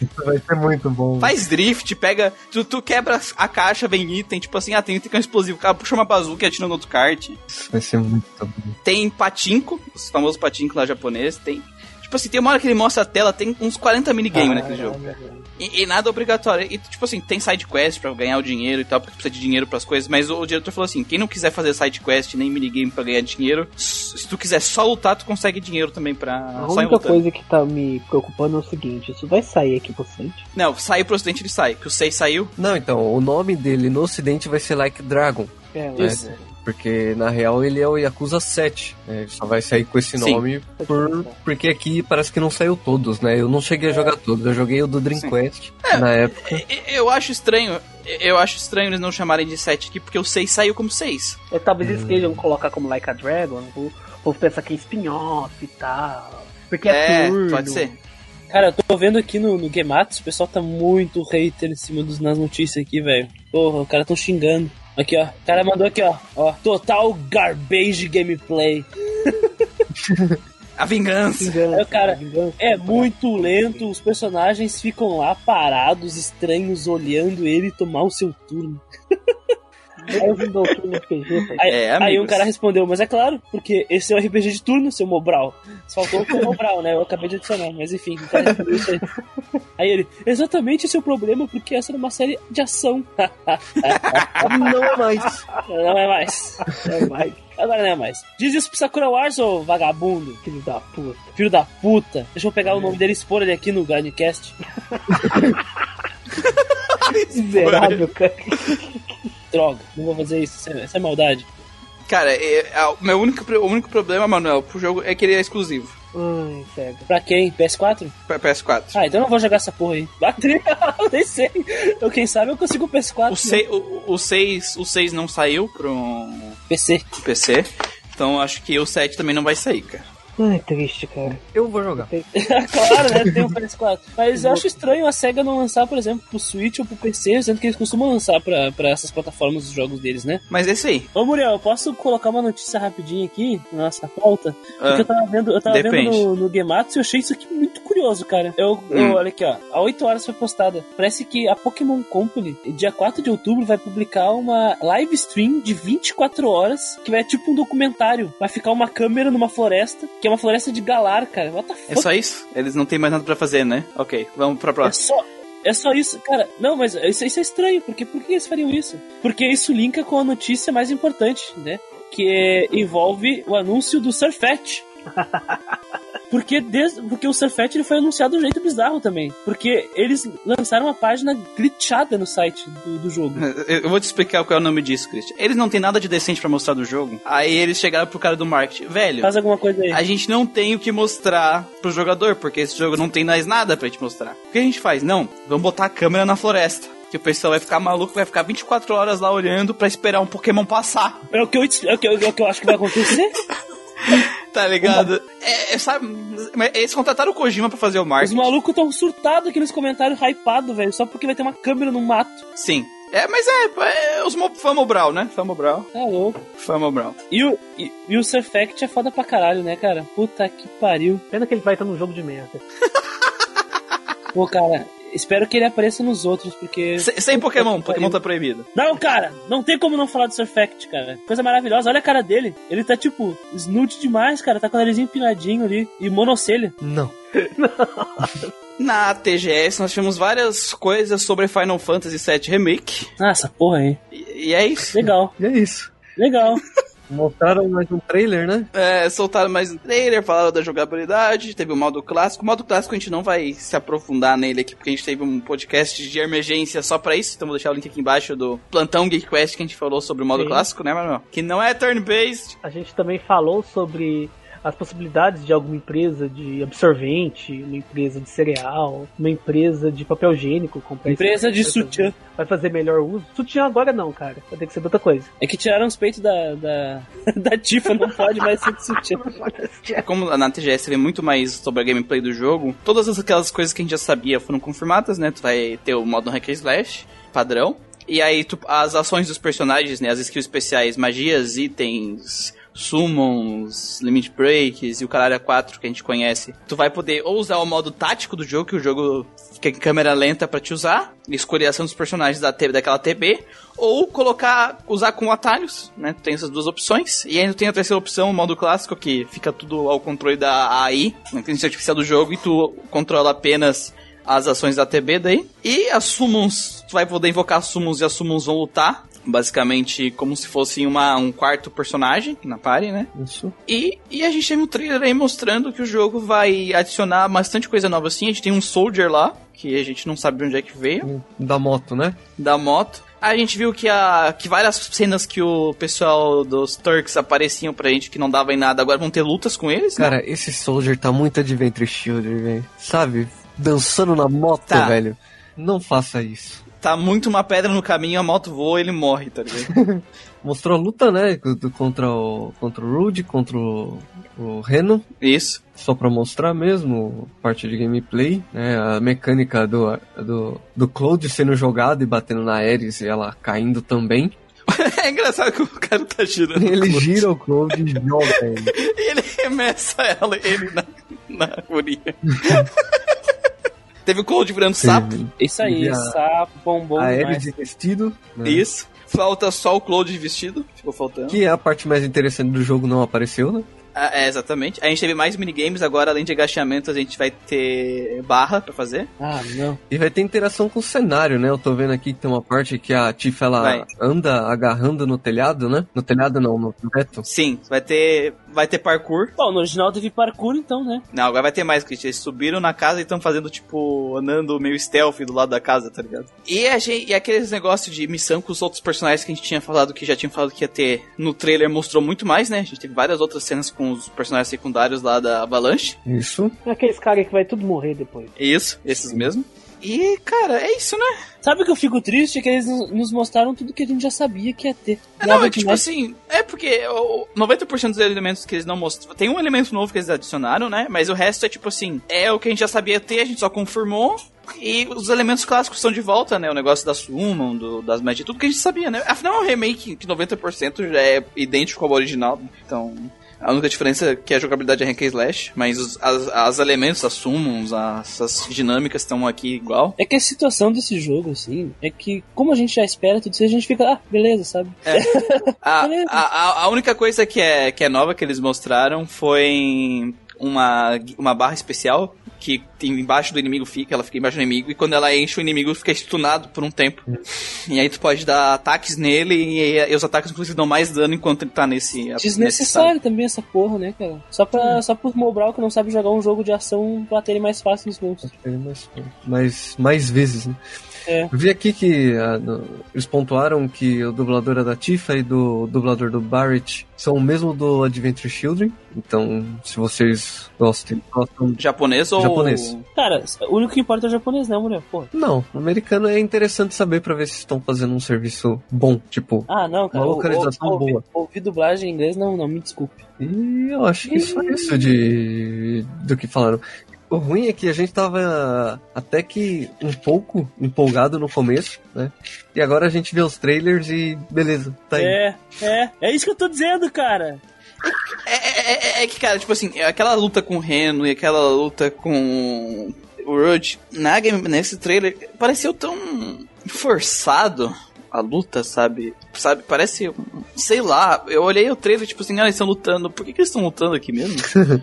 Isso (laughs) vai ser muito bom. Faz drift, pega. Tu, tu quebra a caixa, vem item, tipo assim, ah, tem item que é um explosivo. O cara puxa uma bazuca e atira no outro kart. Isso vai ser muito bom. Tem patinco, os famosos patinco lá japonês. Tem. Tipo assim, tem uma hora que ele mostra a tela, tem uns 40 minigames naquele jogo. E, e nada obrigatório. E, tipo assim, tem side quest pra ganhar o dinheiro e tal, porque precisa de dinheiro pras coisas. Mas o, diretor falou assim: quem não quiser fazer side quest nem minigame pra ganhar dinheiro, se tu quiser só lutar, tu consegue dinheiro também pra. A única coisa que tá me preocupando é o seguinte: isso vai sair aqui pro Ocidente? Não, sair pro ocidente ele sai. Que o 6 saiu. Não, então, o nome dele no ocidente vai ser Like Dragon. É, Isso. Porque na real ele é o Yakuza 7. né? Ele só vai sair com esse Sim. nome por, porque aqui parece que não saiu todos, né? Eu não cheguei a jogar todos, eu joguei o do Dream Sim. Quest É. na época. Eu acho estranho. Eu acho estranho eles não chamarem de 7 aqui, porque o 6 saiu como 6. É, talvez eles queiram colocar como Like a Dragon, o povo pensa que é spin-off e tal. Porque é, É, turno. pode ser. Cara, eu tô vendo aqui no, no Gematsu, o pessoal tá muito hater em cima dos, nas notícias aqui, velho. Porra, o cara tão xingando. Aqui, ó. O cara mandou aqui, ó. ó. Total garbage gameplay. (laughs) A vingança. Vingança, Aí cara- vingança. É muito lento, os personagens ficam lá parados, estranhos, olhando ele tomar o seu turno. (laughs) É RPG. (laughs) Aí, É, aí um cara respondeu, mas é claro, porque esse é o RPG de turno, seu Mobral. Só faltou o seu Mobral, né? Eu acabei de adicionar, mas enfim, o cara respondeu isso aí. Aí ele, exatamente esse é o problema, porque essa era uma série de ação. (laughs) Não é mais. não é mais. É mais, Agora não é mais. Diz isso pro Sakura Wars, ô vagabundo. filho da puta. Filho da puta. Deixa eu pegar o nome dele e expor ele aqui no Grindcast. (laughs) Miserável, cara. Droga, não vou fazer isso, isso é, é maldade. Cara, é- é- o meu único, o único problema, Manuel, pro jogo é que ele é exclusivo. Ai, cega. Pra quem? PS4? Pra PS4. Ah, então eu não vou jogar essa porra aí. (laughs) Bateria, eu nem sei. Eu, quem sabe eu consigo o PS4. O 6 o, o, seis, o seis não saiu pro PC. PC. Então acho que o 7 também não vai sair, cara. Ai, triste, cara. Eu vou jogar. (laughs) claro, né? Tem o PS4. Mas eu acho estranho a SEGA não lançar, por exemplo, pro Switch ou pro PC, sendo que eles costumam lançar pra, pra essas plataformas os jogos deles, né? Mas é isso aí. Ô, Muriel, eu posso colocar uma notícia rapidinho aqui na nossa pauta? Porque Ah, eu tava vendo, eu tava depende. vendo no, no Gematsu e eu achei isso aqui muito curioso, cara. Eu, eu- Hum. olha aqui, ó. Há 8 horas foi postada. Parece que a Pokémon Company, dia 4 de outubro, vai publicar uma live stream de 24 horas, que vai tipo um documentário. Vai ficar uma câmera numa floresta, que é uma floresta de Galar, cara. What the é fuck? só isso? Eles não tem mais nada pra fazer, né? Ok, vamos pra É próxima. só. É só isso, cara. Não, mas isso, isso é estranho, porque por que eles fariam isso? Porque isso linka com a notícia mais importante, né? Que é- envolve o anúncio do Surfet. (laughs) Porque, desde, porque o Surfet ele foi anunciado de um jeito bizarro também. Porque eles lançaram uma página glitchada no site do, do jogo. (laughs) Eu vou te explicar qual é o nome disso, Christian. Eles não tem nada de decente pra mostrar do jogo. Aí eles chegaram pro cara do marketing. Velho, Faz alguma coisa aí. a gente não tem o que mostrar pro jogador, porque esse jogo não tem mais nada pra te mostrar. O que a gente faz? Não, vamos botar a câmera na floresta. Que o pessoal vai ficar maluco, vai ficar 24 horas lá olhando pra esperar um Pokémon passar. É o que eu, é o que eu, é o que eu acho que vai acontecer. (laughs) Tá ligado? É, é, sabe, mas eles contrataram o Kojima pra fazer o Os marketing. malucos tão surtados aqui nos comentários, hypado, velho, só porque vai ter uma câmera no mato. Sim. É, mas é, é os Mo- Famo Brawl, né? Famo Brawl. Tá louco. Famo Brawl. E o, e, e o Surfect é foda pra caralho, né, cara? Puta que pariu. Pena que ele vai estar num jogo de merda. Pô, cara, espero que ele apareça nos outros, porque. Se- sem Pokémon, que Pokémon tá proibido. Não, cara, não tem como não falar do Surfect, cara. Coisa maravilhosa. Olha a cara dele. Ele tá tipo, snoot demais, cara. Tá com o narizinho empinadinho ali. E monocelha. (laughs) Não. na TGS nós tivemos várias coisas sobre Final Fantasy VII Remake. Ah, essa porra aí. E, e é isso. Legal, E é isso. legal. (laughs) Mostraram mais um trailer, né? É, soltaram mais um trailer, falaram da jogabilidade, teve o modo clássico. O modo clássico a gente não vai se aprofundar nele aqui, porque a gente teve um podcast de emergência só pra isso. Então vou deixar o link aqui embaixo do Plantão Geek Quest que a gente falou sobre o modo Sim. clássico, né, Manuel? Que não é turn-based. A gente também falou sobre as possibilidades de alguma empresa de absorvente, uma empresa de cereal, uma empresa de papel higiênico. comprar Empresa de sutiã. fazer- Vai fazer melhor uso. Sutiã agora não, cara. Vai ter que ser outra coisa. É que tiraram os peitos da, da, (laughs) da Tifa, não pode mais ser de sutiã. Como na TGS vê muito mais sobre a gameplay do jogo, todas aquelas coisas que a gente já sabia foram confirmadas, né? Tu vai ter o modo hack and slash, padrão. E aí tu- as ações dos personagens, né? As skills especiais, magias, itens, summons, limit breaks e o caralho 4 que a gente conhece. Tu vai poder ou usar o modo tático do jogo, que o jogo fica em câmera lenta pra te usar, escolher a ação dos personagens da daquela TB, ou colocar, usar com atalhos, né? Tu tem essas duas opções. E ainda tem a terceira opção, o modo clássico, que fica tudo ao controle da AI, a inteligência artificial do jogo, e tu controla apenas as ações da TB daí. E as summons, tu vai poder invocar summons e as summons vão lutar. Basicamente, como se fosse uma, um quarto personagem na party, né? Isso. E, e a gente tem um trailer aí mostrando que o jogo vai adicionar bastante coisa nova assim. A gente tem um Soldier lá, que a gente não sabe de onde é que veio, Da moto, né? da moto. A gente viu que, a, que várias cenas que o pessoal dos Turks apareciam pra gente que não dava em nada, agora vão ter lutas com eles, né? Cara, esse Soldier tá muito Adventure Shield, velho. Sabe? Dançando na moto, Tá. velho. Não faça isso. Tá muito uma pedra no caminho, a moto voa ele morre, tá ligado? (laughs) Mostrou a luta, né? Contra o, contra o Rude, contra o, o Reno. Isso. Só pra mostrar mesmo, parte de gameplay, né? A mecânica do, do, do Cloud sendo jogado e batendo na Ares e ela caindo também. (laughs) É engraçado que o cara tá girando. Ele o gira o Cloud e joga ele. E (laughs) ele remessa ela, ele na, na guria. Teve o Cold virando sapo. Isso aí, E a- sapo, bombom A. Ares de vestido. né? Isso. Falta só o Cloud de vestido. Ficou faltando. Que é a parte mais interessante do jogo, não apareceu, né? Ah, é, exatamente. A gente teve mais minigames, agora além de agachamento, a gente vai ter barra pra fazer. Ah, não. E vai ter interação com o cenário, né? Eu tô vendo aqui que tem uma parte que a Tiff ela Vai. anda agarrando no telhado, né? No telhado não, no teto. Sim, vai ter. Vai ter parkour. Bom, no original teve parkour, então, né? Não, agora vai ter mais, Christian. Eles subiram na casa e estão fazendo, tipo, andando meio stealth do lado da casa, tá ligado? E, a gente, e aqueles negócios de missão com os outros personagens que a gente tinha falado, que já tinham falado que ia ter no trailer, mostrou muito mais, né? A gente teve várias outras cenas com os personagens secundários lá da Avalanche. Isso. Aqueles caras que vai tudo morrer depois. Isso, esses mesmo. E, cara, é isso, né? Sabe o que eu fico triste? É que eles nos mostraram tudo que a gente já sabia que ia ter. É, não, é tipo demais. assim, é porque o 90% dos elementos que eles não mostram. Tem um elemento novo que eles adicionaram, né? Mas o resto é tipo assim, é o que a gente já sabia ter, a gente só confirmou. E os elementos clássicos estão de volta, né? O negócio da Summon, do, das magias, tudo que a gente sabia, né? Afinal, é um remake que 90% já é idêntico ao original. Então, a única diferença é que a jogabilidade é hack and slash, mas os as, as elementos, as summons, as, as dinâmicas estão aqui igual. É que a situação desse jogo, assim, é que como a gente já espera tudo isso, a gente fica, ah, beleza, sabe? (laughs) A, Beleza. a, a- a única coisa que é, que é nova que eles mostraram foi uma, uma barra especial que embaixo do inimigo fica, ela fica embaixo do inimigo, e quando ela enche, o inimigo fica stunado por um tempo. E aí tu pode dar ataques nele, e, e os ataques inclusive dão mais dano enquanto ele tá nesse. nesse Desnecessário também essa porra, né, cara? Só pra, só pro Mobral que não sabe jogar um jogo de ação baterem mais fácil nos monstros. Ele mais, mais, mais vezes, né? É. Eu vi aqui que ah, no- eles pontuaram que o dublador é da Tifa e do dublador do Barrett são o mesmo do Adventure Children. Então, se vocês gostem, gostam. Japonês ou. Japonês. Cara, o único que importa é o japonês, né, mulher? Porra. Não, americano é interessante saber pra ver se estão fazendo um serviço bom, tipo. Ah, não, cara. Uma o- localização o- ouvi- boa. Ouvir dublagem em inglês, não, não, me desculpe. E eu acho que só isso de do que falaram. O ruim é que a gente tava até que um pouco empolgado no começo, né? E agora a gente vê os trailers e beleza, tá aí. É, é, é isso que eu tô dizendo, cara. É, é- é- é que, cara, tipo assim, aquela luta com o Reno e aquela luta com o Rude, na game, nesse trailer, pareceu tão forçado a luta, sabe? Sabe, parece sei lá, eu olhei o trailer, tipo assim, ah, eles estão lutando. Por que, que eles estão lutando aqui mesmo? (laughs)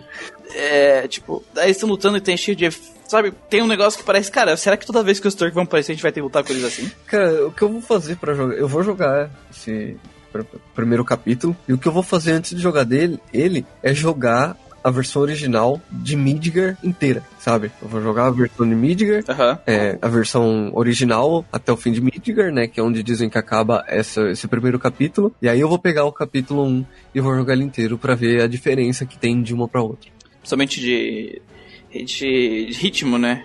é, tipo, aí eles estão lutando e tem cheio de. Sabe, tem um negócio que parece, cara, será que toda vez que os Turk vão aparecer a gente vai ter que lutar com eles assim? Cara, o que eu vou fazer pra jogar? Eu vou jogar esse pr- primeiro capítulo. E o que eu vou fazer antes de jogar dele, ele, é jogar a versão original de Midgar inteira, sabe? Eu vou jogar a versão de Midgar, Aham. é, a versão original até o fim de Midgar, né? Que é onde dizem que acaba essa, esse primeiro capítulo. E aí eu vou pegar o capítulo 1 e vou jogar ele inteiro pra ver a diferença que tem de uma pra outra. Principalmente de, de, de ritmo, né?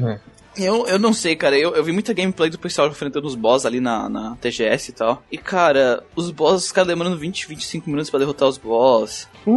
É. Eu, eu não sei, cara. Eu, eu vi muita gameplay do pessoal enfrentando os boss ali na, na TGS e tal. E, cara, os boss ficaram demorando 20, 25 minutos pra derrotar os boss. Teve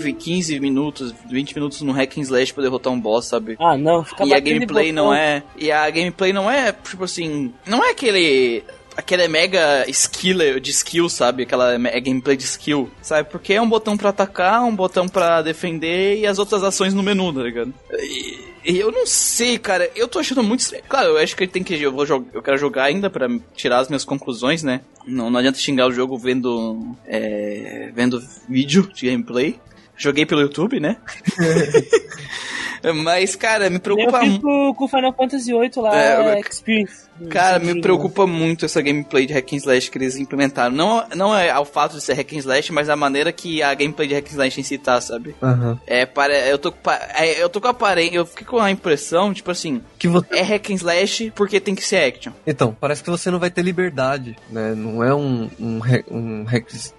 15 minutos, 20 minutos no hack and slash pra derrotar um boss, sabe? Ah, não, fica E a gameplay não é. E a gameplay não é, tipo assim. Não é aquele. Aquela mega skill de skill, sabe? Aquela me- gameplay de skill, sabe? Porque é um botão pra atacar, um botão pra defender e as outras ações no menu, tá ligado? E, eu não sei, cara. Eu tô achando muito estranho. Claro, eu acho que ele tem que. Eu, vou jog- eu quero jogar ainda pra tirar as minhas conclusões, né? Não, não adianta xingar o jogo vendo. é, vendo vídeo de gameplay. Joguei pelo YouTube, né? (laughs) Mas, cara, me Eu preocupa fiz muito. com, com o Final Fantasy VIII lá, É, é, Experience. Cara, me preocupa muito essa gameplay de hack and slash que eles implementaram. Não, não é ao fato de ser hack and slash, mas a maneira que a gameplay de hack and slash em si tá, sabe? Aham. É, para, eu tô, é, eu tô com a aparência, eu fiquei com a impressão, tipo assim, Que você... é hack and slash porque tem que ser action. Então, parece que você não vai ter liberdade, né? Não é um, um, um,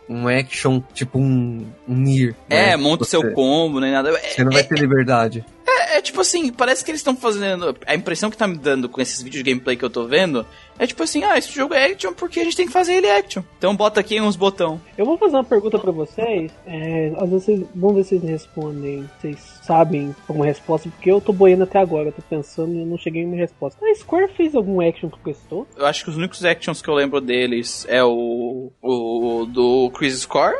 um action, tipo um, um Nier. É, né? monta o seu combo, nem nada. É, Você não vai ter liberdade. É, é tipo assim, parece que eles estão fazendo. A impressão que tá me dando com esses vídeos de gameplay que eu tô vendo é tipo assim, ah, esse jogo é action porque a gente tem que fazer ele action. Então bota aqui uns botão. eu vou fazer uma pergunta pra vocês. É, às vezes vocês, vamos ver se vocês respondem. Vocês sabem alguma resposta, porque eu tô boiando até agora. Eu tô pensando e não cheguei em uma resposta. A Square fez algum action que prestou? Eu acho que os únicos actions que eu lembro deles é o, o do Chris Score,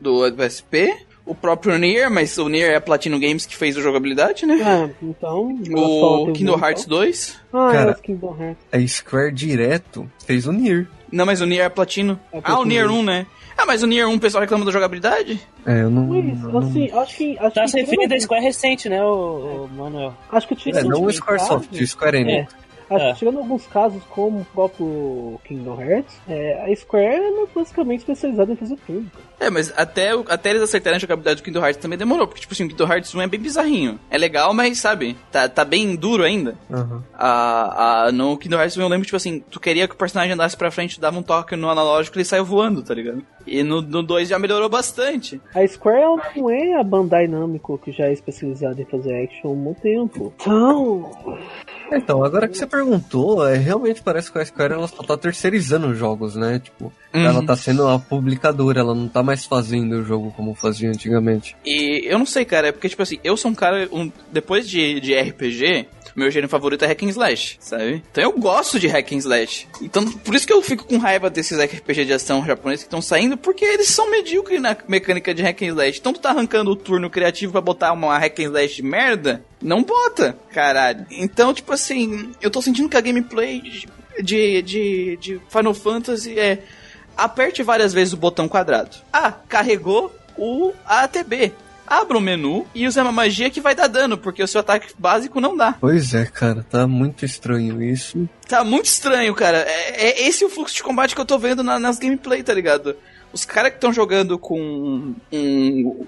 do SP, o próprio Nier, mas o Nier é a Platinum Games que fez a jogabilidade, né? Ah, então. O Kingdom Hearts 2. então. Ah, Cara. é o Kingdom Hearts. A Square direto fez o Nier. Não, mas o Nier é Platino. É ah, o Nier Games. 1, né? Ah, mas o Nier 1 o pessoal reclama da jogabilidade? É, eu não. Mas, não- assim, acho que. Acho Tá que se referindo a Square recente, né, o, Manuel? Acho que tirando É, não o Squaresoft, o Square Enix. Acho É. que tirando alguns casos, como o próprio Kingdom Hearts, é, a Square é basicamente especializada em fazer tudo. cara. É, mas até, o- até eles acertarem a jogabilidade do Kingdom Hearts também demorou. Porque, tipo assim, o Kingdom Hearts 1 é bem bizarrinho. É legal, mas, sabe, tá, tá bem duro ainda. Aham. A, a, no Kingdom Hearts eu lembro, tipo assim, tu queria que o personagem andasse pra frente, dava um toque no analógico e ele saiu voando, tá ligado? E no, no 2 já melhorou bastante. A Square não é a Bandai Namco que já é especializada em fazer action há um bom tempo. Então, Então, agora que você perguntou, é, realmente parece que a Square ela só tá terceirizando os jogos, né? Tipo, Uhum. ela tá sendo a publicadora, ela não tá mais fazendo o jogo como fazia antigamente. E eu não sei, cara, é porque, tipo assim, eu sou um cara. Um, depois de, de RPG, meu gênero favorito é hack and slash, sabe? Então eu gosto de hack and slash. Então, por isso que eu fico com raiva desses RPG de ação japoneses que estão saindo, porque eles são medíocres na mecânica de hack and slash. Então tu tá arrancando o turno criativo pra botar uma hack and slash de merda? Não bota, caralho. Então, tipo assim, eu tô sentindo que a gameplay de, de, de Final Fantasy é. Aperte várias vezes o botão quadrado. Ah, carregou o ATB. Abra o menu e use uma magia que vai dar dano, porque o seu ataque básico não dá. Pois é, cara, tá muito estranho isso. Tá muito estranho, cara. É, é esse o fluxo de combate que eu tô vendo na- nas gameplay, tá ligado? Os caras que estão jogando com.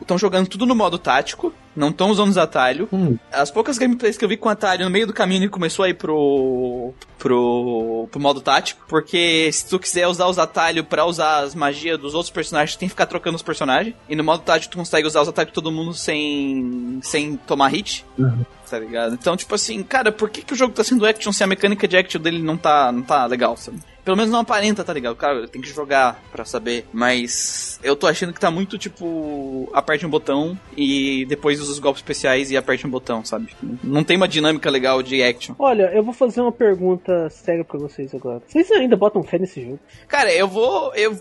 estão jogando tudo no modo tático, não estão usando os atalhos. Hum, As poucas gameplays que eu vi com atalho no meio do caminho ele começou a ir pro. pro. pro modo tático. Porque se tu quiser usar os atalhos pra usar as magias dos outros personagens, tu tem que ficar trocando os personagens. E no modo tático tu consegue usar os atalhos de todo mundo sem. sem tomar hit. Uhum. Tá ligado? Então, tipo assim, cara, por que, que o jogo tá sendo action se a mecânica de action dele não tá, não tá legal, sabe? Pelo menos não aparenta, tá ligado? Cara, tem que jogar pra saber. Mas eu tô achando que tá muito tipo. Aperte um botão e depois os golpes especiais e aperte um botão, sabe? Não tem uma dinâmica legal de action. olha, eu vou fazer uma pergunta séria pra vocês agora. Vocês ainda botam fé nesse jogo? Cara, eu vou. Eu,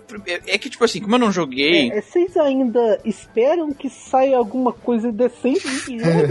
é que, tipo assim, como eu não joguei. É, vocês ainda esperam que saia alguma coisa decente desse jogo?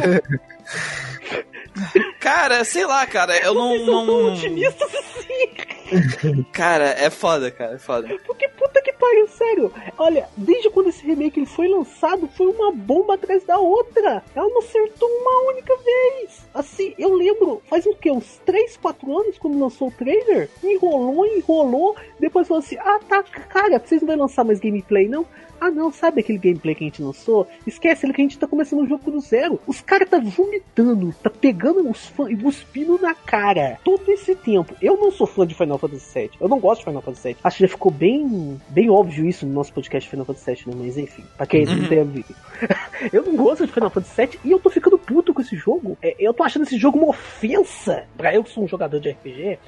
(laughs) Cara, sei lá, cara, eu não. Vocês são não... otimistas assim? Cara, é foda, cara, é foda. Porque que pariu, sério. Olha, desde quando esse remake ele foi lançado, foi uma bomba atrás da outra. Ela não acertou uma única vez. Assim, eu lembro, faz o quê? Uns 3, 4 anos quando lançou o trailer? Enrolou, enrolou. Depois falou assim: Ah, tá, cara, vocês não vão lançar mais gameplay, não? Ah não, sabe aquele gameplay que a gente lançou? Esquece ele que a gente tá começando o jogo do zero. Os caras tá vomitando, tá pegando os fãs e cuspindo na cara todo esse tempo. Eu não sou fã de Final Fantasy VII. Eu não gosto de Final Fantasy VII. Acho que já ficou bem, bem óbvio isso no nosso podcast Final Fantasy VII, né? Mas enfim, pra quem não tem vídeo. (laughs) eu não gosto de Final Fantasy VII e eu tô ficando puto com esse jogo. É, eu tô achando esse jogo uma ofensa. Pra eu que sou um jogador de RPG,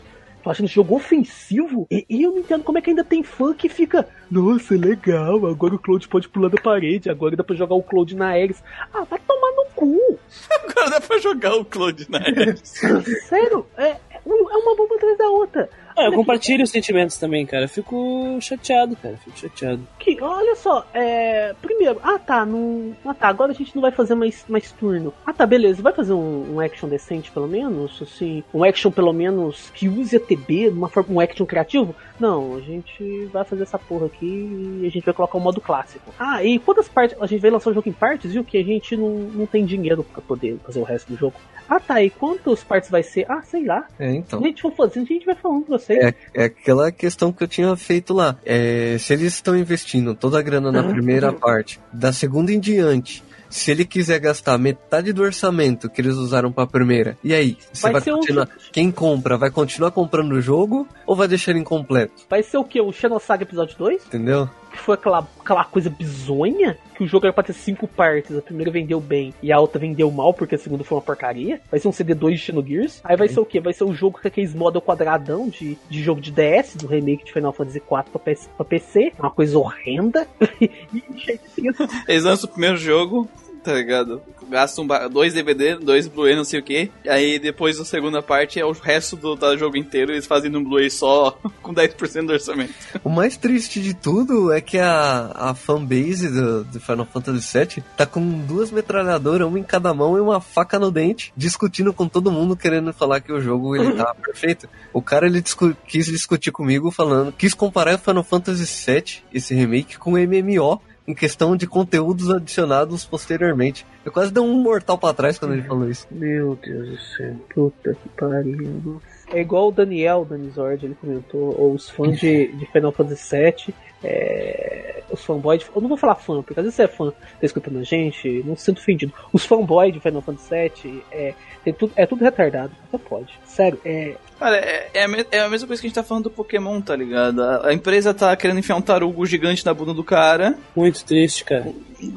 tô achando esse jogo ofensivo. E, e eu não entendo como é que ainda tem fã que fica. Nossa, legal, agora o Cloud pode pular da parede, agora dá pra jogar o Cloud na Ares. Ah, vai tomar no cu! (laughs) Agora dá pra jogar o Cloud Nine. (laughs) Sério, é, é uma bomba atrás da outra. Ah, eu compartilho os sentimentos também, cara. Eu fico chateado, cara. eu Fico chateado. Que, olha só, é. Primeiro, ah tá, não. Ah tá, agora a gente não vai fazer mais, mais turno. Ah tá, beleza, vai fazer um, um action decente pelo menos? Assim, um action pelo menos que use a TB, uma forma, um action criativo? Não, a gente vai fazer essa porra aqui e a gente vai colocar o modo clássico. Ah, e quantas partes. A gente vai lançar o jogo em partes, viu? Que a gente não, não tem dinheiro pra poder fazer o resto do jogo. Ah tá, e quantas partes vai ser? Ah, sei lá. É, então. A gente for fazendo, a gente vai falando pra vocês. É, é aquela questão que eu tinha feito lá. É, se eles estão investindo toda a grana na primeira parte, da segunda em diante, se ele quiser gastar metade do orçamento que eles usaram pra primeira, e aí? Você Vai vai, ser um- continuar. Quem compra vai continuar comprando o jogo ou vai deixar ele incompleto? Vai ser o que? O Xenosaga Episódio 2? Entendeu? Que foi aquela, aquela coisa bizonha, que o jogo era pra ter cinco partes, a primeira vendeu bem e a outra vendeu mal porque a segunda foi uma porcaria. Vai ser um CD2 de Xenogears. Aí vai ser o quê? Vai ser o jogo com aqueles model quadradão de, de jogo de DS, do remake de Final Fantasy IV pra, PS, pra PC. Uma coisa horrenda. (laughs) e, assim, Eles lançam o primeiro jogo, tá ligado? Gastam ba- dois DVD, dois Blu-ray, não sei o que. Aí depois a segunda parte é o resto do, do jogo inteiro. Eles fazem num Blu-ray só (laughs) com 10% do orçamento. O mais triste de tudo é que a, a fanbase do, do Final Fantasy VII tá com duas metralhadoras, uma em cada mão e uma faca no dente, discutindo com todo mundo, querendo falar que o jogo ele tá (laughs) perfeito. O cara ele discu- quis discutir comigo falando, quis comparar o Final Fantasy VII, esse remake, com o MMO em questão de conteúdos adicionados posteriormente. Eu quase dei um mortal pra trás quando ele falou isso. Meu Deus do céu, puta que pariu. É igual o Daniel, Danizord, ele comentou, ou os fãs de, de Final Fantasy VII, é, os fanboys, de- eu não vou falar fã, porque às vezes você é fã, tá escutando a gente, não se sinto ofendido. Os fanboys de Final Fantasy VII, é, tudo, é tudo retardado, só pode. Sério, é, Cara, é, é, a é a mesma coisa que a gente tá falando do Pokémon, tá ligado? A, a empresa tá querendo enfiar um tarugo gigante na bunda do cara. Muito triste, cara.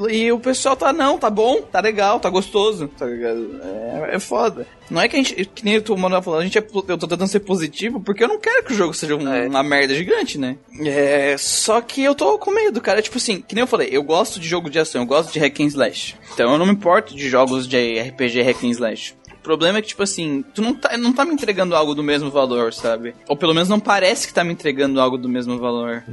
E o pessoal tá, não, tá bom, tá legal, tá gostoso, tá ligado? É, é foda. Não é que a gente, que nem o Manuel falou, a gente é, eu tô tentando ser positivo porque eu não quero que o jogo seja um- uma merda gigante, né? É, só que eu tô com medo, cara. Tipo assim, que nem eu falei, eu gosto de jogo de ação, eu gosto de hack and slash. Então eu não me importo de jogos de RPG hack and slash. O problema é que, tipo assim, tu não tá, não tá me entregando algo do mesmo valor, sabe? Ou pelo menos não parece que tá me entregando algo do mesmo valor.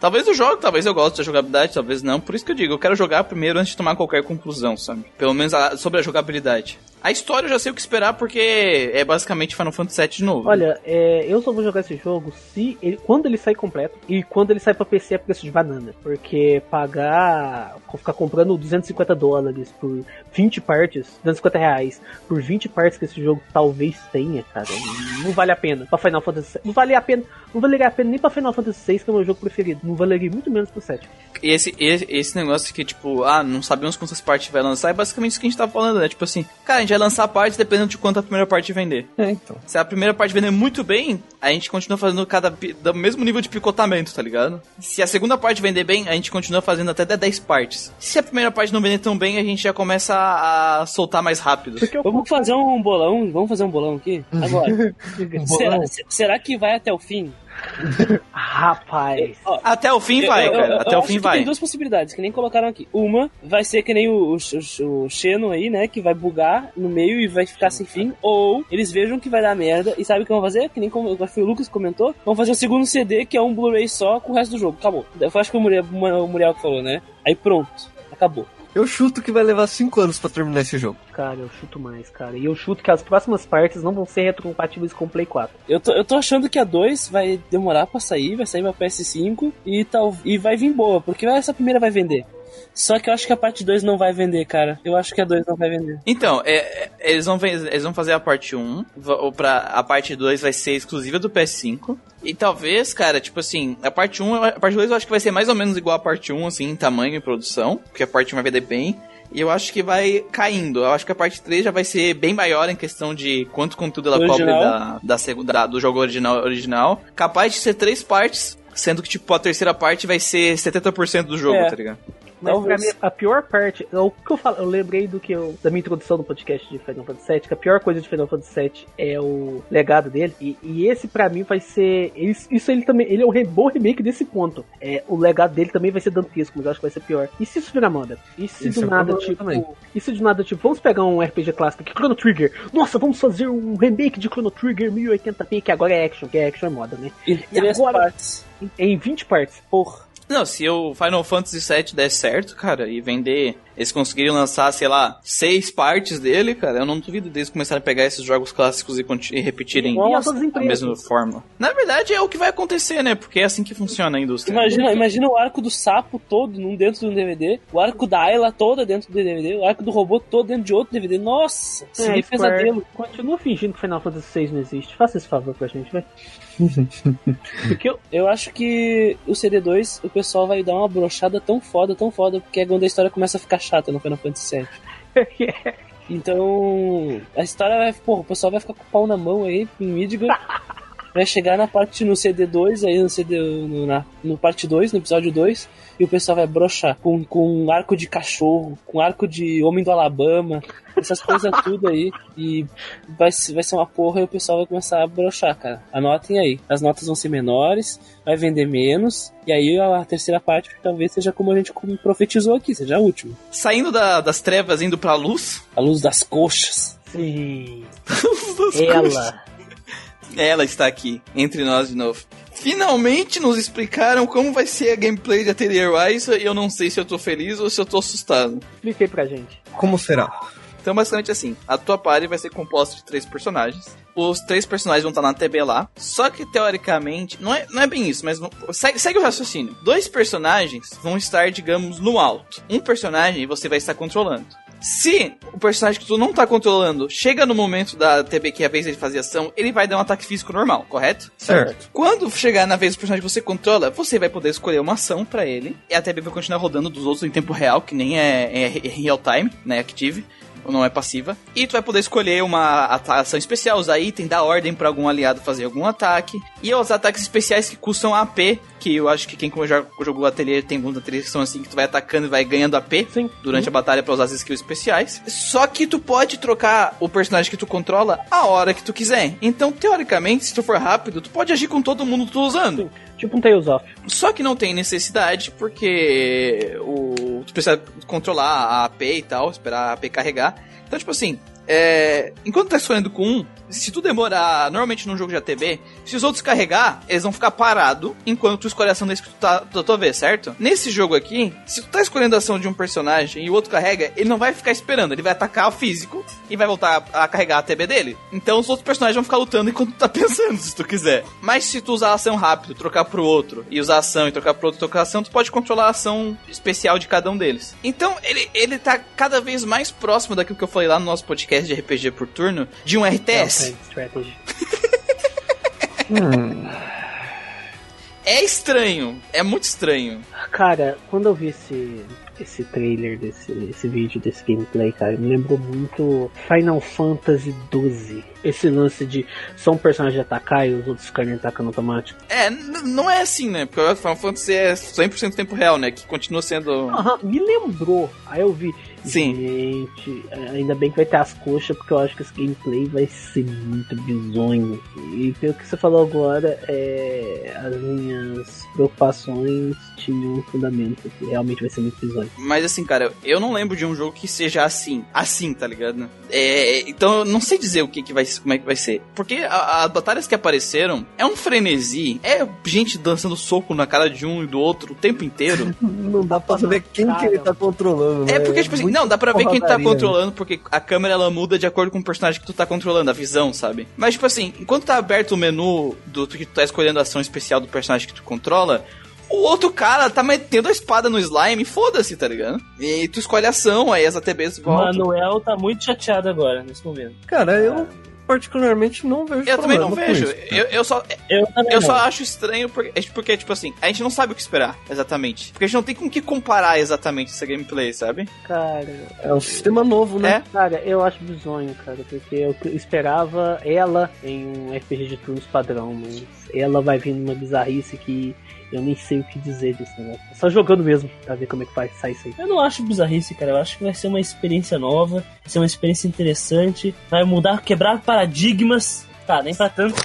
Talvez eu jogue, talvez eu goste da jogabilidade, talvez não. Por isso que eu digo, eu quero jogar primeiro antes de tomar qualquer conclusão, sabe? Pelo menos a- sobre a jogabilidade. A história eu já sei o que esperar porque é basicamente Final Fantasy VII de novo. olha, é, eu só vou jogar esse jogo se ele, quando ele sair completo e quando ele sair pra PC é preço de banana. Porque pagar, ficar comprando 250 dólares por 20 partes, 250 reais por 20 partes que esse jogo talvez tenha, cara, não vale a pena. Pra Final Fantasy VII, não vale a pena, não valeria a pena nem pra Final Fantasy VI, que é o meu jogo preferido. Não valeria muito menos pro 7. E esse, esse, esse negócio que, tipo, ah, não sabemos quantas partes vai lançar, é basicamente isso que a gente tá falando, né? Tipo assim, cara, a gente vai lançar partes dependendo de quanto a primeira parte vender. É, então. Se a primeira parte vender muito bem, a gente continua fazendo cada do mesmo nível de picotamento, tá ligado? Se a segunda parte vender bem, a gente continua fazendo até 10 partes. Se a primeira parte não vender tão bem, a gente já começa a, soltar mais rápido. Eu Vamos fazer um bolão? Vamos fazer um bolão aqui? (laughs) Agora. será, se- será que vai até o fim? Rapaz. Ó, Até o fim vai, eu- cara. eu Até o acho fim que vai. Tem duas possibilidades, que nem colocaram aqui. Uma vai ser que nem o, o, o, Xeno aí, né? Que vai bugar no meio e vai ficar sem fim. Ou eles vejam que vai dar merda e sabe o que vão fazer? Que nem como acho que foi o Lucas que comentou. Vão fazer o segundo CD, que é um Blu-ray só com o resto do jogo. Acabou. Eu acho que foi o Muriel, o Muriel que falou, né? Aí pronto. Acabou. Eu chuto que vai levar 5 anos pra terminar esse jogo. Cara, eu chuto mais, cara. E eu chuto que as próximas partes não vão ser retrocompatíveis com o Play 4. Eu tô, eu tô achando que a 2 vai demorar pra sair, vai sair pra PS5 e, tal, e vai vir boa, porque essa primeira vai vender. Só que eu acho que a parte 2 não vai vender, cara. Eu acho que a 2 não vai vender. Então, é, é, eles, vão, eles vão fazer a parte 1, va- ou pra, a parte 2 vai ser exclusiva do PS5. E talvez, cara, tipo assim, a parte 1, a parte 2 eu acho que vai ser mais ou menos igual a parte 1, assim, em tamanho e produção, porque a parte 1 vai vender bem. E eu acho que vai caindo. Eu acho que a parte 3 já vai ser bem maior em questão de quanto conteúdo ela cobre da, da segunda, da- do jogo original, original. Capaz de ser três partes, sendo que, tipo, a terceira parte vai ser 70% do jogo, É. tá ligado? Mas pra Talvez. mim, a pior parte, é o que eu falo, eu lembrei do que eu, da minha introdução no podcast de Final Fantasy VII, que a pior coisa de Final Fantasy VII é o legado dele, e, e esse pra mim vai ser, isso, isso ele também, ele é um re- bom remake desse ponto, é, o legado dele também vai ser dantesco, mas eu acho que vai ser pior. E se isso virar moda? E se Isso do é nada, tipo, também. e se do nada, tipo, vamos pegar um RPG clássico aqui, Chrono Trigger, nossa, vamos fazer um remake de Chrono Trigger 1080p, que agora é action, que é action é moda, né? E três agora- partes. Em 20 partes. Porra. Não, se o Final Fantasy VII der certo, cara, e vender, eles conseguirem lançar, sei lá, seis partes dele, cara, eu não duvido deles começarem a pegar esses jogos clássicos e, e repetirem a Nossa, a mesma fórmula. Na verdade, é o que vai acontecer, né? Porque é assim que funciona a indústria. Imagina, imagina o arco do sapo todo num dentro de um DVD, o arco da Ayla toda dentro do DVD, o arco do robô todo dentro de outro DVD. Nossa, seria É, pesadelo. Square, continua fingindo que Final Fantasy VI não existe. Faça esse favor pra gente, vai. (laughs) Porque eu, Eu acho que o CD2 o pessoal vai dar uma brochada tão foda, tão foda, porque é quando a história começa a ficar chata no Final Fantasy VII. (laughs) Então, a história vai. Porra, o pessoal vai ficar com o pau na mão aí em Midgar. (laughs) Vai chegar na parte no CD2, aí no CD. No, na, no parte 2, no episódio 2, e o pessoal vai brochar com, com um arco de cachorro, com arco de homem do Alabama, essas coisas (laughs) tudo aí. E vai, vai ser uma porra e o pessoal vai começar a brochar, cara. Anotem aí. As notas vão ser menores, vai vender menos, e aí a terceira parte talvez seja como a gente profetizou aqui, seja a última. Saindo da- das trevas, indo pra luz, A luz das coxas. sim, (laughs) das ela. Ela está aqui, entre nós de novo. Finalmente nos explicaram como vai ser a gameplay de Atelier Rise e eu não sei se eu tô feliz ou se eu tô assustado. Expliquei pra gente. Como será? Então, basicamente assim, a tua party vai ser composta de três personagens. Os três personagens vão estar na TB lá. Só que, teoricamente, não é, não é bem isso, mas não- segue, segue o raciocínio. Dois personagens vão estar, digamos, no alto. Um personagem você vai estar controlando. Se o personagem que tu não tá controlando chega no momento da TB que é a vez dele fazer ação, ele vai dar um ataque físico normal, correto? Certo. Quando chegar na vez do personagem que você controla, você vai poder escolher uma ação pra ele. E a TB vai continuar rodando dos outros em tempo real, que nem é, é real time, né? Active. Ou não é passiva. E tu vai poder escolher uma ação especial, usar item, dar ordem pra algum aliado fazer algum ataque. E os ataques especiais que custam AP, que eu acho que quem já jogou Atelier tem alguns ateliês que são assim, que tu vai atacando e vai ganhando AP Sim. durante a batalha pra usar as skills especiais. Só que tu pode trocar o personagem que tu controla a hora que tu quiser. Então, teoricamente, se tu for rápido, tu pode agir com todo mundo que tu tá usando. Tipo um Tales of. Só que não tem necessidade, porque o, tu precisa controlar a AP e tal, esperar a AP carregar. Então, tipo assim, é, enquanto tá escolhendo com um, se tu demorar, normalmente num jogo de ATB, se os outros carregar, eles vão ficar parados enquanto tu escolhe a ação que tu tá da tua vez, certo? Nesse jogo aqui, se tu tá escolhendo a ação de um personagem e o outro carrega, ele não vai ficar esperando, ele vai atacar o físico e vai voltar a, a carregar a ATB dele. Então os outros personagens vão ficar lutando enquanto tu tá (laughs) pensando, se tu quiser. Mas se tu usar a ação rápido, trocar pro outro, e usar a ação e trocar pro outro, trocar a ação, tu pode controlar a ação especial de cada um deles. Então ele, ele tá cada vez mais próximo daquilo que eu falei lá no nosso podcast de RPG por turno, de um RTS. É estranho, é muito estranho. Cara, quando eu vi esse, esse trailer, desse esse vídeo, desse gameplay, cara, me lembrou muito Final Fantasy XII. Esse lance de só um personagem atacar e os outros ficarem atacando automático. É, não é assim, né? Porque o Final Fantasy é 100% tempo real, né? Que continua sendo. Aham, me lembrou. Aí eu vi. Sim. Gente, ainda bem que vai ter as coxas, porque eu acho que esse gameplay vai ser muito bizonho. E pelo que você falou agora, é, as minhas preocupações tinham um fundamento, que realmente vai ser muito bizonho. Mas assim, cara, eu não lembro de um jogo que seja assim. Assim, tá ligado? É, então eu não sei dizer o que, que vai como é que vai ser. Porque as batalhas que apareceram é um frenesi. É gente dançando soco na cara de um e do outro o tempo inteiro. (laughs) Não dá pra saber quem que ele tá controlando, né? É porque, tipo assim, não, dá pra ver quem tá controlando, porque a câmera ela muda de acordo com o personagem que tu tá controlando, a visão, sabe? Mas, tipo assim, enquanto tá aberto o menu do que tu tá escolhendo a ação especial do personagem que tu controla, o outro cara tá metendo a espada no slime, foda-se, tá ligado? E tu escolhe a ação, aí as ATBs O voltam. Manuel tá muito chateado agora, nesse momento. Cara, eu particularmente não vejo Eu também não vejo. isso. Eu, eu só, Eu eu só acho estranho porque, é porque, tipo assim, a gente não sabe o que esperar, exatamente. Porque a gente não tem com o que comparar exatamente essa gameplay, sabe? Cara, É um sistema novo, né? É. cara, eu acho bizonho, cara, porque eu esperava ela em um RPG de turnos padrão, mas ela vai vir numa bizarrice que eu nem sei o que dizer desse negócio. É Só jogando mesmo, pra ver como é que vai sair isso aí. Eu não acho bizarrice, cara. Eu acho que vai ser uma experiência nova, vai ser uma experiência interessante, vai mudar, quebrar paradigmas. Tá, nem pra tanto,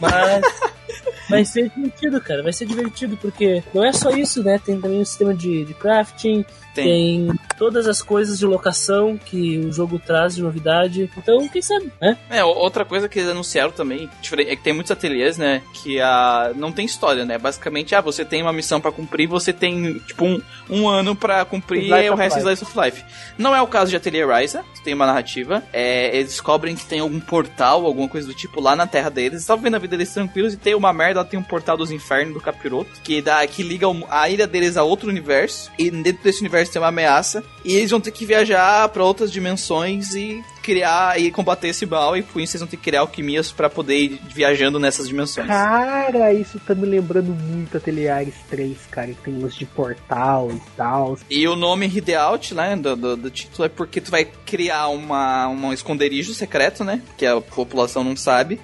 mas (laughs) vai ser divertido, cara. Vai ser divertido porque não é só isso, né? Tem também o sistema de, de crafting, Tem. tem. todas as coisas de locação que o jogo traz de novidade. Então, quem sabe, né? É, outra coisa que eles anunciaram também, é que tem muitos ateliês, né, que a, não tem história, né, basicamente, ah, você tem uma missão pra cumprir, você tem, tipo, um, um ano pra cumprir e o resto é. Slice of Life. Não é o caso de Ateliê Ryza, que tem uma narrativa, é, eles descobrem que tem algum portal, alguma coisa do tipo lá na terra deles, eles estavam vendo a vida deles tranquilos e tem uma merda, ela tem um portal dos infernos do capiroto, que, dá, que liga a ilha deles a outro universo, e dentro desse universo tem uma ameaça, e eles vão ter que viajar pra outras dimensões e criar e combater esse mal, e por isso eles vão ter que criar alquimias pra poder ir viajando nessas dimensões. Cara, isso tá me lembrando muito Ateliares 3, cara, que tem lance de portal e tal. E o nome Hideout, né, do, do, do título, é porque tu vai criar uma, um esconderijo secreto, né, que a população não sabe,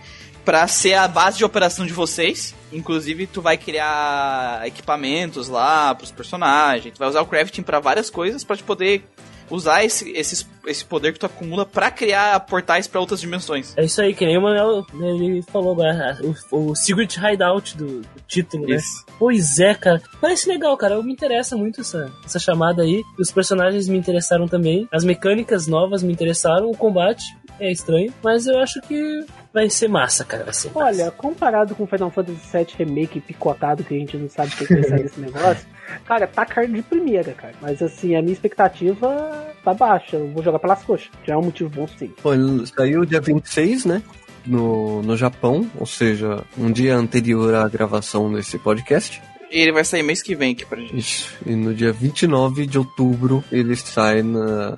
pra ser a base de operação de vocês. Inclusive, tu vai criar equipamentos lá pros personagens, tu vai usar o crafting pra várias coisas pra te poder usar esse, esse, esse poder que tu acumula pra criar portais pra outras dimensões. É isso aí, que nem o Manuel ele falou agora, o, o Secret Hideout do, do título, né? Isso. Pois é, cara. Parece legal, cara. Eu me interessa muito essa, essa chamada aí. Os personagens me interessaram também. As mecânicas novas me interessaram. O combate é estranho, mas eu acho que vai ser massa, cara. Vai ser massa. Olha, comparado com Final Fantasy VII Remake picotado, que a gente não sabe o que sair desse (laughs) negócio, cara, tá carne de primeira, cara. Mas assim, a minha expectativa tá baixa. Eu vou jogar pelas coxas. Já é um motivo bom sim. Pô, ele saiu dia 26, né? No, no Japão, ou seja, um dia anterior à gravação desse podcast. E ele vai sair mês que vem aqui pra gente. Isso. E no dia 29 de outubro ele sai na, na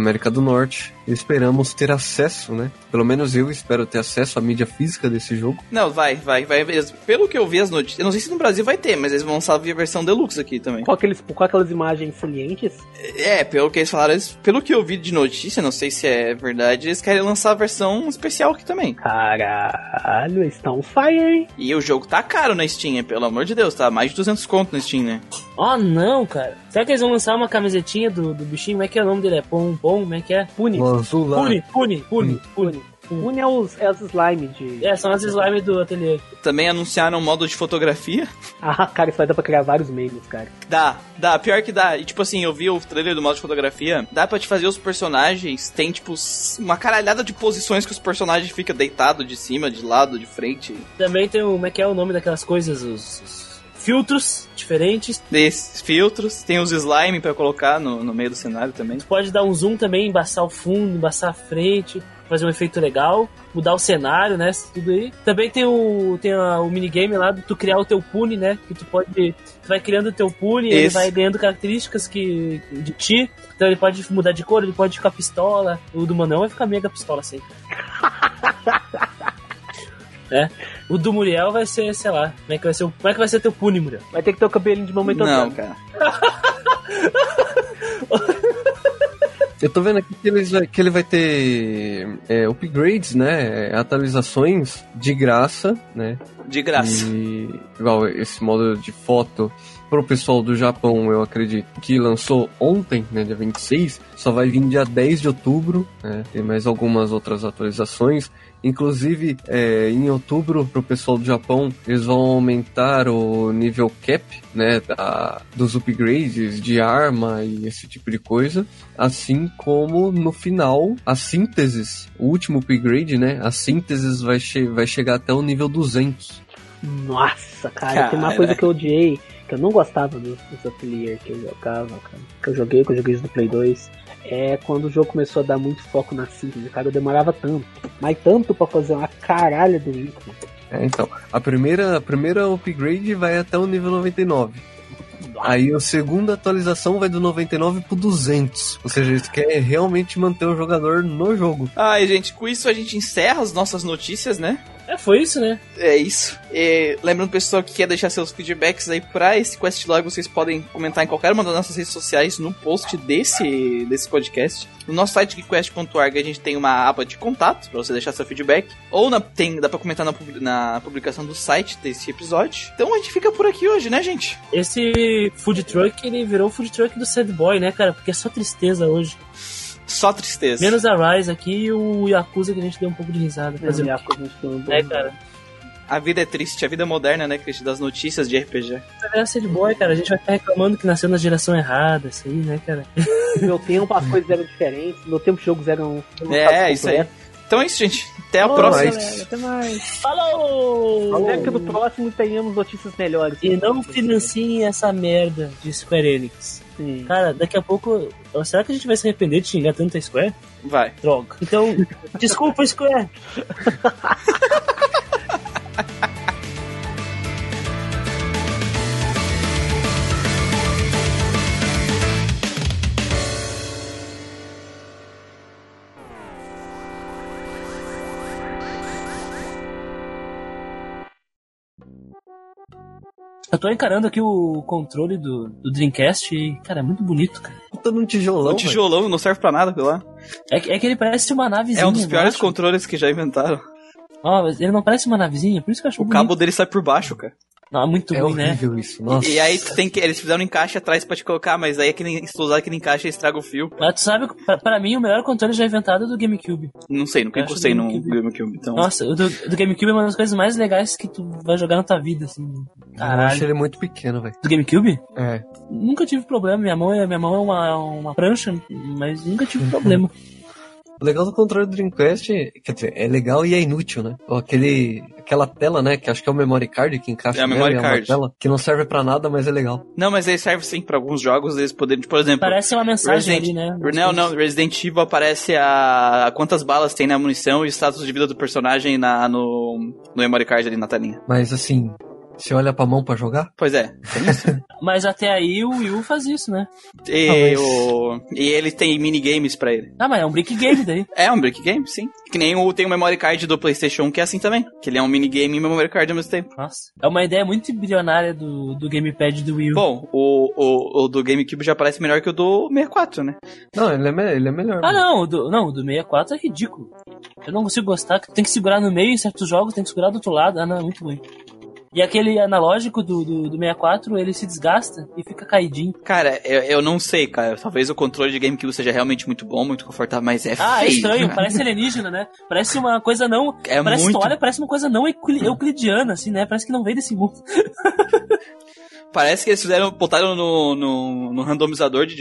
América do Norte. Esperamos ter acesso, né? Pelo menos eu espero ter acesso à mídia física desse jogo. Não, vai, vai, vai. Pelo que eu vi as notícias, eu não sei se no Brasil vai ter, mas eles vão lançar a versão deluxe aqui também. Com, aqueles, com aquelas imagens salientes. É, pelo que eles falaram, eles- pelo que eu vi de notícia, não sei se é verdade, eles querem lançar a versão especial aqui também. Caralho, eles estão fire, hein? E o jogo tá caro na Steam, hein, pelo amor de Deus, tá mais de 200 conto na Steam, né? Oh, não, cara. Será que eles vão lançar uma camisetinha do, do bichinho? Como é que é o nome dele? É Pom Pom? Como é que é? Pune. O azul lá. Pune, Pune, Pune, Pune. Pune é os, é os slime de. É, são as slime do ateliê. Também anunciaram um modo de fotografia. (laughs) Ah, cara, isso vai dar pra criar vários memes, cara. Dá, dá, pior que dá. E tipo assim, eu vi o trailer do modo de fotografia, dá pra te fazer os personagens, tem tipo uma caralhada de posições que os personagens ficam deitados de cima, de lado, de frente. Também tem o. Como é que é o nome daquelas coisas? Os. os filtros diferentes. Desses filtros, tem os slime pra colocar no, no meio do cenário também. Tu pode dar um zoom também, embaçar o fundo, embaçar a frente, fazer um efeito legal, mudar o cenário, né? Tudo aí. Também tem o tem a- o minigame lá de tu criar o teu pune, né? Que tu pode. Tu vai criando o teu pune, ele vai ganhando características que, de ti. Então ele pode mudar de cor, ele pode ficar pistola. O do Manão vai ficar mega pistola sempre. (laughs) é. O do Muriel vai ser, sei lá, como é que vai ser, o- como é que vai ser teu pune, Muriel? Vai ter que ter o cabelinho de mamãe Não, tocando. cara. (laughs) Eu tô vendo aqui que, vai- que ele vai ter é, upgrades, né? Atualizações de graça, né? De graça. E igual esse modo de foto pro pessoal do Japão, eu acredito, que lançou ontem, né, dia 26, só vai vir dia 10 de outubro, né, tem mais algumas outras atualizações. Inclusive, é, em outubro, pro pessoal do Japão, eles vão aumentar o nível cap, né, da, dos upgrades de arma e esse tipo de coisa. Assim como no final, as sínteses, o último upgrade, né, as sínteses vai, che vai chegar até o nível 200. Nossa, cara, tem uma Cara. coisa que eu odiei, que eu não gostava dos, dos atelier que eu jogava, cara. Que eu joguei, que eu joguei isso no Play 2. É quando o jogo começou a dar muito foco na síntese, cara, eu demorava tanto. Mas tanto pra fazer uma caralha do item. É, então, a primeira, a primeira upgrade vai até o nível 99. Aí a segunda atualização vai do 99 pro 200. Ou seja, eles querem realmente manter o jogador no jogo. Ai, gente, com isso a gente encerra as nossas notícias, né? É, foi isso, né? É isso. E, lembrando, pessoal, que quer deixar seus feedbacks aí pra esse questlog, vocês podem comentar em qualquer uma das nossas redes sociais no post desse, desse podcast. No nosso site geekquest.org a gente tem uma aba de contato pra você deixar seu feedback. Ou na- tem, dá pra comentar na, na publicação do site desse episódio. Então a gente fica por aqui hoje, né, gente? Esse food truck, ele virou o food truck do Sad Boy, né, cara? Porque é só tristeza hoje. Só tristeza. Menos a Rise aqui e o Yakuza que a gente deu um pouco de risada. Fazer o Yakuza, a gente tem um quê? É, cara. A vida é triste, a vida é moderna, né, Cristian? Das notícias de RPG. Vai virar Sad Boy, cara. A gente vai ficar reclamando que nasceu na geração errada, isso aí, né, cara? No (laughs) meu tempo as coisas eram diferentes, no meu tempo os jogos eram. É, isso aí. Então é isso, gente. Até a Falou, próxima. galera, até mais. Falou! Espero que no próximo tenhamos notícias melhores. E não financiem essa merda de Square Enix. Sim. Cara, daqui a pouco. Será que a gente vai se arrepender de xingar tanto a Square? Vai. Droga. Então, desculpa, Square. (laughs) Eu tô encarando aqui o controle do, do Dreamcast e, cara, é muito bonito, cara. Puta num tijolão. O tijolão não serve pra nada, sei lá. É, que- é que ele parece uma navezinha. É um dos piores controles que já inventaram. Ó, mas ele não parece uma navezinha, por isso que eu acho O bonito. cabo dele sai por baixo, cara. Não, é muito É ruim, né? horrível isso. Nossa. E aí tu tem que. Eles fizeram um encaixe atrás pra te colocar, mas aí aquele, se tu usar aquele encaixe estraga o fio. Mas tu sabe, pra, pra mim, o melhor controle já inventado é do GameCube. Não sei, nunca Eu encostei no GameCube. GameCube. Então. Nossa, o do, do GameCube é uma das coisas mais legais que tu vai jogar na tua vida, assim. Eu Caralho. acho ele muito pequeno, velho. Do GameCube? É. Nunca tive problema. Minha mão é, minha mão é uma, uma prancha, mas nunca tive (laughs) problema. O legal do controle do Dreamcast, quer dizer, é legal e é inútil, né? Ou aquele, aquela tela, né? Que acho que é o memory card que encaixa É a nela, memory é uma card. tela que não serve pra nada, mas é legal. Não, mas ele serve sim pra alguns jogos, eles poderem, por exemplo. Parece uma mensagem Resident- ali, né? Não, não, Resident Evil aparece a quantas balas tem na munição e o status de vida do personagem na, no, no memory card ali na telinha. Mas assim, você olha pra mão pra jogar? Pois é, tem (laughs) isso. Mas até aí o Wii U faz isso, né? E, Ah, mas- o, e ele tem minigames pra ele. Ah, mas é um brick game daí. (laughs) É um brick game, sim. Que nem o, tem o memory card do PlayStation 1 que é assim também. Que ele é um minigame e memory card ao mesmo tempo. Nossa. É uma ideia muito bilionária do, do gamepad do Wii U. Bom, o, o, o do GameCube já parece melhor que o do 64, né? Não, ele é, me- ele é melhor. Ah, mano. não, o do, não, o do 64 é ridículo. Eu não consigo gostar, que tem que segurar no meio em certos jogos, tem que segurar do outro lado. Ah, não, é muito ruim. E aquele analógico do, do, do 64, ele se desgasta e fica caidinho. Cara, eu, eu não sei, cara. Talvez o controle de GameCube seja realmente muito bom, muito confortável, mas é Ah, é feio. estranho, (laughs) parece alienígena, né? Parece uma coisa não. É parece muito. olha, parece uma coisa não eucli- euclidiana, assim, né? Parece que não veio desse mundo. (laughs) Parece que eles fizeram, botaram no, no, no randomizador de,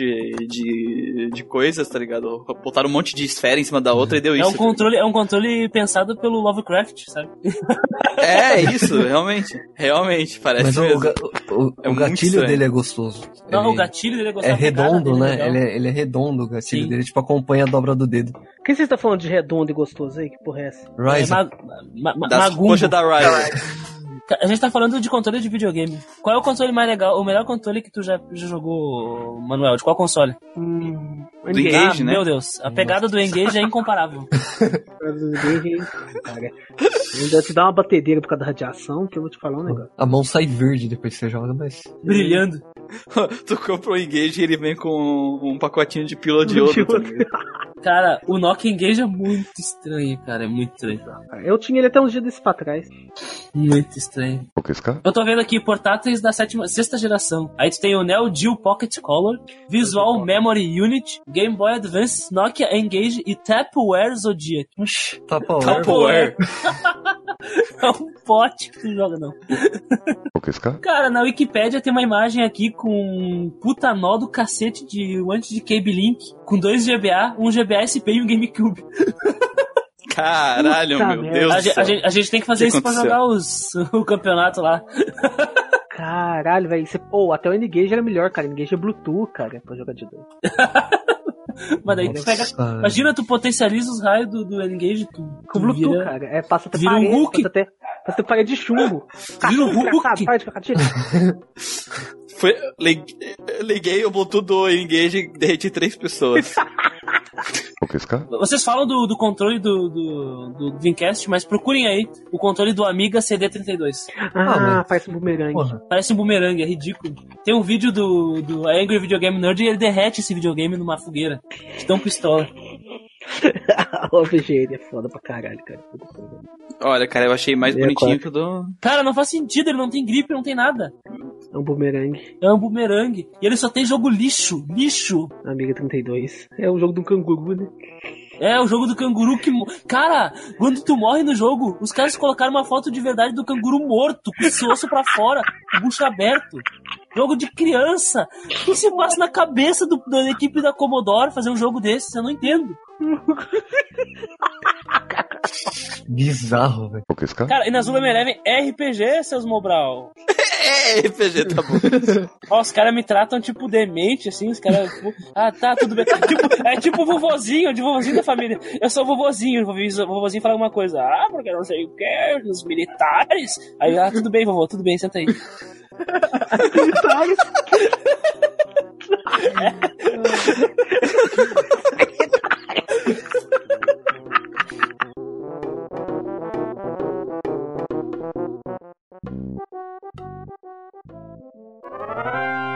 de, de coisas, tá ligado? Botaram um monte de esfera em cima da outra e deu É isso. um controle, é um controle pensado pelo Lovecraft, sabe? (laughs) É, isso, realmente. Realmente, parece Mas o, mesmo. ga- o, É o gatilho estranho. dele é gostoso. Não, Ele o gatilho dele é é gostava da cara redondo, dele, né? legal. Ele é, ele é redondo o gatilho Sim. dele, tipo, acompanha a dobra do dedo. O que você está falando de redondo e gostoso aí? Que porra é essa? É Rise. ma, ma, ma, Das coxas da Ryder. (laughs) A gente tá falando de controle de videogame. Qual é o controle mais legal, o melhor controle que tu já, já jogou, Manuel? De qual console? Hum, Do Engage, ah, né? Meu Deus, a pegada do Engage é incomparável. (laughs) Ainda te dá uma batedeira por causa da radiação, que eu vou te falar um negócio. A mão sai verde depois que você joga, mas. Brilhando. (laughs) tu compra o Engage e ele vem com um pacotinho de pílula de ouro. (laughs) Cara, o Nokia Engage é muito estranho, cara. É muito estranho. Eu tinha ele até uns dias desses pra trás. Muito estranho. Eu tô vendo aqui portáteis da sétima, sexta geração. Aí tu tem o Neo Geo Pocket Color, Visual Memory Unit, Game Boy Advance, Nokia Engage e Tapware Zodiac. Tupperware. (laughs) É um pote que tu joga, não. Cara, na Wikipédia tem uma imagem aqui com um puta nó do cacete de um antes de Cable Link, com dois GBA, um GBA SP e um GameCube. Caralho, Puta meu merda. Deus A, gente- céu. a gente, a gente tem que fazer O que isso pra aconteceu? jogar os, (laughs) o campeonato lá. Caralho, velho. Pô, até o N-Gage era melhor, cara. N-Gage é Bluetooth, cara, pra jogar de dois. (laughs) Mas daí tu pega. Nossa. Imagina, tu potencializa os raios do, do Engage, tu, Com tu Bluetooth, vira- cara. É, passa até vira um parede, Hulk. passa até, passa até parede de chumbo. Vira um Cachorro Hulk. desgraçado, para de ficar tirando. (laughs) Foi, lig- liguei o Bluetooth do Engage e derreti três pessoas. Vocês falam do, do controle do, do, do Dreamcast, mas procurem aí o controle do Amiga CD32. Ah, mas- faz um bumerangue. Porra. Parece um bumerangue, é ridículo. Tem um vídeo do, do Angry Video Game Nerd e ele derrete esse videogame numa fogueira. De tão pistola. (laughs) o é foda pra caralho, cara. Olha, cara, eu achei mais É, bonitinho quatro. que o do. Cara, não faz sentido, ele não tem gripe, não tem nada. É um bumerangue. É um bumerangue. E ele só tem jogo lixo, lixo. Amiga 32. É o jogo do canguru, né? É, o jogo do canguru que. Cara, quando tu morre no jogo, os caras colocaram uma foto de verdade do canguru morto, com esse osso pra fora, o bucho aberto. Jogo de criança. O que se passa na cabeça do- da equipe da Commodore fazer um jogo desse? Eu não entendo. Bizarro, velho. Cara, e na Zuma Eleven RPG, seus Mobral. É, RPG, tá bom. Ó, os caras me tratam tipo demente, assim, os caras. tipo, ah, tá, tudo bem. Tipo, é tipo vovozinho, de vovozinho da família. Eu sou vovozinho, o vovozinho, fala alguma coisa. Ah, porque não sei o que, os militares. Aí, ah, tudo bem, vovô, tudo bem, senta aí. Thank (laughs) (laughs) you.